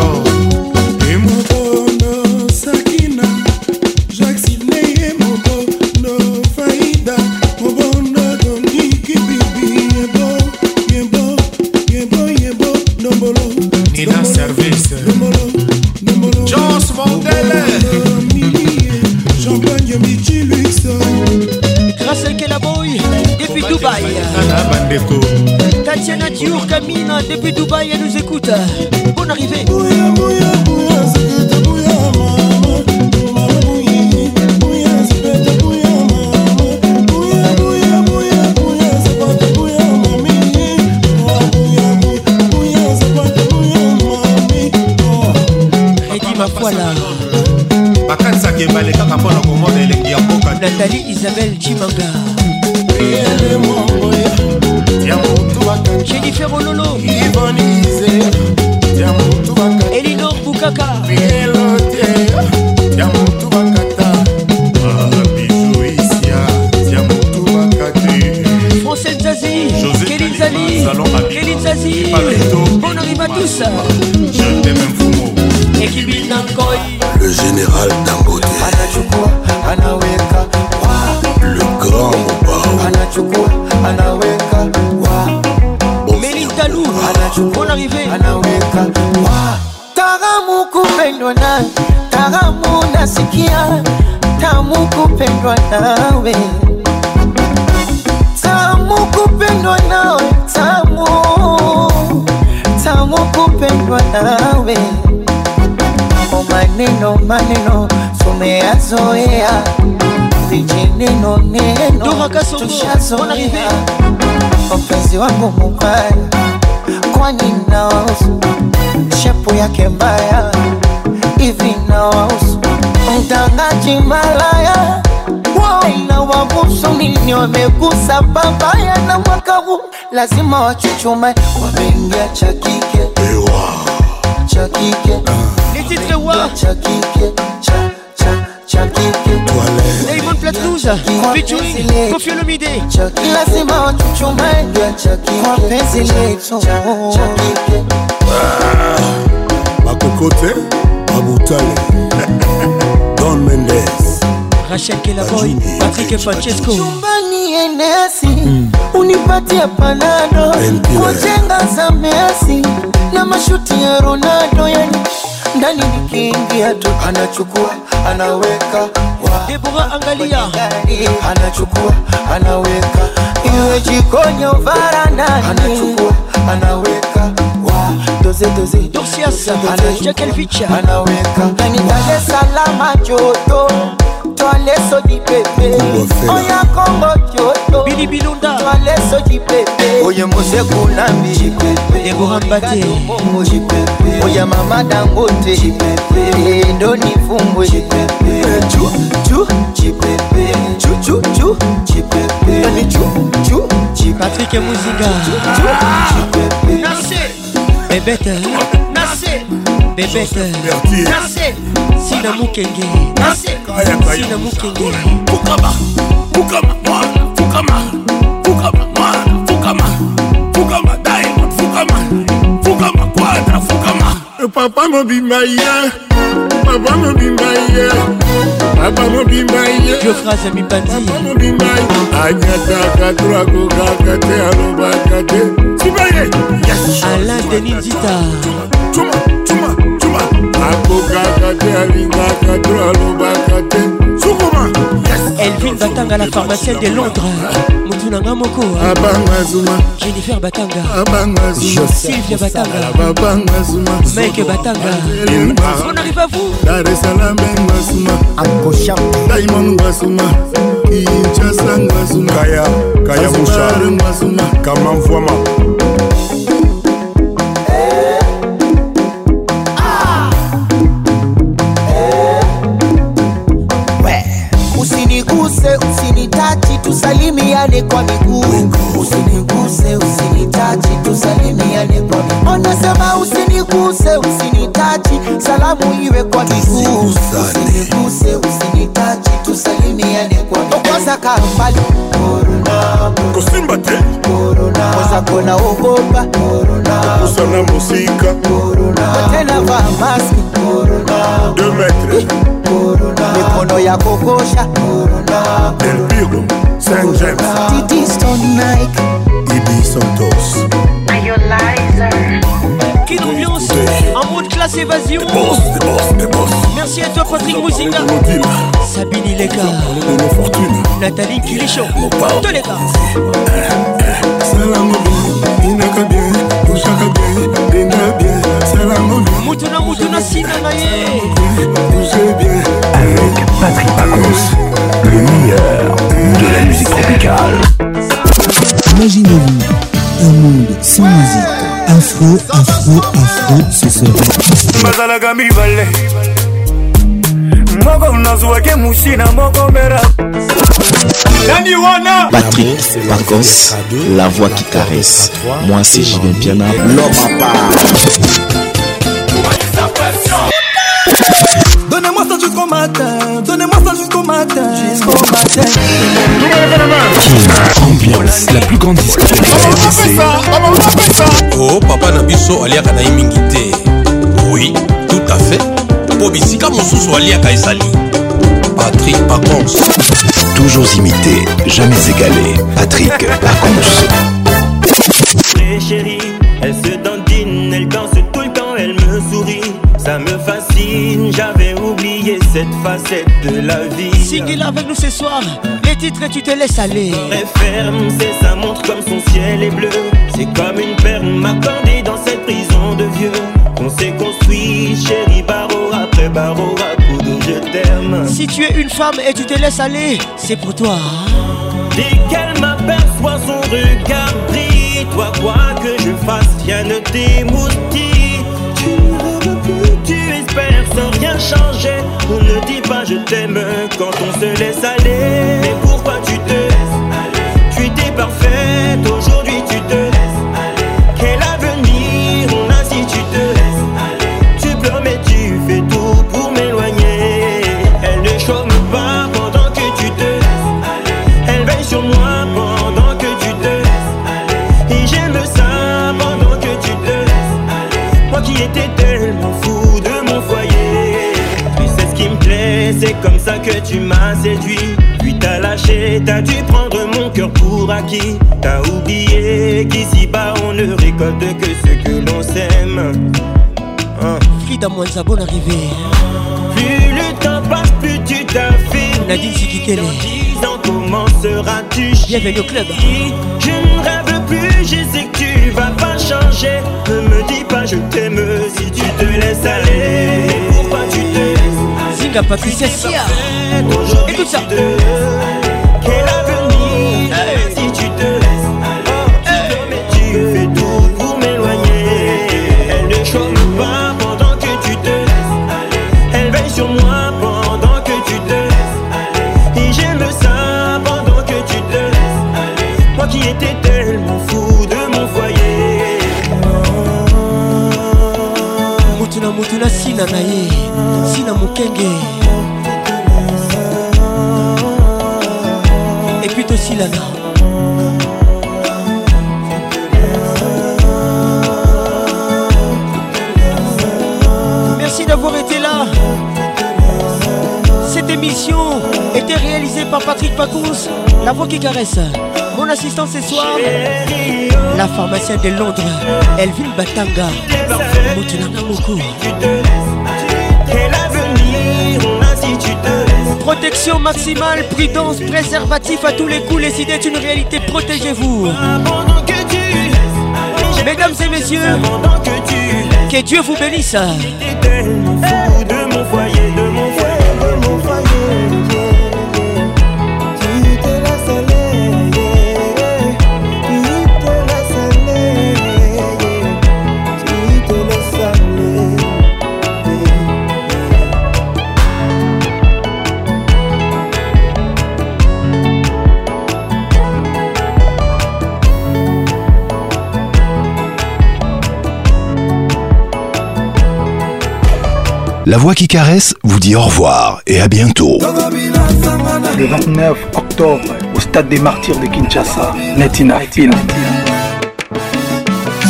tushazoea vijineno neno, tushazoea mapenzi wangu mubaya, kwani nawausu shepu yake mbaya hivi, nawausu mtangaji malaya inawagusu nini? Wamegusa babaya na mwaka huu lazima wachuchume, wameingia chakike kike cha chakike cha Touza featuring Kofi Olomide ah, makokote Don Mendes Rachel Kelaboy Patrick Francesco mm. unipatie panado kujenga za na mashuti ya Ronaldo yani ndani nikiingia tu anachukua anaweka Debora angalia, anachukua anaweka, iwe jikoni au varandani, anachukua anaweka doze doze anaweka yani Dar es Salaam joto twaleso jipepe oya Kongo joto bilibilunda twaleso jipepe oye mose kulambi jipepe Deborah Mbate jipepe oya mama Dangote jipepe ndo nifumbwe patrik muzinga bebete bebete sina mukenge sina mukenge papa mobimba ye papa mobimba ye papa mobimba ye biophrase mibandipapa mobimba ye anyataka to akokaka te alobaka te sibaye ala deni dita tuma tuma tuma akokaka te alingaka to alobaka te mouvement elvin batanga la pharmacienne de londres motu na nga moko jennifer batanga sylvia batanga mike batanga on arrive à vous dar es salaam ngasuma ankosha diamond ngasuma kinshasa ngasuma kaya kaya musha ngasuma kamamvwama mpona okopa kosana mosika kotela va maske de metre eh. mikono ya kokosha delpiro st james didiston nike ibisontos Idolizer. Quelle ambiance! Place Évasion. The boss, the boss, the boss. Merci à toi, Patrick Mouzinga. Sabine Ileka. Nathalie Kilicho. Tous les gars. Salamou, eh, eh, eh. inaka bien, bouchaka bien, bien. Salamou, mutuna Avec Patrick Pacons, le meilleur de la musique tropicale. Imaginez-vous un monde sans musique afro afro afro ce soir bazalaka mibale moko nazwaki musina moko mbera nani wana patrick pacons la voix qui caresse moi c'est julien piana l'homme à part donnez-moi ça jusqu'au matin ambiance la plus grande discothèque oh papa na biso aliaka na ye mingi te oui tout à fait mpo bisika mosusu aliaka ezali patrick pacons toujours imité jamais égalé patrick pacons cette facette de la vie. Signez-la avec nous ce soir, les titres et tu te laisses aller. Son ferme, c'est sa montre comme son ciel est bleu. C'est comme une perle m'accordée dans cette prison de vieux. On s'est construit, chérie, barreau après barreau, à je t'aime. Si tu es une femme et tu te laisses aller, c'est pour toi. Dès qu'elle m'aperçoit son regard brille, toi quoi que je fasse, rien ne t'émoustille rien changer. On ne dit pas je t'aime quand on se laisse aller. Mais pourquoi tu te laisses aller Tu t'es parfaite aujourd'hui. tu m'as séduit, puis t'as lâché, t'as dû prendre mon cœur pour acquis. T'as oublié qu'ici-bas on ne récolte que ce que l'on sème. Hein? Frida Mwanza, bonne arrivée. Plus le temps passe, plus tu t'affirmes. Nadine Sikitele. Dans dix dans comment seras-tu Bienvenue club. Je ne rêve plus, je sais que tu vas pas changer. Ne me dis pas je t'aime si tu te laisses aller. Kinga, Patricia Sia. Écoute ça. Quel avenir Et puis aussi Lana Merci d'avoir été là Cette émission était réalisée par Patrick Pacous, La voix qui caresse Mon assistant ce soir La pharmacienne de Londres Elvin Batanga beaucoup Protection maximale, prudence, préservatif à tous les coups, les idées d'une réalité, protégez-vous. Mesdames et messieurs, que Dieu vous bénisse. La voix qui caresse vous dit au revoir et à bientôt. Le 29 octobre, au stade des martyrs de Kinshasa, Netina Film.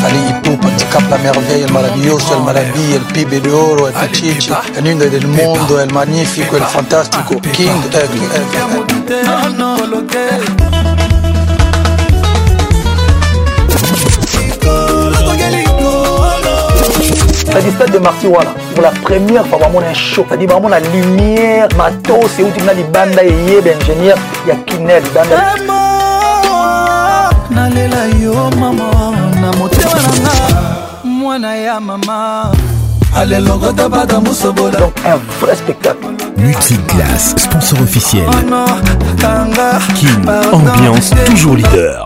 Aliipo cap la merveille, le maravilloso, el maravilla, el pibe de oro, el pichichi, el nudo del mundo, el magnifico, el fantástico, King Egg. T'as dit stade des martyrs, voilà pour la première fois un show c'est-à-dire la lumière matos euti na libanda tu ben, ingénieur ya banda libanda eh, nalela yo mama na motema nanga mwana ya donc un vrai spectacle Multiclass, sponsor officiel. Oh King, ambiance toujours leader.